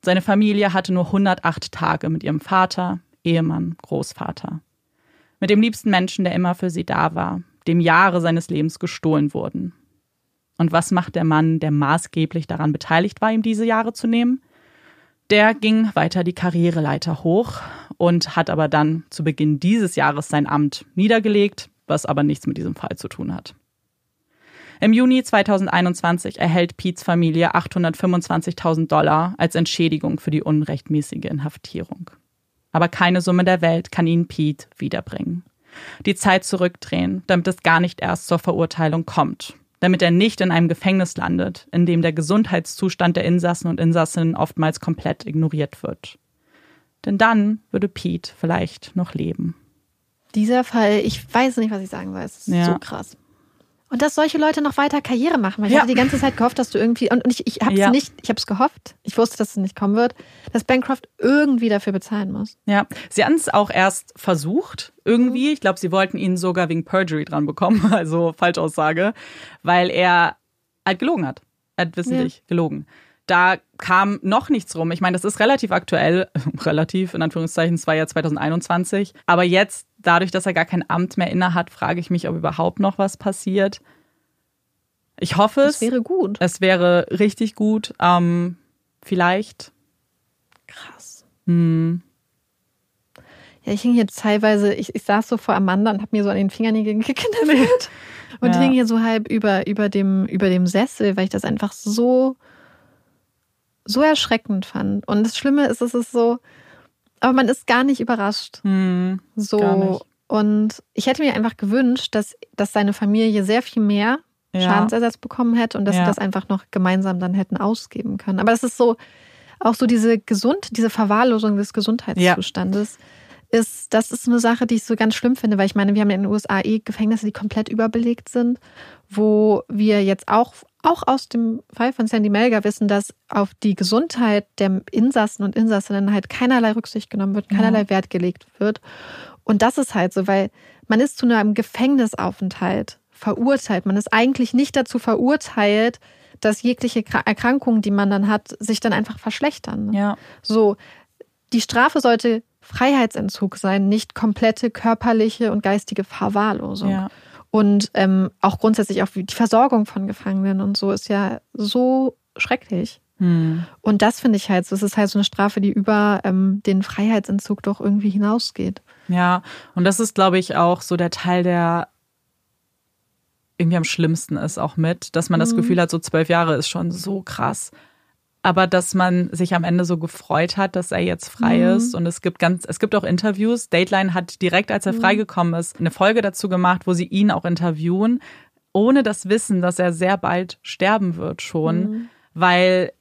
Seine Familie hatte nur 108 Tage mit ihrem Vater, Ehemann, Großvater. Mit dem liebsten Menschen, der immer für sie da war, dem Jahre seines Lebens gestohlen wurden. Und was macht der Mann, der maßgeblich daran beteiligt war, ihm diese Jahre zu nehmen? Der ging weiter die Karriereleiter hoch und hat aber dann zu Beginn dieses Jahres sein Amt niedergelegt, was aber nichts mit diesem Fall zu tun hat. Im Juni 2021 erhält Pete's Familie 825.000 Dollar als Entschädigung für die unrechtmäßige Inhaftierung. Aber keine Summe der Welt kann ihn Pete wiederbringen. Die Zeit zurückdrehen, damit es gar nicht erst zur Verurteilung kommt damit er nicht in einem Gefängnis landet, in dem der Gesundheitszustand der Insassen und Insassinnen oftmals komplett ignoriert wird. Denn dann würde Pete vielleicht noch leben. Dieser Fall, ich weiß nicht, was ich sagen soll. Es ist ja. so krass. Und dass solche Leute noch weiter Karriere machen. Ich ja. hatte die ganze Zeit gehofft, dass du irgendwie, und, ich, ich habe es ja. nicht, ich habe es gehofft, ich wusste, dass es nicht kommen wird, dass Bancroft irgendwie dafür bezahlen muss. Ja, sie haben es auch erst versucht, irgendwie. Mhm. Ich glaube, sie wollten ihn sogar wegen Perjury dran bekommen, (laughs) also Falschaussage, weil er halt gelogen hat. Er hat wissentlich ja. gelogen. Da kam noch nichts rum. Ich meine, das ist relativ aktuell, (laughs) relativ in Anführungszeichen, es war ja 2021. Aber jetzt, dadurch, dass er gar kein Amt mehr innehat, frage ich mich, ob überhaupt noch was passiert. Ich hoffe es. Es wäre gut. Es wäre richtig gut. Ähm, vielleicht. Krass. Hm. Ja, ich hing hier teilweise, ich, ich saß so vor Amanda und habe mir so an den Fingernägeln (laughs) gekniffelt und ja. hing hier so halb über, über, dem, über dem Sessel, weil ich das einfach so so erschreckend fand. Und das Schlimme ist, es ist so, aber man ist gar nicht überrascht. Hm, so. Nicht. Und ich hätte mir einfach gewünscht, dass, dass seine Familie sehr viel mehr ja. Schadensersatz bekommen hätte und dass ja. sie das einfach noch gemeinsam dann hätten ausgeben können. Aber das ist so, auch so diese Gesund, diese Verwahrlosung des Gesundheitszustandes. Ja ist, das ist eine Sache, die ich so ganz schlimm finde, weil ich meine, wir haben in den USA eh Gefängnisse, die komplett überbelegt sind, wo wir jetzt auch, auch aus dem Fall von Sandy Melger wissen, dass auf die Gesundheit der Insassen und Insassinnen halt keinerlei Rücksicht genommen wird, keinerlei ja. Wert gelegt wird. Und das ist halt so, weil man ist zu einem Gefängnisaufenthalt verurteilt. Man ist eigentlich nicht dazu verurteilt, dass jegliche Erkrankungen, die man dann hat, sich dann einfach verschlechtern. Ja. So, die Strafe sollte Freiheitsentzug sein, nicht komplette körperliche und geistige Verwahrlosung. Ja. Und ähm, auch grundsätzlich auch die Versorgung von Gefangenen und so ist ja so schrecklich. Hm. Und das finde ich halt, so, es ist halt so eine Strafe, die über ähm, den Freiheitsentzug doch irgendwie hinausgeht. Ja, und das ist, glaube ich, auch so der Teil, der irgendwie am schlimmsten ist auch mit, dass man das mhm. Gefühl hat, so zwölf Jahre ist schon so krass. Aber dass man sich am Ende so gefreut hat, dass er jetzt frei mhm. ist. Und es gibt ganz, es gibt auch Interviews. Dateline hat direkt, als er mhm. freigekommen ist, eine Folge dazu gemacht, wo sie ihn auch interviewen, ohne das Wissen, dass er sehr bald sterben wird schon, mhm. weil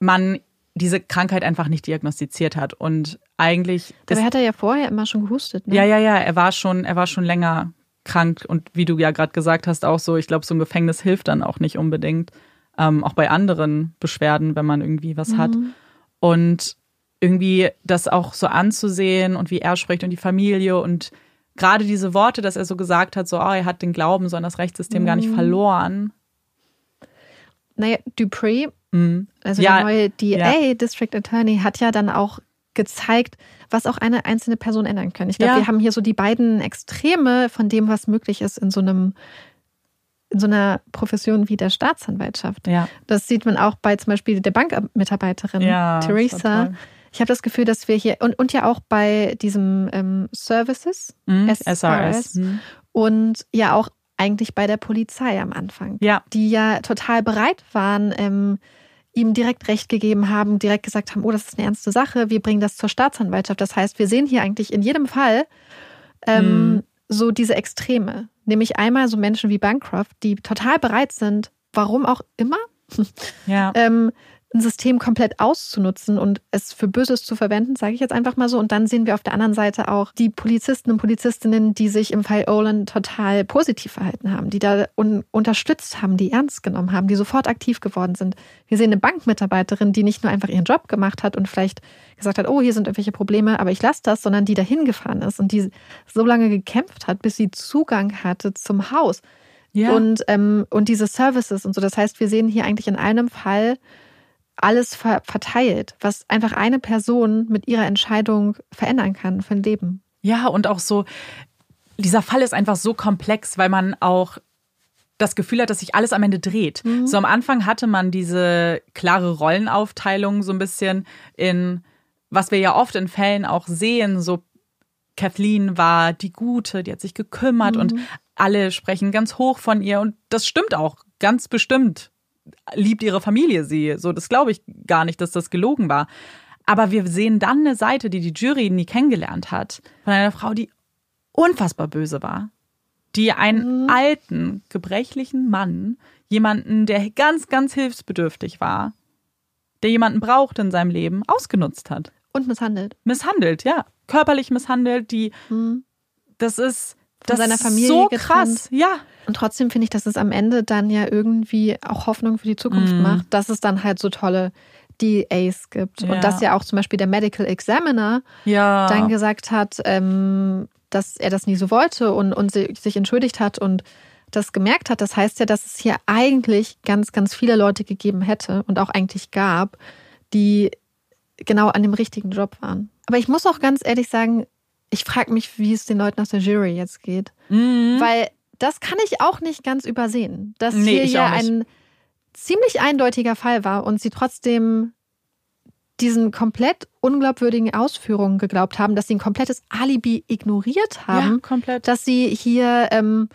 man diese Krankheit einfach nicht diagnostiziert hat. Und eigentlich. Dabei hat er ja vorher immer schon gehustet, ne? Ja, ja, ja. Er war schon, er war schon länger krank. Und wie du ja gerade gesagt hast, auch so, ich glaube, so ein Gefängnis hilft dann auch nicht unbedingt. Ähm, auch bei anderen Beschwerden, wenn man irgendwie was mhm. hat. Und irgendwie das auch so anzusehen und wie er spricht und die Familie und gerade diese Worte, dass er so gesagt hat, so, oh, er hat den Glauben so an das Rechtssystem mhm. gar nicht mhm. verloren. Naja, Dupree Mhm. Also ja, der neue DA, ja. District Attorney, hat ja dann auch gezeigt, was auch eine einzelne Person ändern kann. Ich glaube, ja. wir haben hier so die beiden Extreme von dem, was möglich ist in so einem in so einer Profession wie der Staatsanwaltschaft. Ja. Das sieht man auch bei zum Beispiel der Bankmitarbeiterin ja, Theresa. Ich habe das Gefühl, dass wir hier und, und ja auch bei diesem ähm, Services, mhm, SRS, SRS mhm. und ja auch eigentlich bei der Polizei am Anfang, ja. die ja total bereit waren, ähm, ihm direkt Recht gegeben haben, direkt gesagt haben, oh, das ist eine ernste Sache, wir bringen das zur Staatsanwaltschaft. Das heißt, wir sehen hier eigentlich in jedem Fall ähm, mhm. so diese Extreme. Nämlich einmal so Menschen wie Bancroft, die total bereit sind, warum auch immer, ja. (laughs) ähm, ein System komplett auszunutzen und es für Böses zu verwenden, sage ich jetzt einfach mal so. Und dann sehen wir auf der anderen Seite auch die Polizisten und Polizistinnen, die sich im Fall Olin total positiv verhalten haben, die da un unterstützt haben, die ernst genommen haben, die sofort aktiv geworden sind. Wir sehen eine Bankmitarbeiterin, die nicht nur einfach ihren Job gemacht hat und vielleicht gesagt hat, oh, hier sind irgendwelche Probleme, aber ich lasse das, sondern die dahin gefahren ist und die so lange gekämpft hat, bis sie Zugang hatte zum Haus. Ja. Und, ähm, und diese Services und so. Das heißt, wir sehen hier eigentlich in einem Fall, alles ver verteilt, was einfach eine Person mit ihrer Entscheidung verändern kann für ein Leben. Ja, und auch so, dieser Fall ist einfach so komplex, weil man auch das Gefühl hat, dass sich alles am Ende dreht. Mhm. So am Anfang hatte man diese klare Rollenaufteilung so ein bisschen in, was wir ja oft in Fällen auch sehen, so Kathleen war die Gute, die hat sich gekümmert mhm. und alle sprechen ganz hoch von ihr und das stimmt auch ganz bestimmt liebt ihre Familie sie. So, das glaube ich gar nicht, dass das gelogen war. Aber wir sehen dann eine Seite, die die Jury nie kennengelernt hat, von einer Frau, die unfassbar böse war. Die einen mhm. alten, gebrechlichen Mann, jemanden, der ganz, ganz hilfsbedürftig war, der jemanden braucht in seinem Leben, ausgenutzt hat. Und misshandelt. Misshandelt, ja. Körperlich misshandelt, die, mhm. das ist, das seiner Familie so krass, ja. Und trotzdem finde ich, dass es am Ende dann ja irgendwie auch Hoffnung für die Zukunft mm. macht, dass es dann halt so tolle DAs gibt. Ja. Und dass ja auch zum Beispiel der Medical Examiner ja. dann gesagt hat, ähm, dass er das nie so wollte und, und sich entschuldigt hat und das gemerkt hat. Das heißt ja, dass es hier eigentlich ganz, ganz viele Leute gegeben hätte und auch eigentlich gab, die genau an dem richtigen Job waren. Aber ich muss auch ganz ehrlich sagen, ich frage mich, wie es den Leuten aus der Jury jetzt geht. Mhm. Weil das kann ich auch nicht ganz übersehen, dass nee, hier ja ein ziemlich eindeutiger Fall war und sie trotzdem diesen komplett unglaubwürdigen Ausführungen geglaubt haben, dass sie ein komplettes Alibi ignoriert haben. Ja, komplett. Dass sie hier, ähm,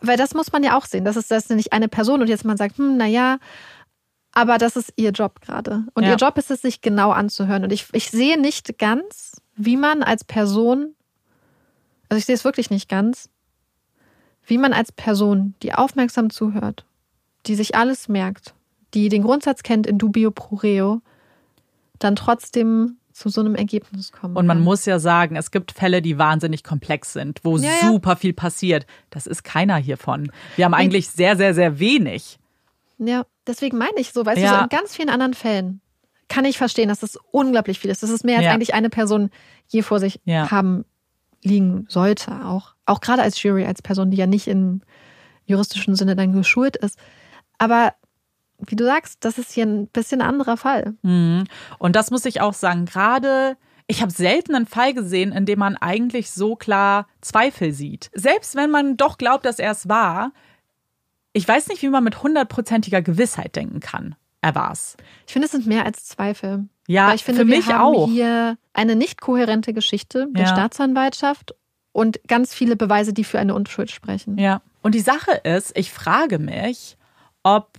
weil das muss man ja auch sehen, das ist das ist nicht eine Person und jetzt man sagt, hm, naja, aber das ist ihr Job gerade. Und ja. ihr Job ist es, sich genau anzuhören. Und ich, ich sehe nicht ganz, wie man als Person, also ich sehe es wirklich nicht ganz, wie man als Person, die aufmerksam zuhört, die sich alles merkt, die den Grundsatz kennt in dubio pro reo, dann trotzdem zu so einem Ergebnis kommt. Und man kann. muss ja sagen, es gibt Fälle, die wahnsinnig komplex sind, wo ja, super ja. viel passiert. Das ist keiner hiervon. Wir haben eigentlich sehr, sehr, sehr wenig. Ja, deswegen meine ich so, weißt ja. du, so in ganz vielen anderen Fällen kann ich verstehen, dass das unglaublich viel ist. Das ist mehr als eigentlich eine Person je vor sich haben liegen sollte. Auch, auch gerade als Jury, als Person, die ja nicht im juristischen Sinne dann geschult ist. Aber wie du sagst, das ist hier ein bisschen anderer Fall. Mhm. Und das muss ich auch sagen, gerade ich habe selten einen Fall gesehen, in dem man eigentlich so klar Zweifel sieht. Selbst wenn man doch glaubt, dass er es war, ich weiß nicht, wie man mit hundertprozentiger Gewissheit denken kann. Er war's. Ich finde, es sind mehr als Zweifel. Ja, Weil ich finde, für mich wir haben auch. hier eine nicht kohärente Geschichte der Ja. Staatsanwaltschaft und ganz viele Beweise, die für eine Unschuld sprechen. Ja. Und die Sache ist, ich frage mich, ob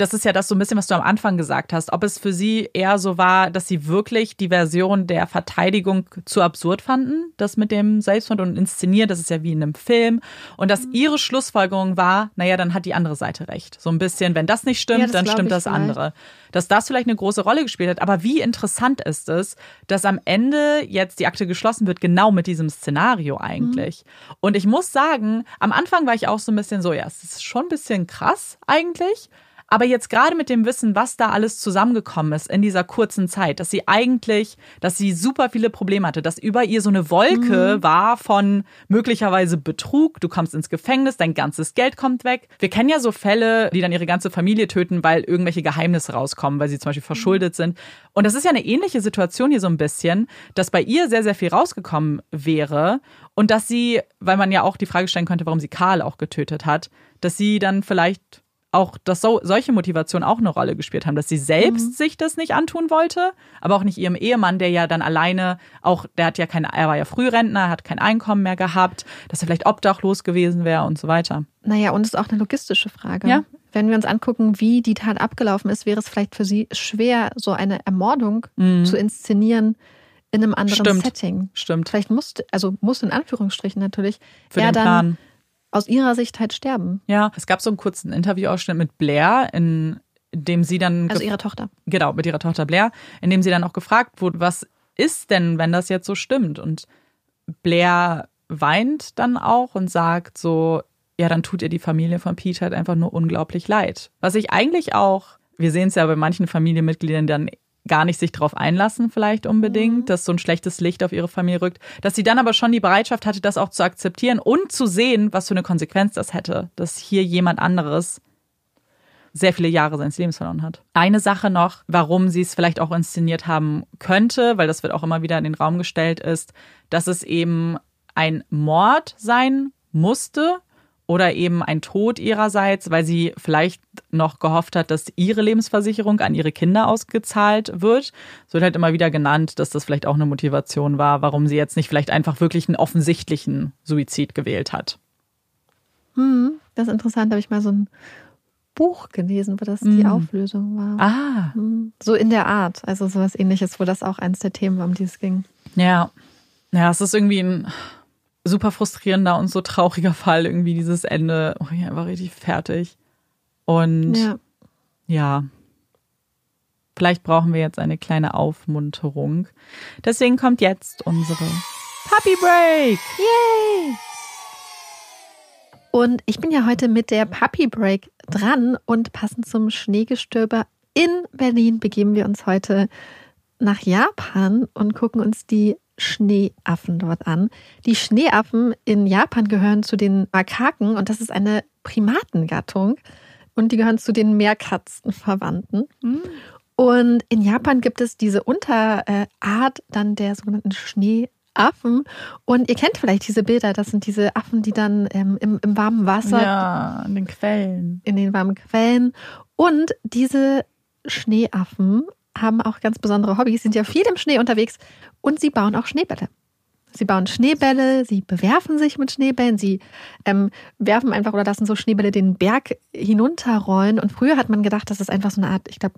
das ist ja das so ein bisschen, was du am Anfang gesagt hast, ob es für sie eher so war, dass sie wirklich die Version der Verteidigung zu absurd fanden, das mit dem Selbstmord und inszeniert, das ist ja wie in einem Film, und dass ihre Schlussfolgerung war, naja, dann hat die andere Seite recht. So ein bisschen, wenn das nicht stimmt, Ja, das dann stimmt das vielleicht. andere. Dass das vielleicht eine große Rolle gespielt hat. Aber wie interessant ist es, dass am Ende jetzt die Akte geschlossen wird, genau mit diesem Szenario eigentlich. Und ich muss sagen, am Anfang war ich auch so ein bisschen so, ja, es ist schon ein bisschen krass eigentlich. Aber jetzt gerade mit dem Wissen, was da alles zusammengekommen ist in dieser kurzen Zeit, dass sie eigentlich, dass sie super viele Probleme hatte, dass über ihr so eine Wolke war von möglicherweise Betrug, du kommst ins Gefängnis, dein ganzes Geld kommt weg. Wir kennen ja so Fälle, die dann ihre ganze Familie töten, weil irgendwelche Geheimnisse rauskommen, weil sie zum Beispiel verschuldet sind. Und das ist ja eine ähnliche Situation hier so ein bisschen, dass bei ihr sehr, sehr viel rausgekommen wäre und dass sie, weil man ja auch die Frage stellen könnte, warum sie Karl auch getötet hat, dass sie dann vielleicht auch, dass so, solche Motivationen auch eine Rolle gespielt haben, dass sie selbst sich das nicht antun wollte, aber auch nicht ihrem Ehemann, der ja dann alleine auch, der hat ja kein, er war ja Frührentner, hat kein Einkommen mehr gehabt, dass er vielleicht obdachlos gewesen wäre und so weiter. Naja, und es ist auch eine logistische Frage. Ja. Wenn wir uns angucken, wie die Tat abgelaufen ist, wäre es vielleicht für sie schwer, so eine Ermordung zu inszenieren in einem anderen Mhm. Stimmt. Setting. Stimmt. Vielleicht musste, also muss in Anführungsstrichen natürlich, Für er den dann Plan. Aus ihrer Sicht halt sterben. Ja, es gab so einen kurzen Interviewausschnitt mit Blair, in dem sie dann Also gef- ihre Tochter. genau, mit ihrer Tochter Blair, in dem sie dann auch gefragt wurde, was ist denn, wenn das jetzt so stimmt? Und Blair weint dann auch und sagt so, ja, dann tut ihr die Familie von Pete halt einfach nur unglaublich leid. Was ich eigentlich auch, wir sehen es ja bei manchen Familienmitgliedern dann gar nicht sich darauf einlassen, vielleicht unbedingt, dass so ein schlechtes Licht auf ihre Familie rückt, dass sie dann aber schon die Bereitschaft hatte, das auch zu akzeptieren und zu sehen, was für eine Konsequenz das hätte, dass hier jemand anderes sehr viele Jahre seines Lebens verloren hat. Eine Sache noch, warum sie es vielleicht auch inszeniert haben könnte, weil das wird auch immer wieder in den Raum gestellt, ist, dass es eben ein Mord sein musste oder eben ein Tod ihrerseits, weil sie vielleicht noch gehofft hat, dass ihre Lebensversicherung an ihre Kinder ausgezahlt wird. Es wird halt immer wieder genannt, dass das vielleicht auch eine Motivation war, warum sie jetzt nicht vielleicht einfach wirklich einen offensichtlichen Suizid gewählt hat. Hm, das ist interessant, da habe ich mal so ein Buch gelesen, wo das die Mhm. Auflösung war. Ah, Hm, So in der Art, also sowas ähnliches, wo das auch eins der Themen war, um die es ging. Ja. Ja, es ist irgendwie ein super frustrierender und so trauriger Fall, irgendwie dieses Ende. Oh, ich bin einfach richtig fertig. Und ja. Ja. vielleicht brauchen wir jetzt eine kleine Aufmunterung. Deswegen kommt jetzt unsere Puppy Break. Yay! Und ich bin ja heute mit der Puppy Break dran und passend zum Schneegestöber in Berlin begeben wir uns heute nach Japan und gucken uns die Schneeaffen dort an. Die Schneeaffen in Japan gehören zu den Makaken und das ist eine Primatengattung und die gehören zu den Meerkatzenverwandten. Und in Japan gibt es diese Unterart dann der sogenannten Schneeaffen. Und ihr kennt vielleicht diese Bilder, das sind diese Affen, die dann ähm, im, im warmen Wasser, Ja, an den Quellen. in den warmen Quellen. Und diese Schneeaffen haben auch ganz besondere Hobbys, sind ja viel im Schnee unterwegs und sie bauen auch Schneebälle. Sie bauen Schneebälle, sie bewerfen sich mit Schneebällen, sie ähm, werfen einfach oder lassen so Schneebälle den Berg hinunterrollen. Und früher hat man gedacht, das einfach so eine Art, ich glaube,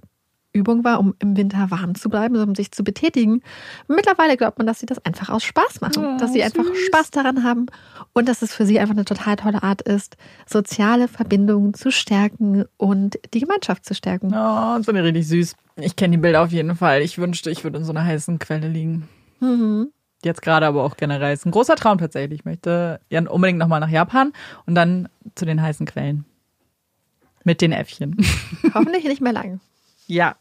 Übung war, um im Winter warm zu bleiben, um sich zu betätigen. Mittlerweile glaubt man, dass sie das einfach aus Spaß machen, Oh, dass sie einfach süß. Spaß daran haben und dass es für sie einfach eine total tolle Art ist, soziale Verbindungen zu stärken und die Gemeinschaft zu stärken. Oh, das finde ich richtig süß. Ich kenne die Bilder auf jeden Fall. Ich wünschte, ich würde in so einer heißen Quelle liegen. Mhm. Jetzt gerade aber auch generell. Ist ein großer Traum tatsächlich. Ich möchte ja unbedingt nochmal nach Japan und dann zu den heißen Quellen. Mit den Äffchen. Hoffentlich nicht mehr lange. Ja.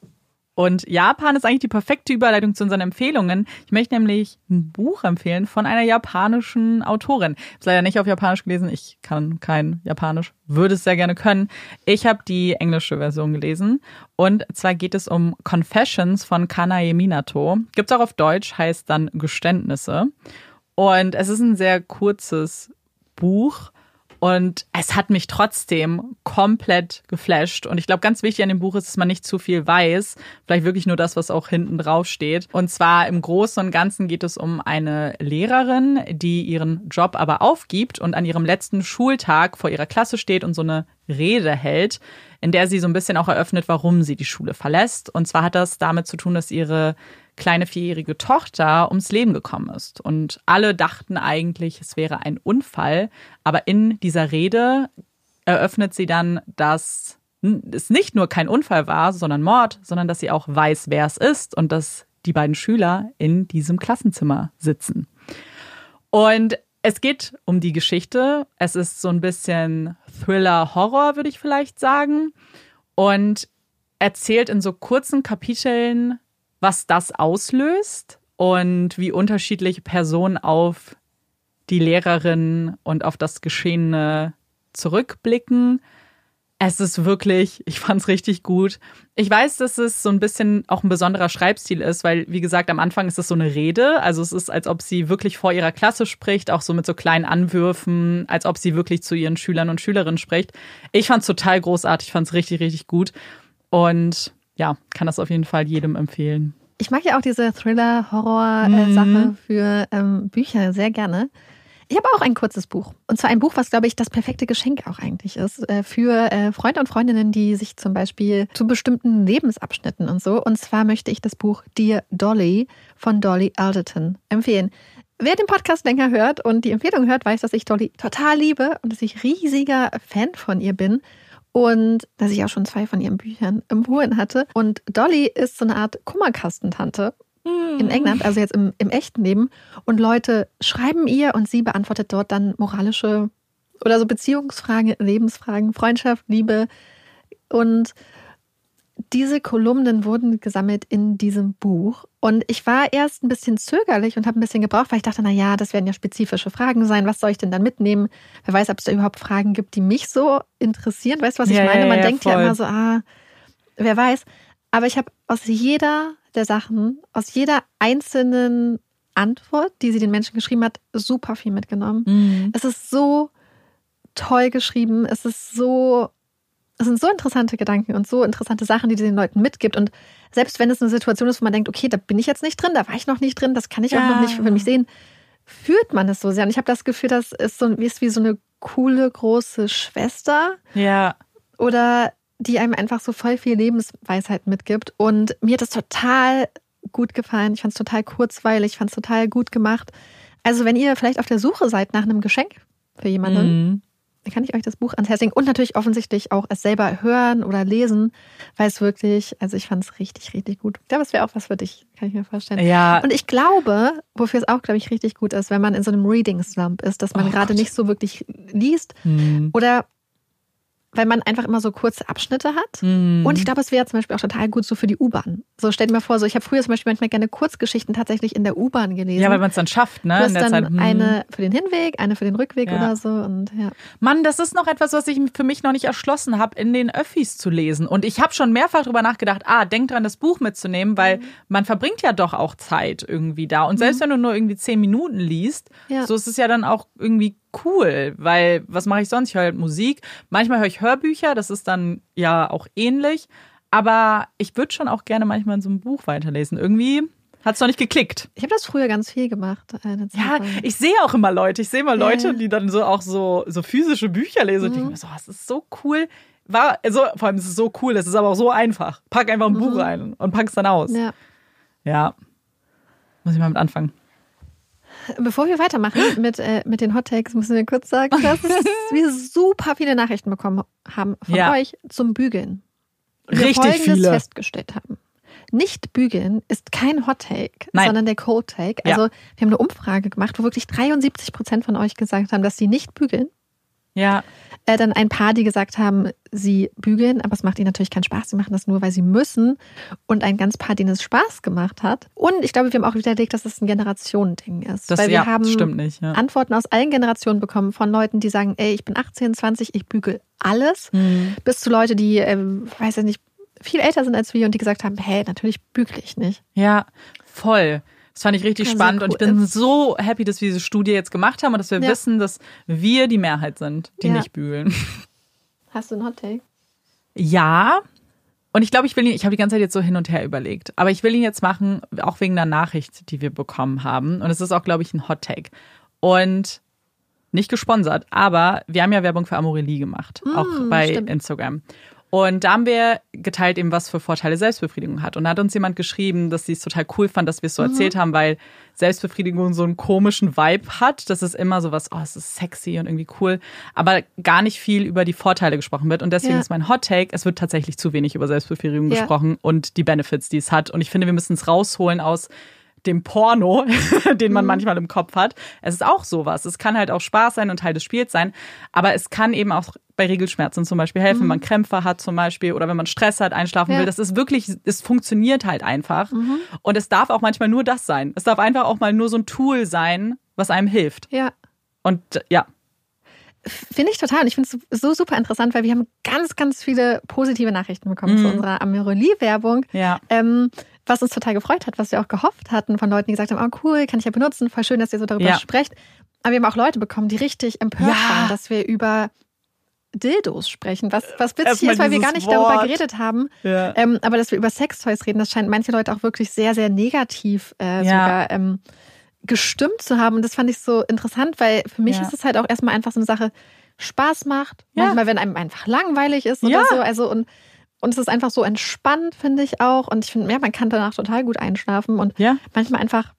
Und Japan ist eigentlich die perfekte Überleitung zu unseren Empfehlungen. Ich möchte nämlich ein Buch empfehlen von einer japanischen Autorin. Ich habe es leider nicht auf Japanisch gelesen. Ich kann kein Japanisch, würde es sehr gerne können. Ich habe die englische Version gelesen. Und zwar geht es um Confessions von Kanae Minato. Gibt es auch auf Deutsch, heißt dann Geständnisse. Und es ist ein sehr kurzes Buch und es hat mich trotzdem komplett geflasht. Und ich glaube, ganz wichtig an dem Buch ist, dass man nicht zu viel weiß. Vielleicht wirklich nur das, was auch hinten drauf steht. Und zwar im Großen und Ganzen geht es um eine Lehrerin, die ihren Job aber aufgibt und an ihrem letzten Schultag vor ihrer Klasse steht und so eine Rede hält, in der sie so ein bisschen auch eröffnet, warum sie die Schule verlässt. Und zwar hat das damit zu tun, dass ihre kleine vierjährige Tochter ums Leben gekommen ist. Und alle dachten eigentlich, es wäre ein Unfall. Aber in dieser Rede eröffnet sie dann, dass es nicht nur kein Unfall war, sondern Mord, sondern dass sie auch weiß, wer es ist und dass die beiden Schüler in diesem Klassenzimmer sitzen. Und es geht um die Geschichte. Es ist so ein bisschen Thriller-Horror, würde ich vielleicht sagen. Und erzählt in so kurzen Kapiteln was das auslöst und wie unterschiedliche Personen auf die Lehrerin und auf das Geschehene zurückblicken. Es ist wirklich, ich fand es richtig gut. Ich weiß, dass es so ein bisschen auch ein besonderer Schreibstil ist, weil, wie gesagt, am Anfang ist es so eine Rede. Also es ist, als ob sie wirklich vor ihrer Klasse spricht, auch so mit so kleinen Anwürfen, als ob sie wirklich zu ihren Schülern und Schülerinnen spricht. Ich fand es total großartig, fand es richtig, richtig gut. Und ja, kann das auf jeden Fall jedem empfehlen. Ich mag ja auch diese Thriller-Horror-Sache mhm. für ähm, Bücher sehr gerne. Ich habe auch ein kurzes Buch. Und zwar ein Buch, was, glaube ich, das perfekte Geschenk auch eigentlich ist. Äh, für äh, Freunde und Freundinnen, die sich zum Beispiel zu bestimmten Lebensabschnitten und so. Und zwar möchte ich das Buch Dear Dolly von Dolly Alderton empfehlen. Wer den Podcast länger hört und die Empfehlung hört, weiß, dass ich Dolly total liebe und dass ich riesiger Fan von ihr bin und dass ich auch schon zwei von ihren Büchern empfohlen hatte. Und Dolly ist so eine Art Kummerkastentante in hm. England, also jetzt im, im echten Leben. Und Leute schreiben ihr und sie beantwortet dort dann moralische oder so Beziehungsfragen, Lebensfragen, Freundschaft, Liebe. Und diese Kolumnen wurden gesammelt in diesem Buch. Und ich war erst ein bisschen zögerlich und habe ein bisschen gebraucht, weil ich dachte, na ja, das werden ja spezifische Fragen sein. Was soll ich denn dann mitnehmen? Wer weiß, ob es da überhaupt Fragen gibt, die mich so interessieren. Weißt du, was ich ja, meine? Man ja, denkt voll. ja immer so, ah, wer weiß. Aber ich habe aus jeder der Sachen, aus jeder einzelnen Antwort, die sie den Menschen geschrieben hat, super viel mitgenommen. Mhm. Es ist so toll geschrieben. Es ist so es sind so interessante Gedanken und so interessante Sachen, die sie den Leuten mitgibt. Und selbst wenn es eine Situation ist, wo man denkt, okay, da bin ich jetzt nicht drin, da war ich noch nicht drin, das kann ich ja. auch noch nicht für mich sehen, fühlt man es so sehr. Und ich habe das Gefühl, das ist so ist wie so eine coole große Schwester. Ja. Oder die einem einfach so voll viel Lebensweisheit mitgibt. Und mir hat das total gut gefallen. Ich fand es total kurzweilig, ich fand es total gut gemacht. Also, wenn ihr vielleicht auf der Suche seid nach einem Geschenk für jemanden, mhm kann ich euch das Buch ans Herz legen und natürlich offensichtlich auch es selber hören oder lesen, weil es wirklich, also ich fand es richtig, richtig gut. Ja, das wäre auch was für dich, kann ich mir vorstellen. Ja. Und ich glaube, wofür es auch, glaube ich, richtig gut ist, wenn man in so einem Reading-Slump ist, dass man oh gerade nicht so wirklich liest hm. oder weil man einfach immer so kurze Abschnitte hat. Mhm. Und ich glaube, es wäre zum Beispiel auch total gut so für die U-Bahn. So stell dir mal vor, so ich habe früher zum Beispiel manchmal gerne Kurzgeschichten tatsächlich in der U-Bahn gelesen. Ja, weil man es dann schafft, ne? Du hast dann Zeit, hm. eine für den Hinweg, eine für den Rückweg ja. oder so. Und ja. Mann, das ist noch etwas, was ich für mich noch nicht erschlossen habe, in den Öffis zu lesen. Und ich habe schon mehrfach drüber nachgedacht, ah, denk dran, das Buch mitzunehmen, weil mhm. man verbringt ja doch auch Zeit irgendwie da. Und selbst mhm. wenn du nur irgendwie zehn Minuten liest, ja. so ist es ja dann auch irgendwie cool, weil was mache ich sonst? Ich höre halt Musik. Manchmal höre ich Hörbücher, das ist dann ja auch ähnlich. Aber ich würde schon auch gerne manchmal in so einem Buch weiterlesen. Irgendwie hat es noch nicht geklickt. Ich habe das früher ganz viel gemacht. ja, ich sehe auch immer Leute. Ich sehe immer Leute, ja. die dann so auch so, so physische Bücher lesen. Mhm. Und ich denke mir so, das ist so cool. War, also, vor allem ist es so cool, es ist aber auch so einfach. Pack einfach ein mhm. Buch rein und pack es dann aus. Ja. Ja. Muss ich mal mit anfangen. Bevor wir weitermachen (gasps) mit, äh, mit den Hot Takes, müssen wir kurz sagen, dass (laughs) wir super viele Nachrichten bekommen haben von ja. euch zum Bügeln. Wir Richtig Folgendes viele. festgestellt haben. Nicht bügeln ist kein Hot Take, Nein. sondern der Cold Take. Also ja. wir haben eine Umfrage gemacht, wo wirklich 73 Prozent von euch gesagt haben, dass sie nicht bügeln. Ja. Äh, dann ein paar, die gesagt haben, sie bügeln, aber es macht ihnen natürlich keinen Spaß. Sie machen das nur, weil sie müssen. Und ein ganz paar, denen es Spaß gemacht hat. Und ich glaube, wir haben auch widerlegt, dass es ein Generationending ist. Das, weil wir ja, haben stimmt nicht. Ja. Antworten aus allen Generationen bekommen von Leuten, die sagen, ey, ich bin 18, 20, ich bügel alles. Mhm. Bis zu Leute, die, ähm, weiß ich nicht, viel älter sind als wir und die gesagt haben, hey, natürlich bügel ich nicht. Ja, voll. Das fand ich richtig Ja, spannend und ich cool. bin so happy, dass wir diese Studie jetzt gemacht haben und dass wir Ja. wissen, dass wir die Mehrheit sind, die Ja. nicht bügeln. (laughs) Hast du einen Hot Take? Ja. Und ich glaube, ich will ihn, ich habe die ganze Zeit jetzt so hin und her überlegt. Aber ich will ihn jetzt machen, auch wegen einer Nachricht, die wir bekommen haben. Und es ist auch, glaube ich, ein Hot Take. Und nicht gesponsert, aber wir haben ja Werbung für Amorelie gemacht, auch bei Mm, stimmt. Instagram. Und da haben wir geteilt, eben was für Vorteile Selbstbefriedigung hat. Und da hat uns jemand geschrieben, dass sie es total cool fand, dass wir es so erzählt haben, weil Selbstbefriedigung so einen komischen Vibe hat. Das ist immer so was, oh, es ist sexy und irgendwie cool, aber gar nicht viel über die Vorteile gesprochen wird. Und deswegen Ja. ist mein Hot Take, es wird tatsächlich zu wenig über Selbstbefriedigung Ja. gesprochen und die Benefits, die es hat. Und ich finde, wir müssen es rausholen aus dem Porno, (laughs) den Mhm. man manchmal im Kopf hat. Es ist auch sowas. Es kann halt auch Spaß sein und Teil des Spiels sein, aber es kann eben auch bei Regelschmerzen zum Beispiel helfen, wenn man Krämpfe hat zum Beispiel oder wenn man Stress hat, einschlafen Mhm. Ja. Mhm. will. Das ist wirklich, es funktioniert halt einfach. Und es darf auch manchmal nur das sein. Es darf einfach auch mal nur so ein Tool sein, was einem hilft. Ja. Und äh, ja, Finde ich total. Und ich finde es so super interessant, weil wir haben ganz, ganz viele positive Nachrichten bekommen zu Mhm. unserer Amerelie-Werbung. ja, Ähm, was uns total gefreut hat, was wir auch gehofft hatten von Leuten, die gesagt haben, oh cool, kann ich ja benutzen, voll schön, dass ihr so darüber Ja. sprecht. Aber wir haben auch Leute bekommen, die richtig empört Ja. waren, dass wir über Dildos sprechen, was, was witzig ist, weil wir gar nicht darüber Wort. geredet haben. ja. Ähm, aber dass wir über Sextoys reden, das scheint manche Leute auch wirklich sehr, sehr negativ äh, sogar ähm, gestimmt zu haben. Und das fand ich so interessant, weil für mich ist es halt auch erstmal einfach so eine Sache, Spaß macht. Manchmal, wenn einem einfach langweilig ist oder so. Also und, und es ist einfach so entspannt, finde ich auch. Und ich finde, ja, man kann danach total gut einschlafen und ja. manchmal einfach,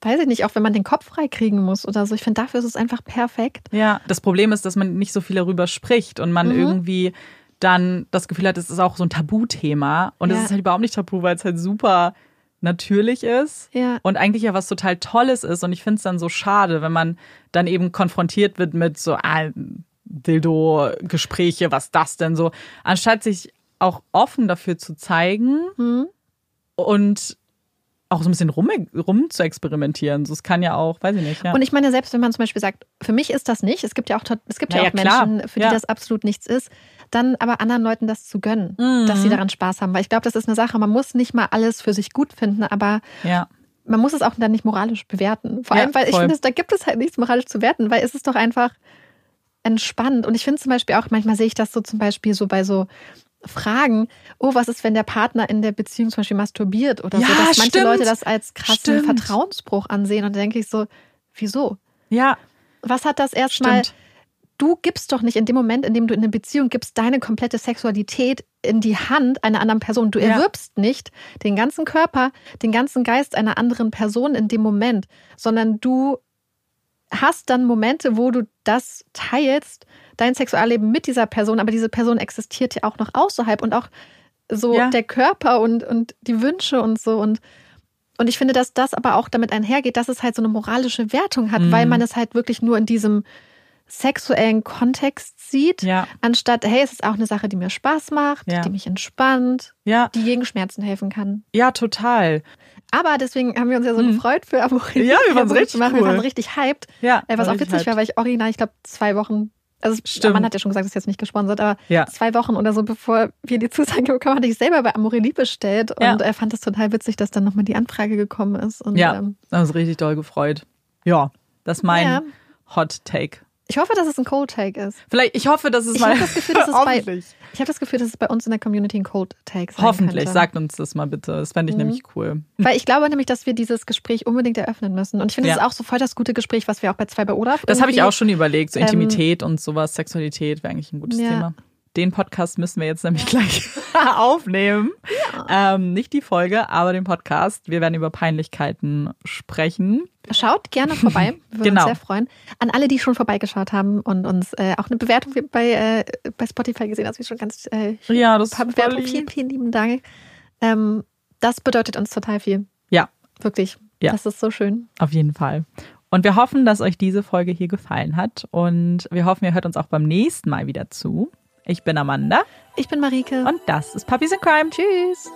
weiß ich nicht, auch wenn man den Kopf frei kriegen muss oder so. Ich finde, dafür ist es einfach perfekt. Ja, das Problem ist, dass man nicht so viel darüber spricht und man Mhm. irgendwie dann das Gefühl hat, es ist auch so ein Tabuthema. Und es Ja. ist halt überhaupt nicht tabu, weil es halt super natürlich ist Ja. und eigentlich ja was total Tolles ist. Und ich finde es dann so schade, wenn man dann eben konfrontiert wird mit so ah, Dildo-Gespräche, was das denn so, anstatt sich auch offen dafür zu zeigen Hm? und auch so ein bisschen rum, rum zu experimentieren. So, es kann ja auch, weiß ich nicht, ja. Und ich meine, selbst wenn man zum Beispiel sagt, für mich ist das nicht, es gibt ja auch, es gibt ja Na auch ja, klar. Menschen, für Ja. die das absolut nichts ist, dann aber anderen Leuten das zu gönnen, Mhm. dass sie daran Spaß haben. Weil ich glaube, das ist eine Sache, man muss nicht mal alles für sich gut finden, aber man muss es auch dann nicht moralisch bewerten. Vor allem, weil ich voll. finde, da gibt es halt nichts moralisch zu werten, weil es ist doch einfach entspannt. Und ich finde zum Beispiel auch, manchmal sehe ich das so zum Beispiel so bei so Fragen, oh, was ist, wenn der Partner in der Beziehung zum Beispiel masturbiert oder Ja, so, dass manche stimmt. Leute das als krassen Stimmt. Vertrauensbruch ansehen. Und da denke ich so, wieso? Ja, Was hat das erstmal? Du gibst doch nicht in dem Moment, in dem du in eine Beziehung gibst, deine komplette Sexualität in die Hand einer anderen Person. Du Ja. erwirbst nicht den ganzen Körper, den ganzen Geist einer anderen Person in dem Moment, sondern du hast dann Momente, wo du das teilst, dein Sexualleben mit dieser Person, aber diese Person existiert ja auch noch außerhalb und auch so Ja. der Körper und, und die Wünsche und so und und ich finde, dass das aber auch damit einhergeht, dass es halt so eine moralische Wertung hat, Mhm. weil man es halt wirklich nur in diesem sexuellen Kontext sieht, Ja, anstatt, hey, es ist auch eine Sache, die mir Spaß macht, Ja. die mich entspannt, ja, die gegen Schmerzen helfen kann. ja, total. Aber deswegen haben wir uns ja so Mhm. gefreut für Amorelie. Ja, wir Werbung richtig cool. Wir waren richtig hyped. Ja, was war auch witzig war, hyped. weil ich original, ich glaube, zwei Wochen, also Stimmt. man hat ja schon gesagt, das ist jetzt nicht gesponsert, aber Ja. zwei Wochen oder so, bevor wir die Zusage bekommen, hatte ich selber bei Amorelie bestellt Ja. und äh, fand es total witzig, dass dann nochmal die Anfrage gekommen ist. Und, Ja, ähm, da haben uns richtig doll gefreut. Ja, das ist mein Ja. Hot Take. Ich hoffe, dass es ein Cold Take ist. Vielleicht, ich hoffe, dass es Ich mal. habe das Gefühl, dass (laughs) es bei, Hoffentlich. ich habe das Gefühl, dass es bei uns in der Community ein Cold Take sein Hoffentlich. könnte. Sagt uns das mal bitte. Das fände ich Mhm. nämlich cool. Weil ich glaube nämlich, dass wir dieses Gespräch unbedingt eröffnen müssen. Und ich finde, es Ja. ist auch so voll das gute Gespräch, was wir auch bei zwei bei Olaf. Das habe ich auch schon überlegt. So ähm, Intimität und sowas, Sexualität wäre eigentlich ein gutes Ja. Thema. Den Podcast müssen wir jetzt nämlich gleich (laughs) aufnehmen. Ähm, nicht die Folge, aber den Podcast. Wir werden über Peinlichkeiten sprechen. Schaut gerne vorbei. (laughs) Wir würden Genau. uns sehr freuen. An alle, die schon vorbeigeschaut haben und uns äh, auch eine Bewertung bei, äh, bei Spotify gesehen haben, wie schon ganz äh, Ja, das ein paar Bewertungen. lieb. Vielen, vielen lieben Dank. Ähm, das bedeutet uns total viel. Ja, Wirklich. Ja. Das ist so schön. auf jeden Fall. Und wir hoffen, dass euch diese Folge hier gefallen hat. Und wir hoffen, ihr hört uns auch beim nächsten Mal wieder zu. Ich bin Amanda. Ich bin Marike. Und das ist Puppies in Crime. Tschüss.